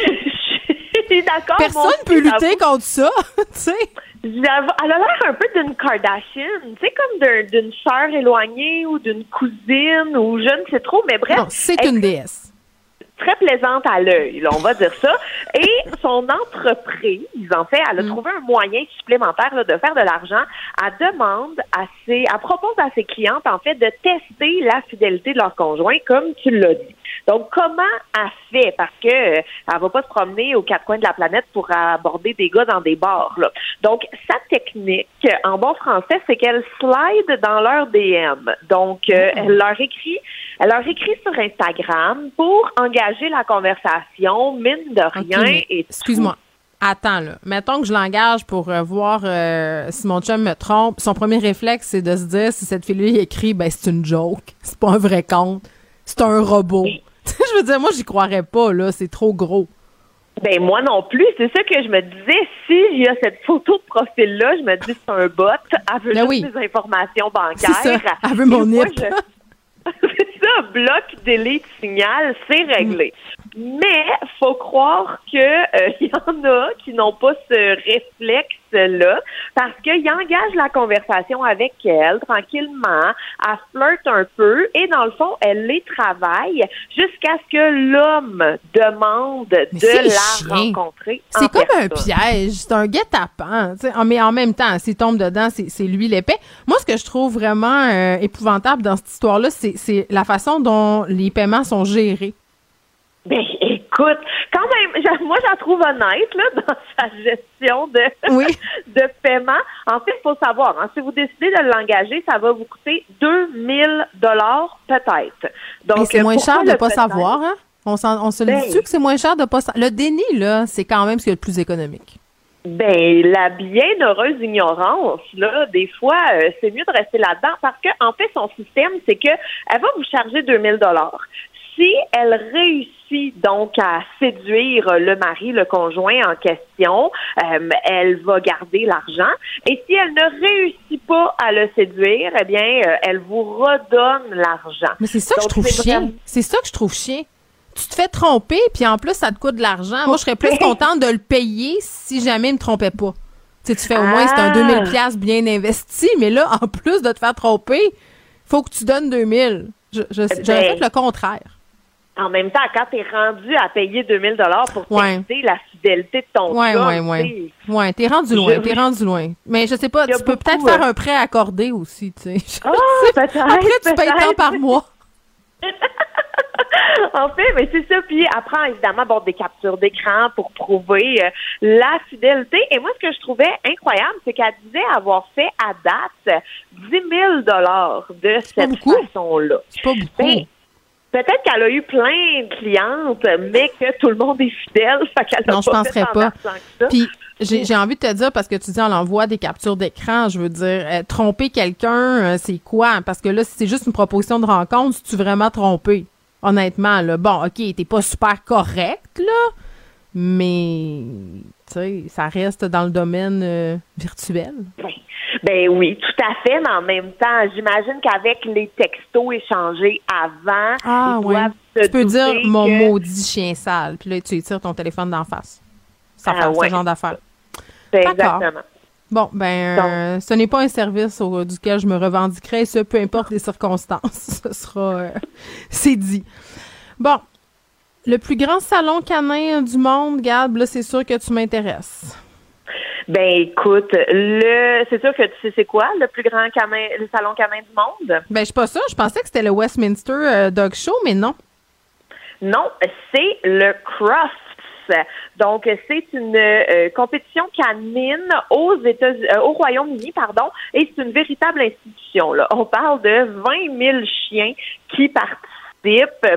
Je suis d'accord. Personne aussi, peut lutter contre ça. *laughs* tu sais. Elle a l'air un peu d'une Kardashian, tu sais, comme d'un- d'une sœur éloignée ou d'une cousine ou je ne sais trop, mais bref. Non, c'est une déesse. Très plaisante à l'œil, on va dire ça. Et son entreprise, en fait, elle a trouvé un moyen supplémentaire là, de faire de l'argent. Elle demande à ses, elle propose à ses clientes, en fait, de tester la fidélité de leur conjoint, comme tu l'as dit. Donc, comment elle fait? Parce que euh, elle va pas se promener aux quatre coins de la planète pour aborder des gars dans des bars. Là. Donc, sa technique, en bon français, c'est qu'elle slide dans leur DM. Donc, euh, elle leur écrit, elle leur écrit sur Instagram pour engager la conversation, mine de rien. Et Excuse-moi. Attends, là. Mettons que je l'engage pour euh, voir euh, si mon chum me trompe. Son premier réflexe, c'est de se dire si cette fille-là écrit, ben, c'est une joke. C'est pas un vrai compte. C'est un robot. *laughs* je veux dire, moi, j'y croirais pas, là. C'est trop gros. Ben moi non plus, c'est ça que je me disais. Si il y a cette photo de profil-là, je me dis c'est un bot. Elle veut Ben juste oui. informations bancaires. ça. Elle veut mon je- *laughs* c'est ça, bloc, delete, signal, c'est réglé. Mais faut croire que euh, *laughs* il y en a qui n'ont pas ce réflexe-là parce qu'ils engagent la conversation avec elle tranquillement, elle flirte un peu et dans le fond, elle les travaille jusqu'à ce que l'homme demande de c'est la chien. rencontrer. C'est comme un piège, c'est un guet-apens. Ah, Mais en même temps, s'il tombe dedans, c'est lui l'épée. Moi, ce que je trouve vraiment euh, épouvantable dans cette histoire-là, c'est c'est la façon dont les paiements sont gérés. Ben, écoute, quand même, *laughs* moi, j'en trouve honnête, là, dans *laughs* sa gestion de, *laughs* de paiement. En fait, il faut savoir, hein, si vous décidez de l'engager, ça va vous coûter 2000 dollars peut-être. Donc, c'est moins cher de le pas savoir, hein? On, se le Ben. dit-tu que c'est moins cher de pas savoir? Le déni, là, c'est quand même ce qui est le plus économique. Ben, la bienheureuse ignorance, là, des fois, euh, c'est mieux de rester là-dedans parce que, en fait, son système, c'est que elle va vous charger 2000 dollars. Si elle réussit donc à séduire le mari, le conjoint en question, euh, elle va garder l'argent. Et si elle ne réussit pas à le séduire, eh bien, euh, elle vous redonne l'argent. Mais c'est ça que je trouve vraiment- C'est ça que je trouve chien. Tu te fais tromper, puis en plus, ça te coûte de l'argent. Moi, je serais plus contente de le payer si jamais il me trompait pas. Tu sais, tu fais au moins, c'est un Ah. 2000 pièces bien investi, mais là, en plus de te faire tromper, faut que tu donnes 2000. Je- je- J'aurais Ben, fait le contraire. En même temps, quand tu es rendu à payer 2000 dollars pour Ouais. tester la fidélité de ton Ouais, chum, ouais, ouais. Ouais, t'es rendu loin, t'es rendu loin. Mais je sais pas, tu peux peut-être faire euh, un prêt accordé aussi, tu sais. *laughs* Ah, peut-être, Après, tu payes tant par mois. *laughs* en fait, mais c'est ça. Puis après, évidemment, bon, des captures d'écran pour prouver euh, la fidélité. Et moi, ce que je trouvais incroyable, c'est qu'elle disait avoir fait à date 10 000 dollars de cette façon-là. C'est pas beaucoup. Ben, Peut-être qu'elle a eu plein de clientes, mais que tout le monde est fidèle. *laughs* Fait qu'elle a Non, je pas penserais pas. Puis j'ai j'ai envie de te dire parce que tu dis on envoie des captures d'écran, je veux dire euh, tromper quelqu'un, euh, c'est quoi? Parce que là si c'est juste une proposition de rencontre, tu vraiment trompé? Honnêtement là, bon, OK, t'es pas super correct là, mais sais, ça reste dans le domaine euh, virtuel. Ben oui, tout à fait, mais en même temps, j'imagine qu'avec les textos échangés avant, Ah ils ouais. doivent se Tu peux dire mon maudit chien sale, puis là tu lui tires ton téléphone d'en face. Ça Ah fait ouais. ce genre d'affaires. Exactement. Bon, ben, euh, ce n'est pas un service au- duquel je me revendiquerai, ce, peu importe les circonstances. *laughs* ce sera. euh, c'est dit. Bon. Le plus grand salon canin du monde, Gab, là, c'est sûr que tu m'intéresses. Ben écoute, le c'est sûr que tu sais c'est quoi le plus grand canin, le salon canin du monde? Ben, je suis pas sûre. Je pensais que c'était le Westminster euh, Dog Show, mais non. Non, c'est le Crufts. Donc, c'est une euh, compétition canine aux États, euh, au Royaume-Uni, pardon, et c'est une véritable institution. Là. On parle de 20 000 chiens qui participent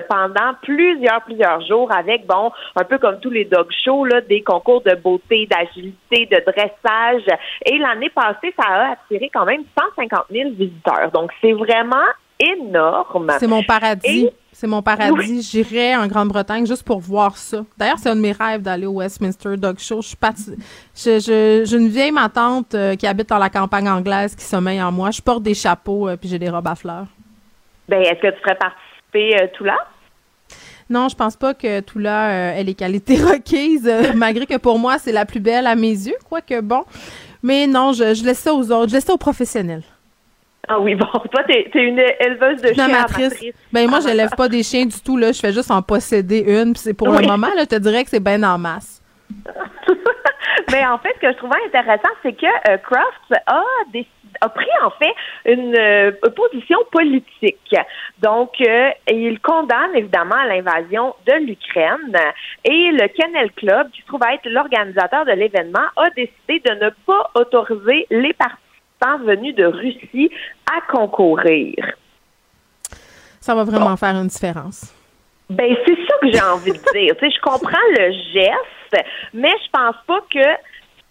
pendant plusieurs, plusieurs jours avec, bon, un peu comme tous les dog shows, là, des concours de beauté, d'agilité, de dressage. Et l'année passée, ça a attiré quand même 150 000 visiteurs. Donc, c'est vraiment énorme. C'est mon paradis. Et- C'est mon paradis. J'irais en Grande-Bretagne juste pour voir ça. D'ailleurs, c'est un de mes rêves d'aller au Westminster Dog Show. Je suis partie- je- je- J'ai une vieille ma tante euh, qui habite dans la campagne anglaise qui sommeille en moi. Je porte des chapeaux euh, puis j'ai des robes à fleurs. Ben, est-ce que tu ferais participer euh, tout là? Non, je pense pas que tout là ait les qualités *laughs* requises, euh, malgré que pour moi, c'est la plus belle à mes yeux, quoique bon. Mais non, je, je laisse ça aux autres, je laisse ça aux professionnels. Ah oui, bon, *laughs* toi, t'es es une éleveuse de chiens. Ben moi, je lève pas des chiens du tout, là. Je fais juste en posséder une, c'est pour Oui. le moment, là, je te dirais que c'est bien en masse. *laughs* Mais en fait, ce que je trouvais intéressant, c'est que euh, Crofts a, décidé- a pris en fait une euh, position politique. Donc, euh, il condamne évidemment l'invasion de l'Ukraine et le Kennel Club, qui se trouve être l'organisateur de l'événement, a décidé de ne pas autoriser les participants venus de Russie à concourir. Ça va vraiment faire une différence. Ben, c'est ça que j'ai envie de dire. Tu sais, je comprends le geste, mais je pense pas que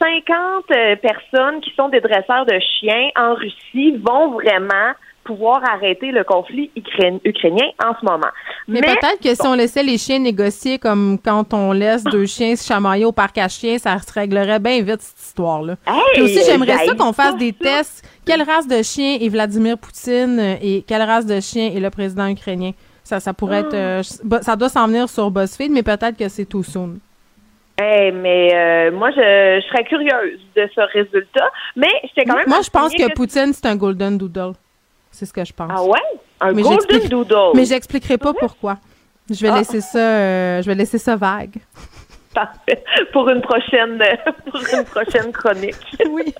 50 euh, personnes qui sont des dresseurs de chiens en Russie vont vraiment pouvoir arrêter le conflit ukra- ukrainien en ce moment. Mais, peut-être que si on laissait les chiens négocier comme quand on laisse deux chiens se chamailler au parc à chiens, ça se réglerait bien vite, cette histoire-là. Hey, Puis aussi, j'aimerais ça qu'on fasse des tests. Quelle race de chien est Vladimir Poutine euh, et quelle race de chien est le président ukrainien? Ça, ça pourrait être... euh, je- ça doit s'en venir sur BuzzFeed, mais peut-être que c'est tout soon. Hey, mais euh, moi, je, je serais curieuse de ce résultat. Mais j'étais quand même. Moi, je pense que Poutine, c'est un golden doodle. C'est ce que je pense. Ah ouais? Un Mais golden doodle. Mais j'expliquerai pas pourquoi. Je vais Ah. laisser ça, euh, je vais laisser ça vague. Parfait. Pour une prochaine, *laughs* pour une prochaine chronique. *laughs* oui.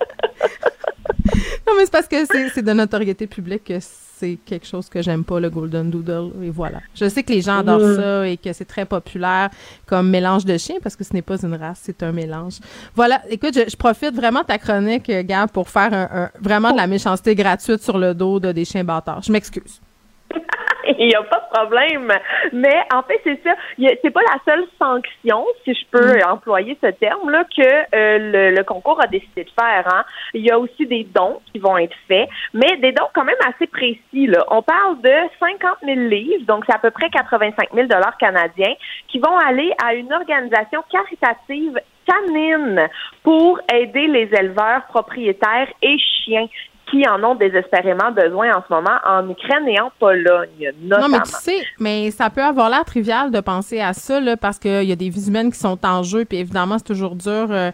Non, mais c'est parce que c'est c'est de notoriété publique que c'est quelque chose que j'aime pas, le Golden Doodle. Et voilà. Je sais que les gens adorent ça et que c'est très populaire comme mélange de chiens parce que ce n'est pas une race, c'est un mélange. Voilà. Écoute, je, je profite vraiment de ta chronique, euh, Gab, pour faire un, un- vraiment de la méchanceté gratuite sur le dos de des chiens bâtards. Je m'excuse. *laughs* *laughs* Il n'y a pas de problème. Mais en fait, c'est ça. C'est pas la seule sanction, si je peux Mm. employer ce terme-là, que euh, le, le concours a décidé de faire. Hein. Il y a aussi des dons qui vont être faits, mais des dons quand même assez précis. Là. On parle de 50 000 livres, donc c'est à peu près 85 000 dollars canadiens, qui vont aller à une organisation caritative canine pour aider les éleveurs, propriétaires et chiens qui en ont désespérément besoin en ce moment en Ukraine et en Pologne, notamment. Non, mais tu sais, mais ça peut avoir l'air trivial de penser à ça, là, parce qu'il y a des vies humaines qui sont en jeu, puis évidemment, c'est toujours dur euh,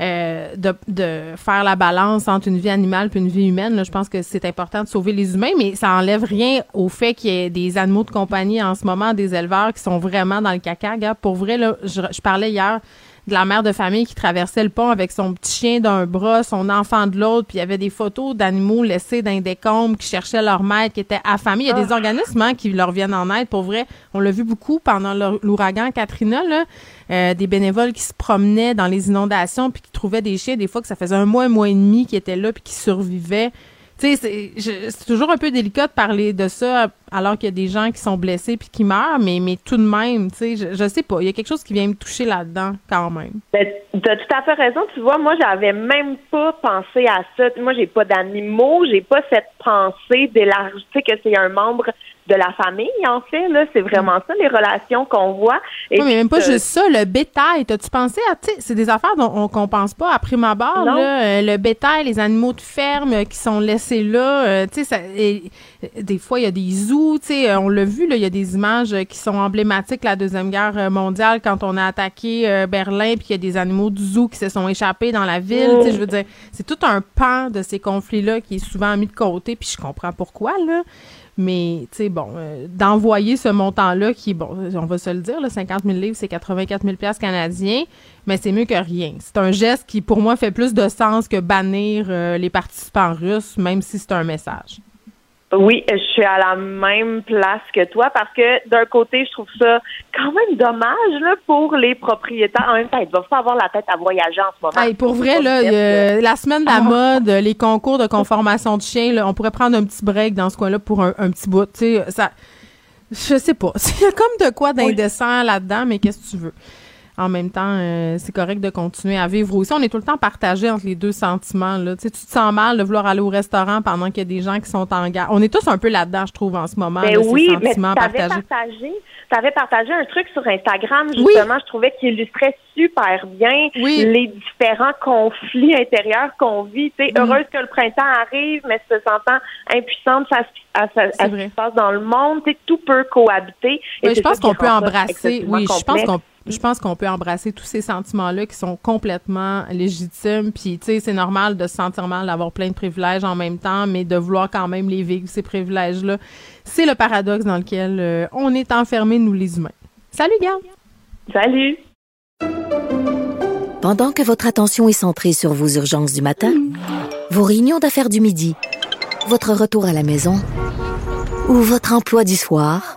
euh, de, de faire la balance entre une vie animale et une vie humaine. là. Je pense que c'est important de sauver les humains, mais ça enlève rien au fait qu'il y ait des animaux de compagnie en ce moment, des éleveurs qui sont vraiment dans le caca. Regarde, pour vrai, là, je, je parlais hier de la mère de famille qui traversait le pont avec son petit chien d'un bras, son enfant de l'autre, puis il y avait des photos d'animaux laissés dans des décombres qui cherchaient leur maître, qui étaient affamés. Il y a des Ah. organismes hein, qui leur viennent en aide. Pour vrai, on l'a vu beaucoup pendant l'our- l'ouragan Katrina, là. Euh, des bénévoles qui se promenaient dans les inondations puis qui trouvaient des chiens, des fois que ça faisait un mois, un mois et demi qui étaient là puis qui survivaient. Tu sais, c'est toujours un peu délicat de parler de ça alors qu'il y a des gens qui sont blessés puis qui meurent, mais, mais tout de même, tu sais, je, je sais pas, il y a quelque chose qui vient me toucher là-dedans quand même. Ben, t'as tout à fait raison. Tu vois, moi, j'avais même pas pensé à ça. Moi, j'ai pas d'animaux, j'ai pas cette pensée d'élargir, tu sais, que c'est un membre de la famille, en fait, là. C'est vraiment ça, les relations qu'on voit. Et Oui, mais même pas euh, juste ça, le bétail. T'as-tu pensé à, tu sais, c'est des affaires dont on, qu'on pense pas à prime abord, Non. là. Euh, le bétail, les animaux de ferme euh, qui sont laissés là. euh, tu sais, des fois, il y a des zoos, on l'a vu, il y a des images euh, qui sont emblématiques de la Deuxième Guerre euh, mondiale quand on a attaqué euh, Berlin puis qu'il y a des animaux du zoo qui se sont échappés dans la ville. C'est tout un pan de ces conflits-là qui est souvent mis de côté puis je comprends pourquoi, là. Mais, tu bon, d'envoyer ce montant-là, qui, bon, on va se le dire, là, 50 000 livres, c'est 84 000 piastres canadiens, mais c'est mieux que rien. C'est un geste qui, pour moi, fait plus de sens que bannir les participants russes, même si c'est un message. Oui, je suis à la même place que toi parce que d'un côté, je trouve ça quand même dommage là, pour les propriétaires. En même temps, ils doivent pas avoir la tête à voyager en ce moment. Hey, pour vrai, là, y a la semaine de la mode, les concours de conformation de chiens, là, on pourrait prendre un petit break dans ce coin-là pour un, un petit bout. Tu sais, ça, je sais pas. *laughs* Il y a comme de quoi d'indécent là-dedans, mais qu'est-ce que tu veux? En même temps, euh, c'est correct de continuer à vivre aussi. On est tout le temps partagé entre les deux sentiments. Là. Tu, sais, tu te sens mal de vouloir aller au restaurant pendant qu'il y a des gens qui sont en guerre. On est tous un peu là-dedans, je trouve, en ce moment. Ben là, ces oui, mais sentiments tu avais partagés. partagé, t'avais partagé un truc sur Instagram, justement, je trouvais qu'il illustrait super bien les différents conflits intérieurs qu'on vit. Tu sais, Mm. heureuse que le printemps arrive, mais se sentant impuissante face à, ce- à ce qui se passe dans le monde, tu sais, tout peut cohabiter. Et Oui, c'est je pense qu'on peut embrasser. Oui, je pense qu'on je pense qu'on peut embrasser tous ces sentiments-là qui sont complètement légitimes. Puis, tu sais, c'est normal de se sentir mal d'avoir plein de privilèges en même temps, mais de vouloir quand même les vivre, ces privilèges-là. C'est le paradoxe dans lequel euh, on est enfermés, nous les humains. Salut, Gab! Salut! Pendant que votre attention est centrée sur vos urgences du matin, vos réunions d'affaires du midi, votre retour à la maison ou votre emploi du soir,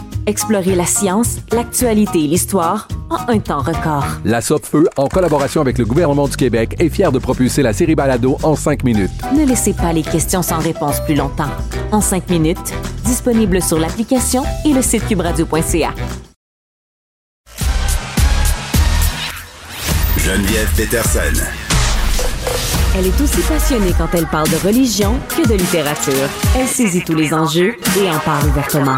Explorez la science, l'actualité et l'histoire en un temps record. La Feu, en collaboration avec le gouvernement du Québec, est fière de propulser la série Balado en cinq minutes. Ne laissez pas les questions sans réponse plus longtemps. En cinq minutes, disponible sur l'application et le site cubradio.ca. Geneviève Peterson. Elle est aussi passionnée quand elle parle de religion que de littérature. Elle saisit tous les enjeux et en parle ouvertement.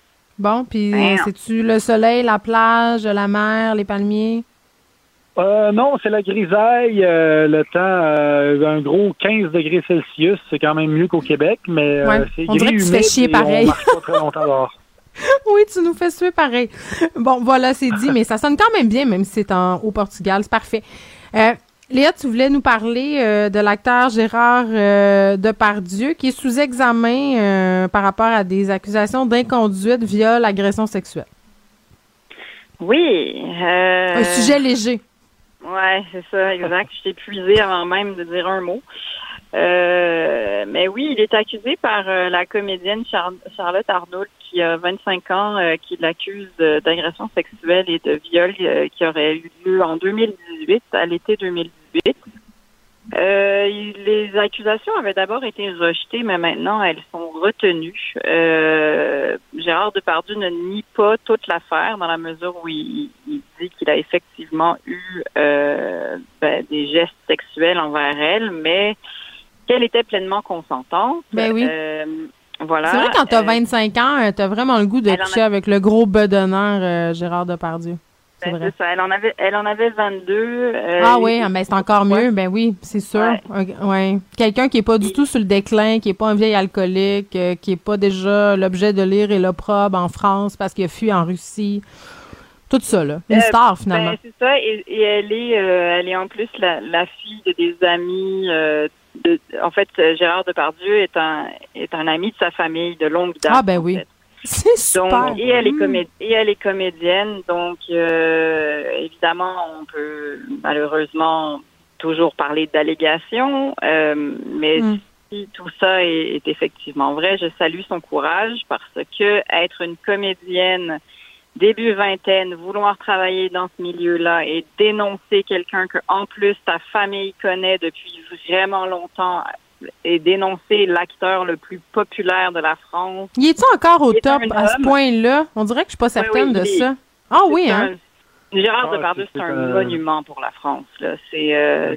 Bon, puis c'est-tu le soleil, la plage, la mer, les palmiers? Euh, non, c'est la grisaille. euh, le temps, euh, un gros 15 degrés Celsius, c'est quand même mieux qu'au Québec, mais euh, Ouais, c'est on gris, dirait que tu fais humide chier et pareil. On marche pas très longtemps dehors. *laughs* oui, tu nous fais suer pareil. Bon, voilà, c'est dit, mais ça sonne quand même bien, même si c'est en, au Portugal. C'est parfait. Léa, tu voulais nous parler euh, de l'acteur Gérard euh, Depardieu, qui est sous examen euh, par rapport à des accusations d'inconduite, viol, agression sexuelle. Oui. Un sujet léger. Oui, c'est ça, exact. Je t'ai épuisé avant même de dire un mot. Mais oui, il est accusé par la comédienne Char- Charlotte Arnault, qui a 25 ans, qui l'accuse d'agression sexuelle et de viol qui aurait eu lieu en 2018, à l'été 2018. Euh, les accusations avaient d'abord été rejetées, mais maintenant elles sont retenues. Euh, Gérard Depardieu ne nie pas toute l'affaire dans la mesure où il, il dit qu'il a effectivement eu euh, ben, des gestes sexuels envers elle, mais qu'elle était pleinement consentante. Ben oui. Voilà. C'est vrai, quand t'as Euh, 25 ans, t'as vraiment le goût de a- coucher avec le gros bedonneur Gérard Depardieu. C'est ben, c'est ça. Elle en avait, elle en avait 22. euh, ah oui, mais c'est encore mieux. Ben oui, c'est sûr. Ouais. Un- ouais. Quelqu'un qui est pas du tout sur le déclin, qui est pas un vieil alcoolique, euh, qui est pas déjà l'objet de lire et l'opprobre en France parce qu'il a fui en Russie. Tout ça, là. Une Euh, star, finalement. ben, c'est ça, et, et elle est, elle est en plus la, la fille de des amis. de, en fait, Gérard Depardieu est un est un ami de sa famille de longue date. ah ben oui. C'est super. Donc, et elle est Mm. et elle est comédienne, donc euh, évidemment, on peut malheureusement toujours parler d'allégations, euh, mais Mm. si tout ça est, est effectivement vrai, je salue son courage parce que être une comédienne début vingtaine, vouloir travailler dans ce milieu-là et dénoncer quelqu'un que en plus ta famille connaît depuis vraiment longtemps et dénoncer l'acteur le plus populaire de la France. Il est-tu encore au est top à ce point-là? On dirait que je suis pas certaine oui, de ça. Ah oui, hein? un- Gérard Ah, Depardieu, c'est- un monument pour la France. C'est, euh,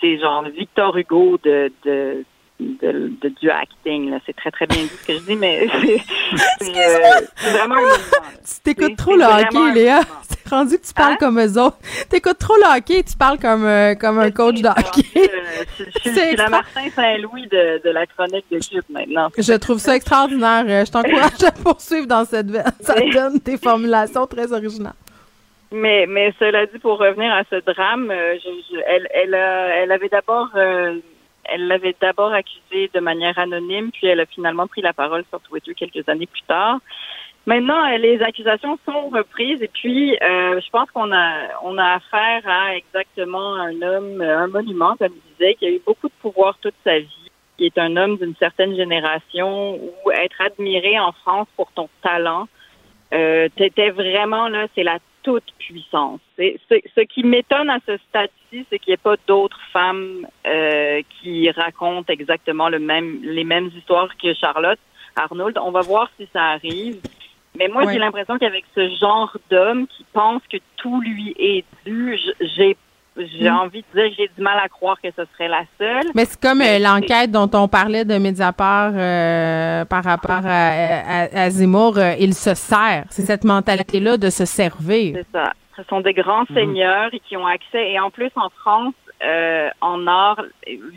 c'est, genre Victor Hugo de, de, de, de- du acting. C'est très, très bien dit ce que je dis, mais *laughs* c'est, euh, vraiment un monument. là. Tu t'écoutes trop le hockey, Léa. *laughs* rendu que tu parles comme eux autres. *laughs* T'écoutes trop le hockey tu parles comme, euh, comme un coach de hockey. Euh, C'est *laughs* la Martin Saint-Louis de, de la chronique de Cube maintenant. Je trouve ça extraordinaire. Euh, Je t'encourage à poursuivre dans cette veine. *laughs* Ça donne des formulations très originales. Mais, mais cela dit, pour revenir à ce drame, euh, je- je- elle, elle, a- elle avait d'abord, euh, elle l'avait d'abord accusé de manière anonyme, puis elle a finalement pris la parole sur Twitter quelques années plus tard. Maintenant, euh, les accusations sont reprises et puis euh, je pense qu'on a on a affaire à exactement un homme, euh, un monument, comme je disais, qui a eu beaucoup de pouvoir toute sa vie, qui est un homme d'une certaine génération où être admiré en France pour ton talent, euh, t'étais vraiment là, c'est la toute puissance. Ce qui m'étonne à ce stade-ci, c'est qu'il n'y ait pas d'autres femmes euh, qui racontent exactement le même, les mêmes histoires que Charlotte Arnold. On va voir si ça arrive. Mais moi, Ouais. j'ai l'impression qu'avec ce genre d'homme qui pense que tout lui est dû, j'ai j'ai Mm. envie de dire que j'ai du mal à croire que ce serait la seule. Mais c'est comme euh, l'enquête dont on parlait de Mediapart euh, par rapport à, à, à Zemmour. euh, il se sert. C'est cette mentalité-là de se servir. C'est ça. Ce sont des grands seigneurs et qui ont accès. Et en plus, en France, euh, en art,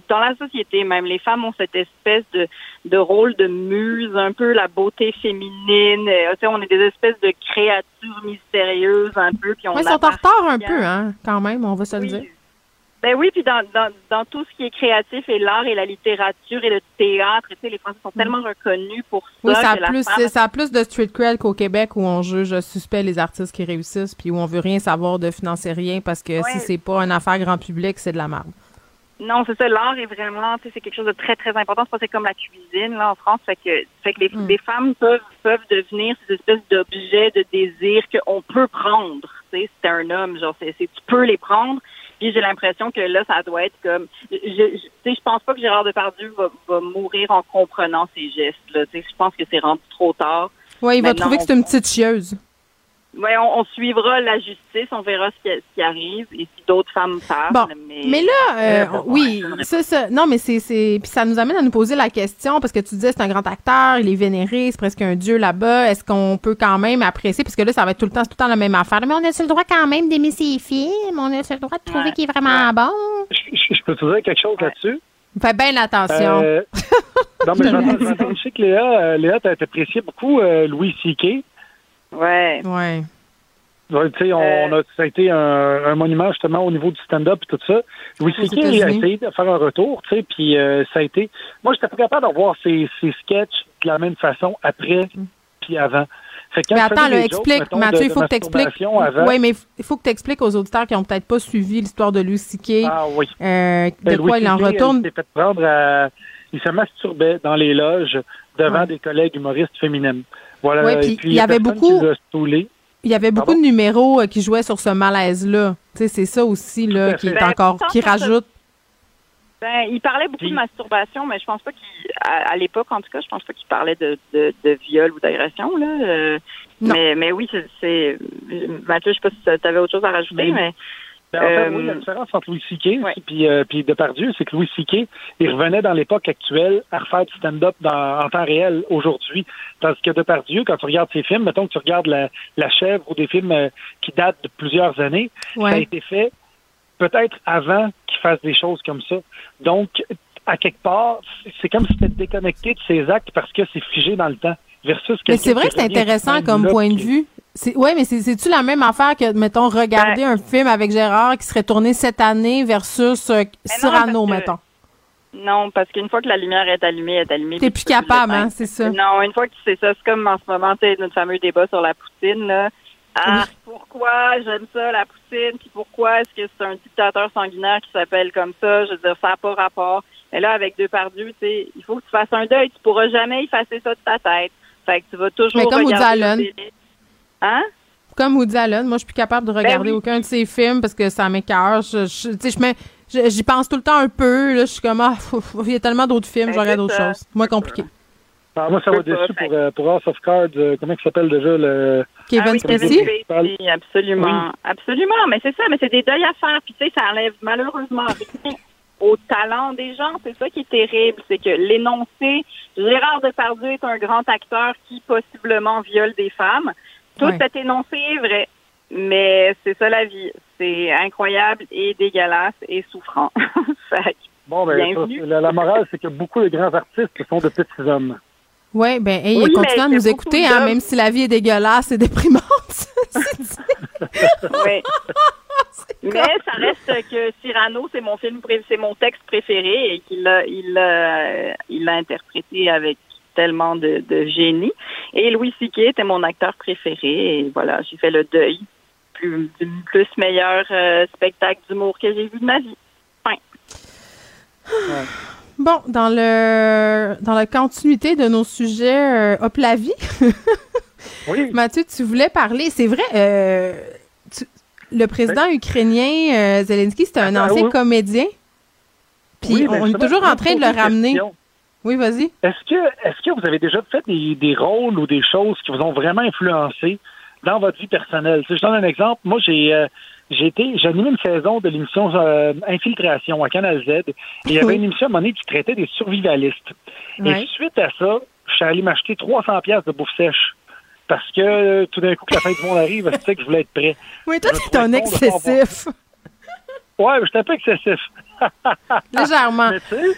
dans la société même, les femmes ont cette espèce de, de rôle de muse, un peu la beauté féminine. Euh, tu sais, on est des espèces de créatures mystérieuses un peu Mais ils sont en retard un peu, hein, quand même, on va se le dire. Ben oui, puis dans, dans, dans tout ce qui est créatif et l'art et la littérature et le théâtre, tu sais, les Français sont tellement reconnus pour ça. Oui, ça a, que plus, femme- ça a plus de street cred qu'au Québec où on juge suspect les artistes qui réussissent puis où on veut rien savoir de financer rien parce que si Ouais. c'est pas une affaire grand public, c'est de la merde. Non, c'est ça. L'art est vraiment, tu sais, c'est quelque chose de très très important. C'est comme la cuisine là en France, fait que, fait que les, Mm. les femmes peuvent peuvent devenir ces espèces d'objets de désir qu'on peut prendre. Tu sais, c'est un homme, genre, c'est- tu peux les prendre. Puis j'ai l'impression que là, ça doit être comme, je, je, je- tu sais, je pense pas que Gérard Depardieu va, va mourir en comprenant ses gestes. Là, tu sais, je pense que c'est rendu trop tard. Oui, il va trouver que c'est une petite chieuse. Ouais, on, on suivra la justice, on verra ce qui, ce qui arrive et si d'autres femmes parlent. Bon, mais, Mais là, euh, Euh, oui, ça, ça, non, mais c'est, c'est, puis ça nous amène à nous poser la question parce que tu disais c'est un grand acteur, il est vénéré, c'est presque un dieu là-bas. Est-ce qu'on peut quand même apprécier parce que là, ça va être tout le temps, c'est tout le temps la même affaire. Mais on a le droit quand même d'aimer ses films, on a le droit de trouver qu'il est vraiment bon? Je, je peux te dire quelque chose là-dessus? Fais bien attention. Euh, non, mais j'entends- j'entends- je sais que Léa, euh, Léa t'as apprécié beaucoup euh, Louis C.K. Ouais. Ouais. Ouais, tu sais, on, a, ça a été un, un monument justement au niveau du stand-up et tout ça. Louis C.K. a essayé de faire un retour, tu sais, puis euh, ça a été... Moi, j'étais pas capable de revoir ses, ses sketchs de la même façon après puis avant. Fait que quand Mais attends, là, jokes, explique, mettons, Mathieu, il faut que tu expliques. Oui, mais il faut que tu expliques aux auditeurs qui n'ont peut-être pas suivi l'histoire de Louis C.K. Ah oui. euh, de Ben, quoi Louis il en retourne. Il s'est fait prendre à- Il se masturbait dans les loges devant Ouais. des collègues humoristes féminines. Voilà. Ouais, Et puis il y avait beaucoup-. Il y avait beaucoup de numéros euh, qui jouaient sur ce malaise-là. Tu sais, c'est ça aussi là, qui est Ben, encore, qui rajoute. Ben, il parlait beaucoup de masturbation, mais je pense pas qu'il, à, à l'époque en tout cas, je pense pas qu'il parlait de, de, de viol ou d'agression là. euh, mais, mais oui, c'est, Mathieu, je sais pas si tu avais autre chose à rajouter, mais en fait, euh, oui, la différence entre Louis C.K. puis, euh, puis Depardieu, c'est que Louis C.K. il revenait dans l'époque actuelle à refaire du stand-up en temps réel aujourd'hui. Tandis que Depardieu, quand tu regardes ses films, mettons que tu regardes La, La Chèvre ou des films euh, qui datent de plusieurs années, Ouais. ça a été fait peut-être avant qu'il fasse des choses comme ça. Donc, à quelque part, c'est- comme si c'était déconnecté de ses actes parce que c'est figé dans le temps. Versus Mais c'est vrai que c'est intéressant comme point de vue. C'est, ouais, mais c'est, c'est-tu la même affaire que, mettons, regarder Ben un film avec Gérard qui serait tourné cette année versus euh, Cyrano, que- mettons? non, parce qu'une fois que la lumière est allumée, elle est allumée. T'es plus tu peux plus capable, hein, c'est ça. Non, une fois que sais ça, c'est comme en ce moment, tu sais, notre fameux débat sur la poutine, là. Ah, pourquoi j'aime ça, la poutine, puis pourquoi est-ce que c'est un dictateur sanguinaire qui s'appelle comme ça? Je veux dire, ça n'a pas rapport. Mais là, avec deux pardus, tu sais, il faut que tu fasses un deuil. Tu pourras jamais effacer ça de ta tête. Fait que tu vas toujours Mais comme regarder. Hein? Comme Woody Allen, moi, je suis plus capable de regarder Ben oui. aucun de ses films parce que ça m'écœure. Je, je- tu sais, je mets- je- j'y pense tout le temps un peu. Là, je suis comme, ah, pff, pff, il y a tellement d'autres films, Ben, je regarde c'est autre ça. chose. Moins compliqué. Ah, moi, ça m'a déçu pour, euh, pour House of Cards. euh, comment il s'appelle déjà le. Kevin Ah oui, Spacey? Absolument. Absolument, mais c'est ça, mais c'est des deuils à faire. Puis tu sais, ça enlève malheureusement rien au talent des gens. C'est ça qui est terrible, c'est que l'énoncé, Gérard Depardieu est un grand acteur qui possiblement viole des femmes. Tout Ouais. cet énoncé est vrai, mais c'est ça la vie. C'est incroyable et dégueulasse et souffrant. *laughs* Fait Bon, ben, ça, la, la morale, c'est que beaucoup de grands artistes sont de petits hommes. Oui, ben, hey, Oui, continuez à nous écouter, hein, même si la vie est dégueulasse et déprimante. *laughs* Oui. *laughs* Mais ça reste que Cyrano, c'est mon film, c'est mon texte préféré et qu'il l'a, il l'a, il l'a interprété avec tellement de, de génie. Et Louis C.K. était mon acteur préféré et voilà, j'ai fait le deuil plus, du plus meilleur euh, spectacle d'humour que j'ai vu de ma vie. Fin. *sighs* Bon, dans le dans la continuité de nos sujets, euh, hop la vie. *laughs* oui. Mathieu, tu voulais parler. C'est vrai, euh, tu- le président ukrainien euh, Zelensky, c'était un Ben. Ah, ancien oui. comédien. Puis Oui, mais on est toujours en train de le ramener. question. Oui, vas-y. Est-ce que, est-ce que vous avez déjà fait des, des rôles ou des choses qui vous ont vraiment influencé dans votre vie personnelle? Tu sais, je donne un exemple. Moi, j'ai, euh, j'ai été, j'ai animé une saison de l'émission euh, Infiltration à Canal Z. Et il y avait une émission à un moment donné qui traitait des survivalistes. Ouais. Et suite à ça, je suis allé m'acheter 300 pièces de bouffe sèche. Parce que euh, tout d'un coup, que la fin du monde arrive, c'est ça que je voulais être prêt. Oui, toi, t'es un excessif. Ouais, j'étais un peu excessif. Légèrement. *laughs* Mais tu sais,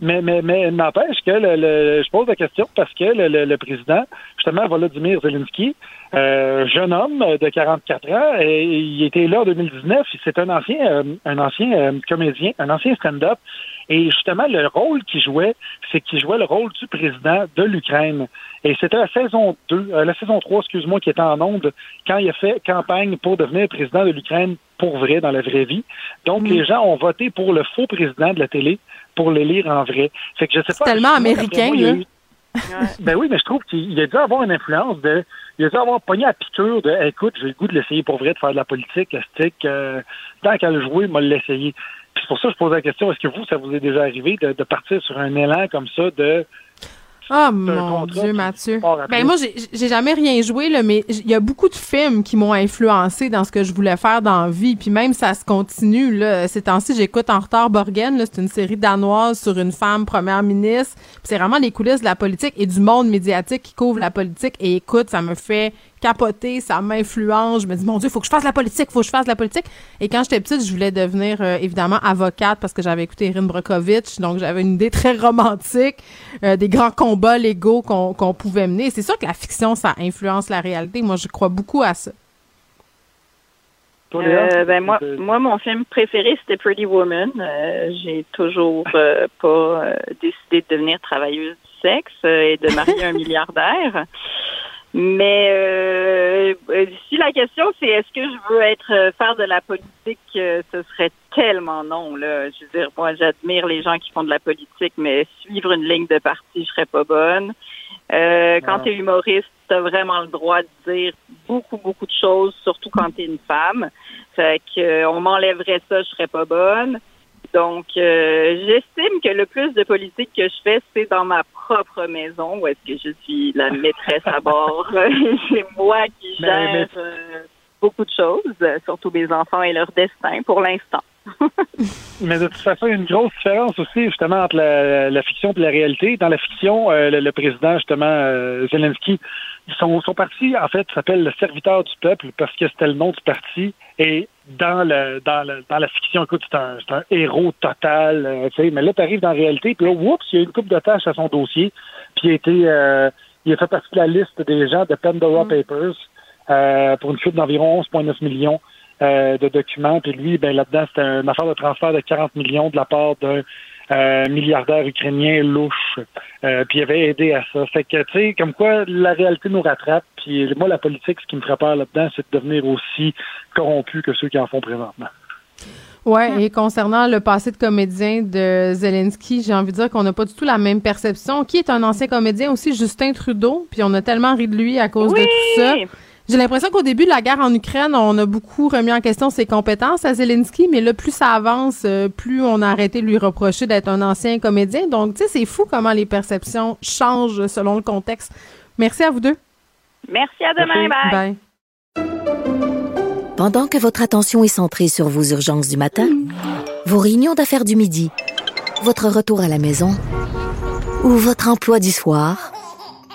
mais, mais, mais n'empêche que le, le- je pose la question parce que le, le- le président, justement, Volodymyr Zelensky, euh, jeune homme de 44 ans, et il était là en 2019. C'est un ancien, euh, un ancien euh, comédien, un ancien stand-up. Et justement, le rôle qu'il jouait, c'est qu'il jouait le rôle du président de l'Ukraine. Et c'était la saison 2, euh, la saison 3, excuse-moi, qui était en onde quand il a fait campagne pour devenir président de l'Ukraine pour vrai, dans la vraie vie. Donc, les gens ont voté pour le faux président de la télé pour le lire en vrai. Fait que je sais pas. tellement américain, là. ben oui, mais je trouve qu'il a dû avoir une influence de. Il a dû avoir pogné à piqûre de écoute, j'ai le goût de l'essayer pour vrai, de faire de la politique, stick. euh, tant qu'à le jouer, moi l'essayer. Puis c'est pour ça que je pose la question, est-ce que vous, ça vous est déjà arrivé de, de partir sur un élan comme ça de Oh mon Dieu, Mathieu. Ben moi, j'ai- j'ai jamais rien joué, là, mais il y a beaucoup de films qui m'ont influencé dans ce que je voulais faire dans la vie. Puis même ça se continue. Là. Ces temps-ci, j'écoute En retard Borgen. là. C'est une série danoise sur une femme première ministre. C'est vraiment les coulisses de la politique et du monde médiatique qui couvre la politique. Et écoute, ça me fait capoter, ça m'influence. Je me dis, mon Dieu, faut que je fasse la politique, faut que je fasse la politique. Et quand j'étais petite, je voulais devenir euh, évidemment avocate parce que j'avais écouté Erin Brockovich. Donc j'avais une idée très romantique euh, des grands combats légaux qu'on pouvait mener. C'est sûr que la fiction, ça influence la réalité. Moi, je crois beaucoup à ça. Euh, ben moi, moi, mon film préféré, c'était Pretty Woman. Euh, j'ai toujours euh, pas euh, décidé de devenir travailleuse du sexe euh, et de marier un *laughs* milliardaire. Mais euh, euh, si la question c'est est-ce que je veux être euh, faire de la politique, euh, ce serait tellement non là. Je veux dire, moi j'admire les gens qui font de la politique, mais suivre une ligne de parti, je serais pas bonne. Euh, quand Ah. tu es humoriste, tu as vraiment le droit de dire beaucoup, beaucoup de choses, surtout quand tu es une femme. Fait que on m'enlèverait ça, je serais pas bonne. Donc, euh, j'estime que le plus de politique que je fais, c'est dans ma propre maison, où est-ce que je suis la maîtresse à bord. *laughs* *laughs* c'est moi qui Mais- gère mais- euh, beaucoup de choses, surtout mes enfants et leur destin pour l'instant. Mais de toute façon, il y a une grosse différence aussi, justement, entre la, la fiction et la réalité. Dans la fiction, euh, le, le président, justement, euh, Zelensky, son, son parti, en fait, s'appelle le serviteur du peuple parce que c'était le nom du parti. Et dans le dans, le, dans la fiction, écoute, c'est un, héros total, euh. Mais là, tu arrives dans la réalité, puis là, oups, il y a une coupe de tâches à son dossier. Puis il a été, il a fait partie de la liste des gens de Pandora Papers euh, pour une chute d'environ 11,9 millions euh, de documents. Puis lui, ben là-dedans, c'était une affaire de transfert de 40 millions de la part d'un euh, milliardaire ukrainien louche. Euh, puis il avait aidé à ça. Fait que, tu sais, comme quoi la réalité nous rattrape. Puis moi, la politique, ce qui me ferait peur là-dedans, c'est de devenir aussi corrompu que ceux qui en font présentement. Ouais, et concernant le passé de comédien de Zelensky, j'ai envie de dire qu'on n'a pas du tout la même perception. Qui est un ancien comédien aussi, Justin Trudeau, puis on a tellement ri de lui à cause de tout ça. J'ai l'impression qu'au début de la guerre en Ukraine, on a beaucoup remis en question ses compétences à Zelensky, mais là, plus ça avance, euh, plus on a arrêté de lui reprocher d'être un ancien comédien. Donc, tu sais, c'est fou comment les perceptions changent selon le contexte. Merci à vous deux. Merci, à demain. Bye. Pendant que votre attention est centrée sur vos urgences du matin, vos réunions d'affaires du midi, votre retour à la maison ou votre emploi du soir,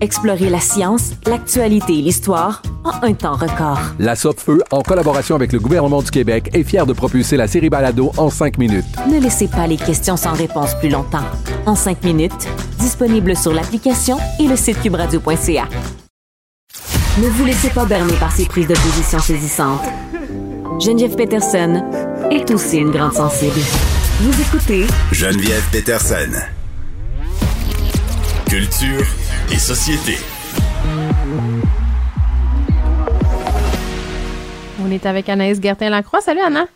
Explorez la science, l'actualité et l'histoire en un temps record. La Feu, en collaboration avec le gouvernement du Québec, est fière de propulser la série Balado en cinq minutes. Ne laissez pas les questions sans réponse plus longtemps. En cinq minutes, disponible sur l'application et le site cubradio.ca. Ne vous laissez pas berner par ces prises de position saisissantes. Geneviève Peterson est aussi une grande sensible. Vous écoutez Geneviève Peterson. Culture et société. On est avec Anaïs Gertin-Lacroix. Salut, Anna.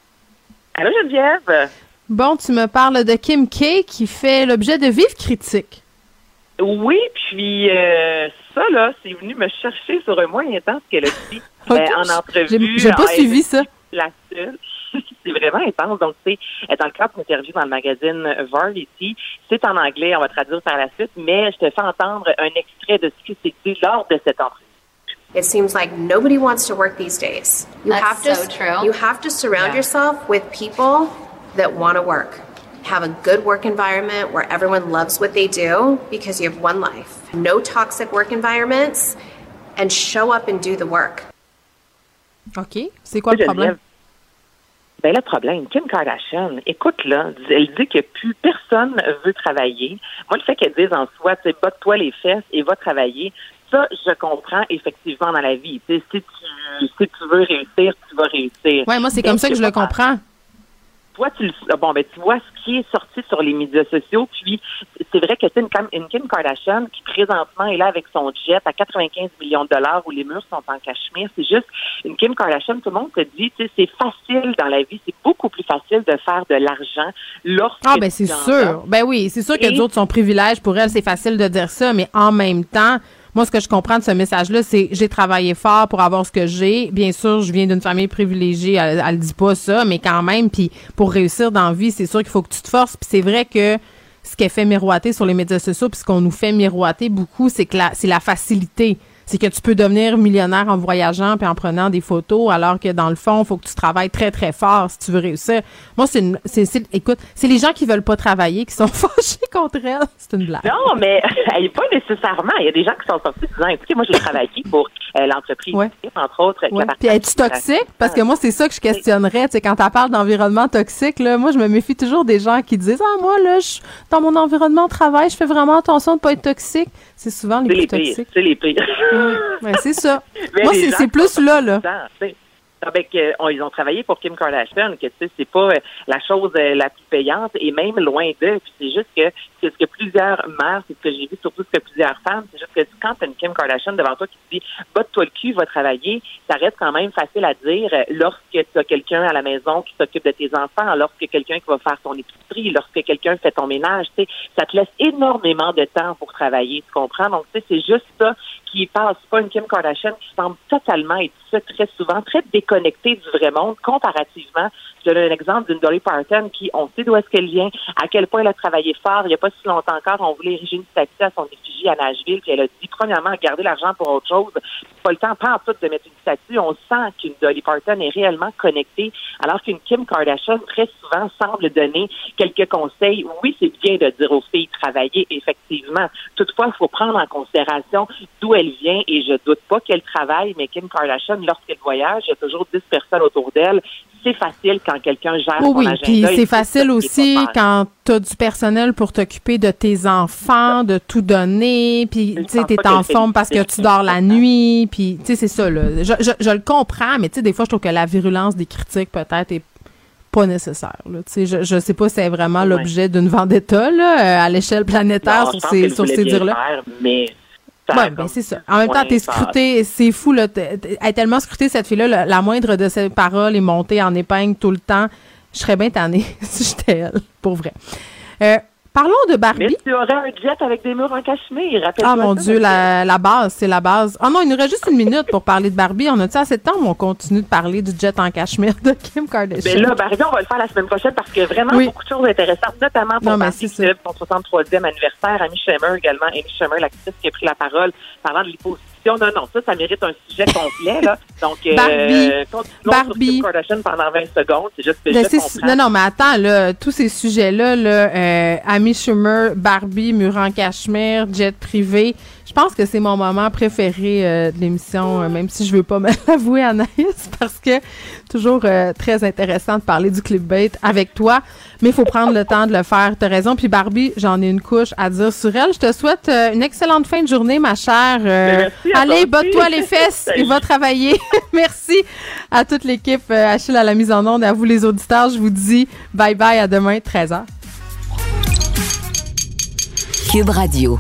Allô, Geneviève. Bon, tu me parles de Kim K qui fait l'objet de vives critiques. Oui, puis euh, ça, là, c'est venu me chercher sur un moyen temps ce qu'elle a dit *laughs* euh, en entrevue. J'ai- pas suivi ça. La seule. *laughs* c'est vraiment intense. Donc, tu sais, elle est dans le cadre d'une interview dans le magazine Variety. C'est en anglais, on va traduire par la suite, mais je te fais entendre un extrait de ce qui s'est dit lors de cette entrevue. It seems like nobody wants to work these days. You That's have to so true. you have to surround Yeah. yourself with people that want to work. Have a good work environment where everyone loves what they do because you have one life. No toxic work environments and show up and do the work. OK. C'est quoi le problème? Ben, le problème, Kim Kardashian, écoute, là, elle dit que plus personne veut travailler. Moi, le fait qu'elle dise en soi, tu sais, botte-toi les fesses et va travailler, ça, je comprends effectivement dans la vie. Tu sais, si tu, si tu veux réussir, tu vas réussir. Ouais, moi, c'est comme ça que je le comprends. Toi, tu le- bon, ben, tu vois ce qui est sorti sur les médias sociaux. Puis, c'est vrai que c'est une, une Kim Kardashian qui, présentement, est là avec son jet à 95 millions de dollars où les murs sont en cachemire. C'est juste une Kim Kardashian. Tout le monde te dit, tu sais, c'est facile dans la vie. C'est beaucoup plus facile de faire de l'argent lorsque Ah, ben, c'est sûr. Ben oui, c'est sûr que d'autres sont privilèges. Pour elle, c'est facile de dire ça, mais en même temps, moi, ce que je comprends de ce message-là, c'est j'ai travaillé fort pour avoir ce que j'ai. Bien sûr, je viens d'une famille privilégiée. Elle, elle dit pas ça, mais quand même, puis pour réussir dans la vie, c'est sûr qu'il faut que tu te forces. Puis c'est vrai que ce qu'elle fait miroiter sur les médias sociaux, puis ce qu'on nous fait miroiter beaucoup, c'est que c'est la facilité. C'est que tu peux devenir millionnaire en voyageant puis en prenant des photos, alors que dans le fond, il faut que tu travailles très, très fort si tu veux réussir. Moi, c'est une, c'est, c'est- écoute, c'est les gens qui veulent pas travailler qui sont *laughs* fâchés contre elle. C'est une blague. Non, mais *laughs* pas nécessairement. Il y a des gens qui sont sortis disant, écoutez, moi, j'ai travaillé pour euh, l'entreprise, entre autres. Ouais. Puis es-tu toxique? Parce que moi, c'est ça que je questionnerais. Tu sais, quand tu parles d'environnement toxique, là, moi, je me méfie toujours des gens qui disent Ah, moi, là, je, dans mon environnement de travail, je fais vraiment attention de pas être toxique. C'est souvent les C'est plus les pires. toxiques. C'est les pires. Ouais, c'est ça. *laughs* Mais moi, c'est plus là, là. Avec, euh, on- ils ont travaillé pour Kim Kardashian, que tu sais, c'est pas euh, la chose euh, la plus payante et même loin d'eux. Puis c'est juste que c'est ce que plusieurs mères, c'est ce que j'ai vu surtout ce que plusieurs femmes, c'est juste que quand tu as une Kim Kardashian devant toi qui te dit botte-toi le cul, va travailler, ça reste quand même facile à dire euh, lorsque tu as quelqu'un à la maison qui s'occupe de tes enfants, lorsque quelqu'un qui va faire ton épicerie, lorsque quelqu'un fait ton ménage, tu sais, ça te laisse énormément de temps pour travailler, tu comprends? Donc, tu sais, c'est juste ça qui passe pas une Kim Kardashian qui semble totalement être très souvent, très déconnectée du vrai monde comparativement. Je donne un exemple d'une Dolly Parton qui, on sait d'où est-ce qu'elle vient, à quel point elle a travaillé fort. Il n'y a pas si longtemps encore, on voulait ériger une statue à son effigie à Nashville, puis elle a dit, premièrement, garder l'argent pour autre chose. Pas le temps, pas en tout, de mettre une statue. On sent qu'une Dolly Parton est réellement connectée, alors qu'une Kim Kardashian, très souvent, semble donner quelques conseils. Oui, c'est bien de dire aux filles travailler, effectivement. Toutefois, il faut prendre en considération d'où elle vient, et je doute pas qu'elle travaille, mais Kim Kardashian, lorsqu'elle voyage, il y a toujours 10 personnes autour d'elle. C'est facile quand quelqu'un gère Oui, son oui. agenda. Puis et c'est facile aussi quand tu as du personnel pour t'occuper de tes enfants, de tout donner, puis tu sais, t'es en forme parce que tu dors la nuit, puis tu sais, c'est ça, là. Je, je, je le comprends, mais tu sais, des fois, je trouve que la virulence des critiques, peut-être, est pas nécessaire, là. Je, je sais pas si c'est vraiment l'objet d'une vendetta, là, euh, à l'échelle planétaire Non, sur ces, sur ces dires-là. mais Ouais, ben c'est ça. En même temps, t'es scruté, c'est fou, là. Elle est tellement scrutée, cette fille-là, la, la moindre de ses paroles est montée en épingle tout le temps. Je serais bien tannée *laughs* si j'étais elle, pour vrai. Euh, parlons de Barbie. Mais tu aurais un jet avec des murs en cachemire. Ah mon ça, Dieu, la, la base, c'est la base. Ah non, il nous reste juste une *laughs* minute pour parler de Barbie. On a-tu assez de temps ou on continue de parler du jet en cachemire de Kim Kardashian? Ben là, Barbie, on va le faire la semaine prochaine parce que vraiment Oui. beaucoup de choses intéressantes, notamment pour Non, mais Barbie son 63e anniversaire. Amy Schumer également, Amy Schumer, l'actrice qui a pris la parole parlant de Non, non, ça, ça mérite un sujet complet. Là. *laughs* Donc, euh, Barbie. Barbie. sur pendant 20 secondes. C'est juste que Ben, je comprends. non, non, mais attends, là, tous ces sujets-là, là, euh, Amy Schumer, Barbie, mur en cachemire, jet privé, je pense que c'est mon moment préféré euh, de l'émission, euh, même si je veux pas *laughs* me l'avouer, Anaïs, parce que toujours euh, très intéressant de parler du clickbait avec toi, mais il faut prendre le temps de le faire. T'as raison. Puis Barbie, j'en ai une couche à dire sur elle. Je te souhaite euh, une excellente fin de journée, ma chère. Euh, Ben, merci à allez, botte-toi les fesses *laughs* et va travailler. *laughs* Merci à toute l'équipe euh, Achille à la mise en onde, à vous les auditeurs. Je vous dis bye bye à demain 13h. Cube Radio.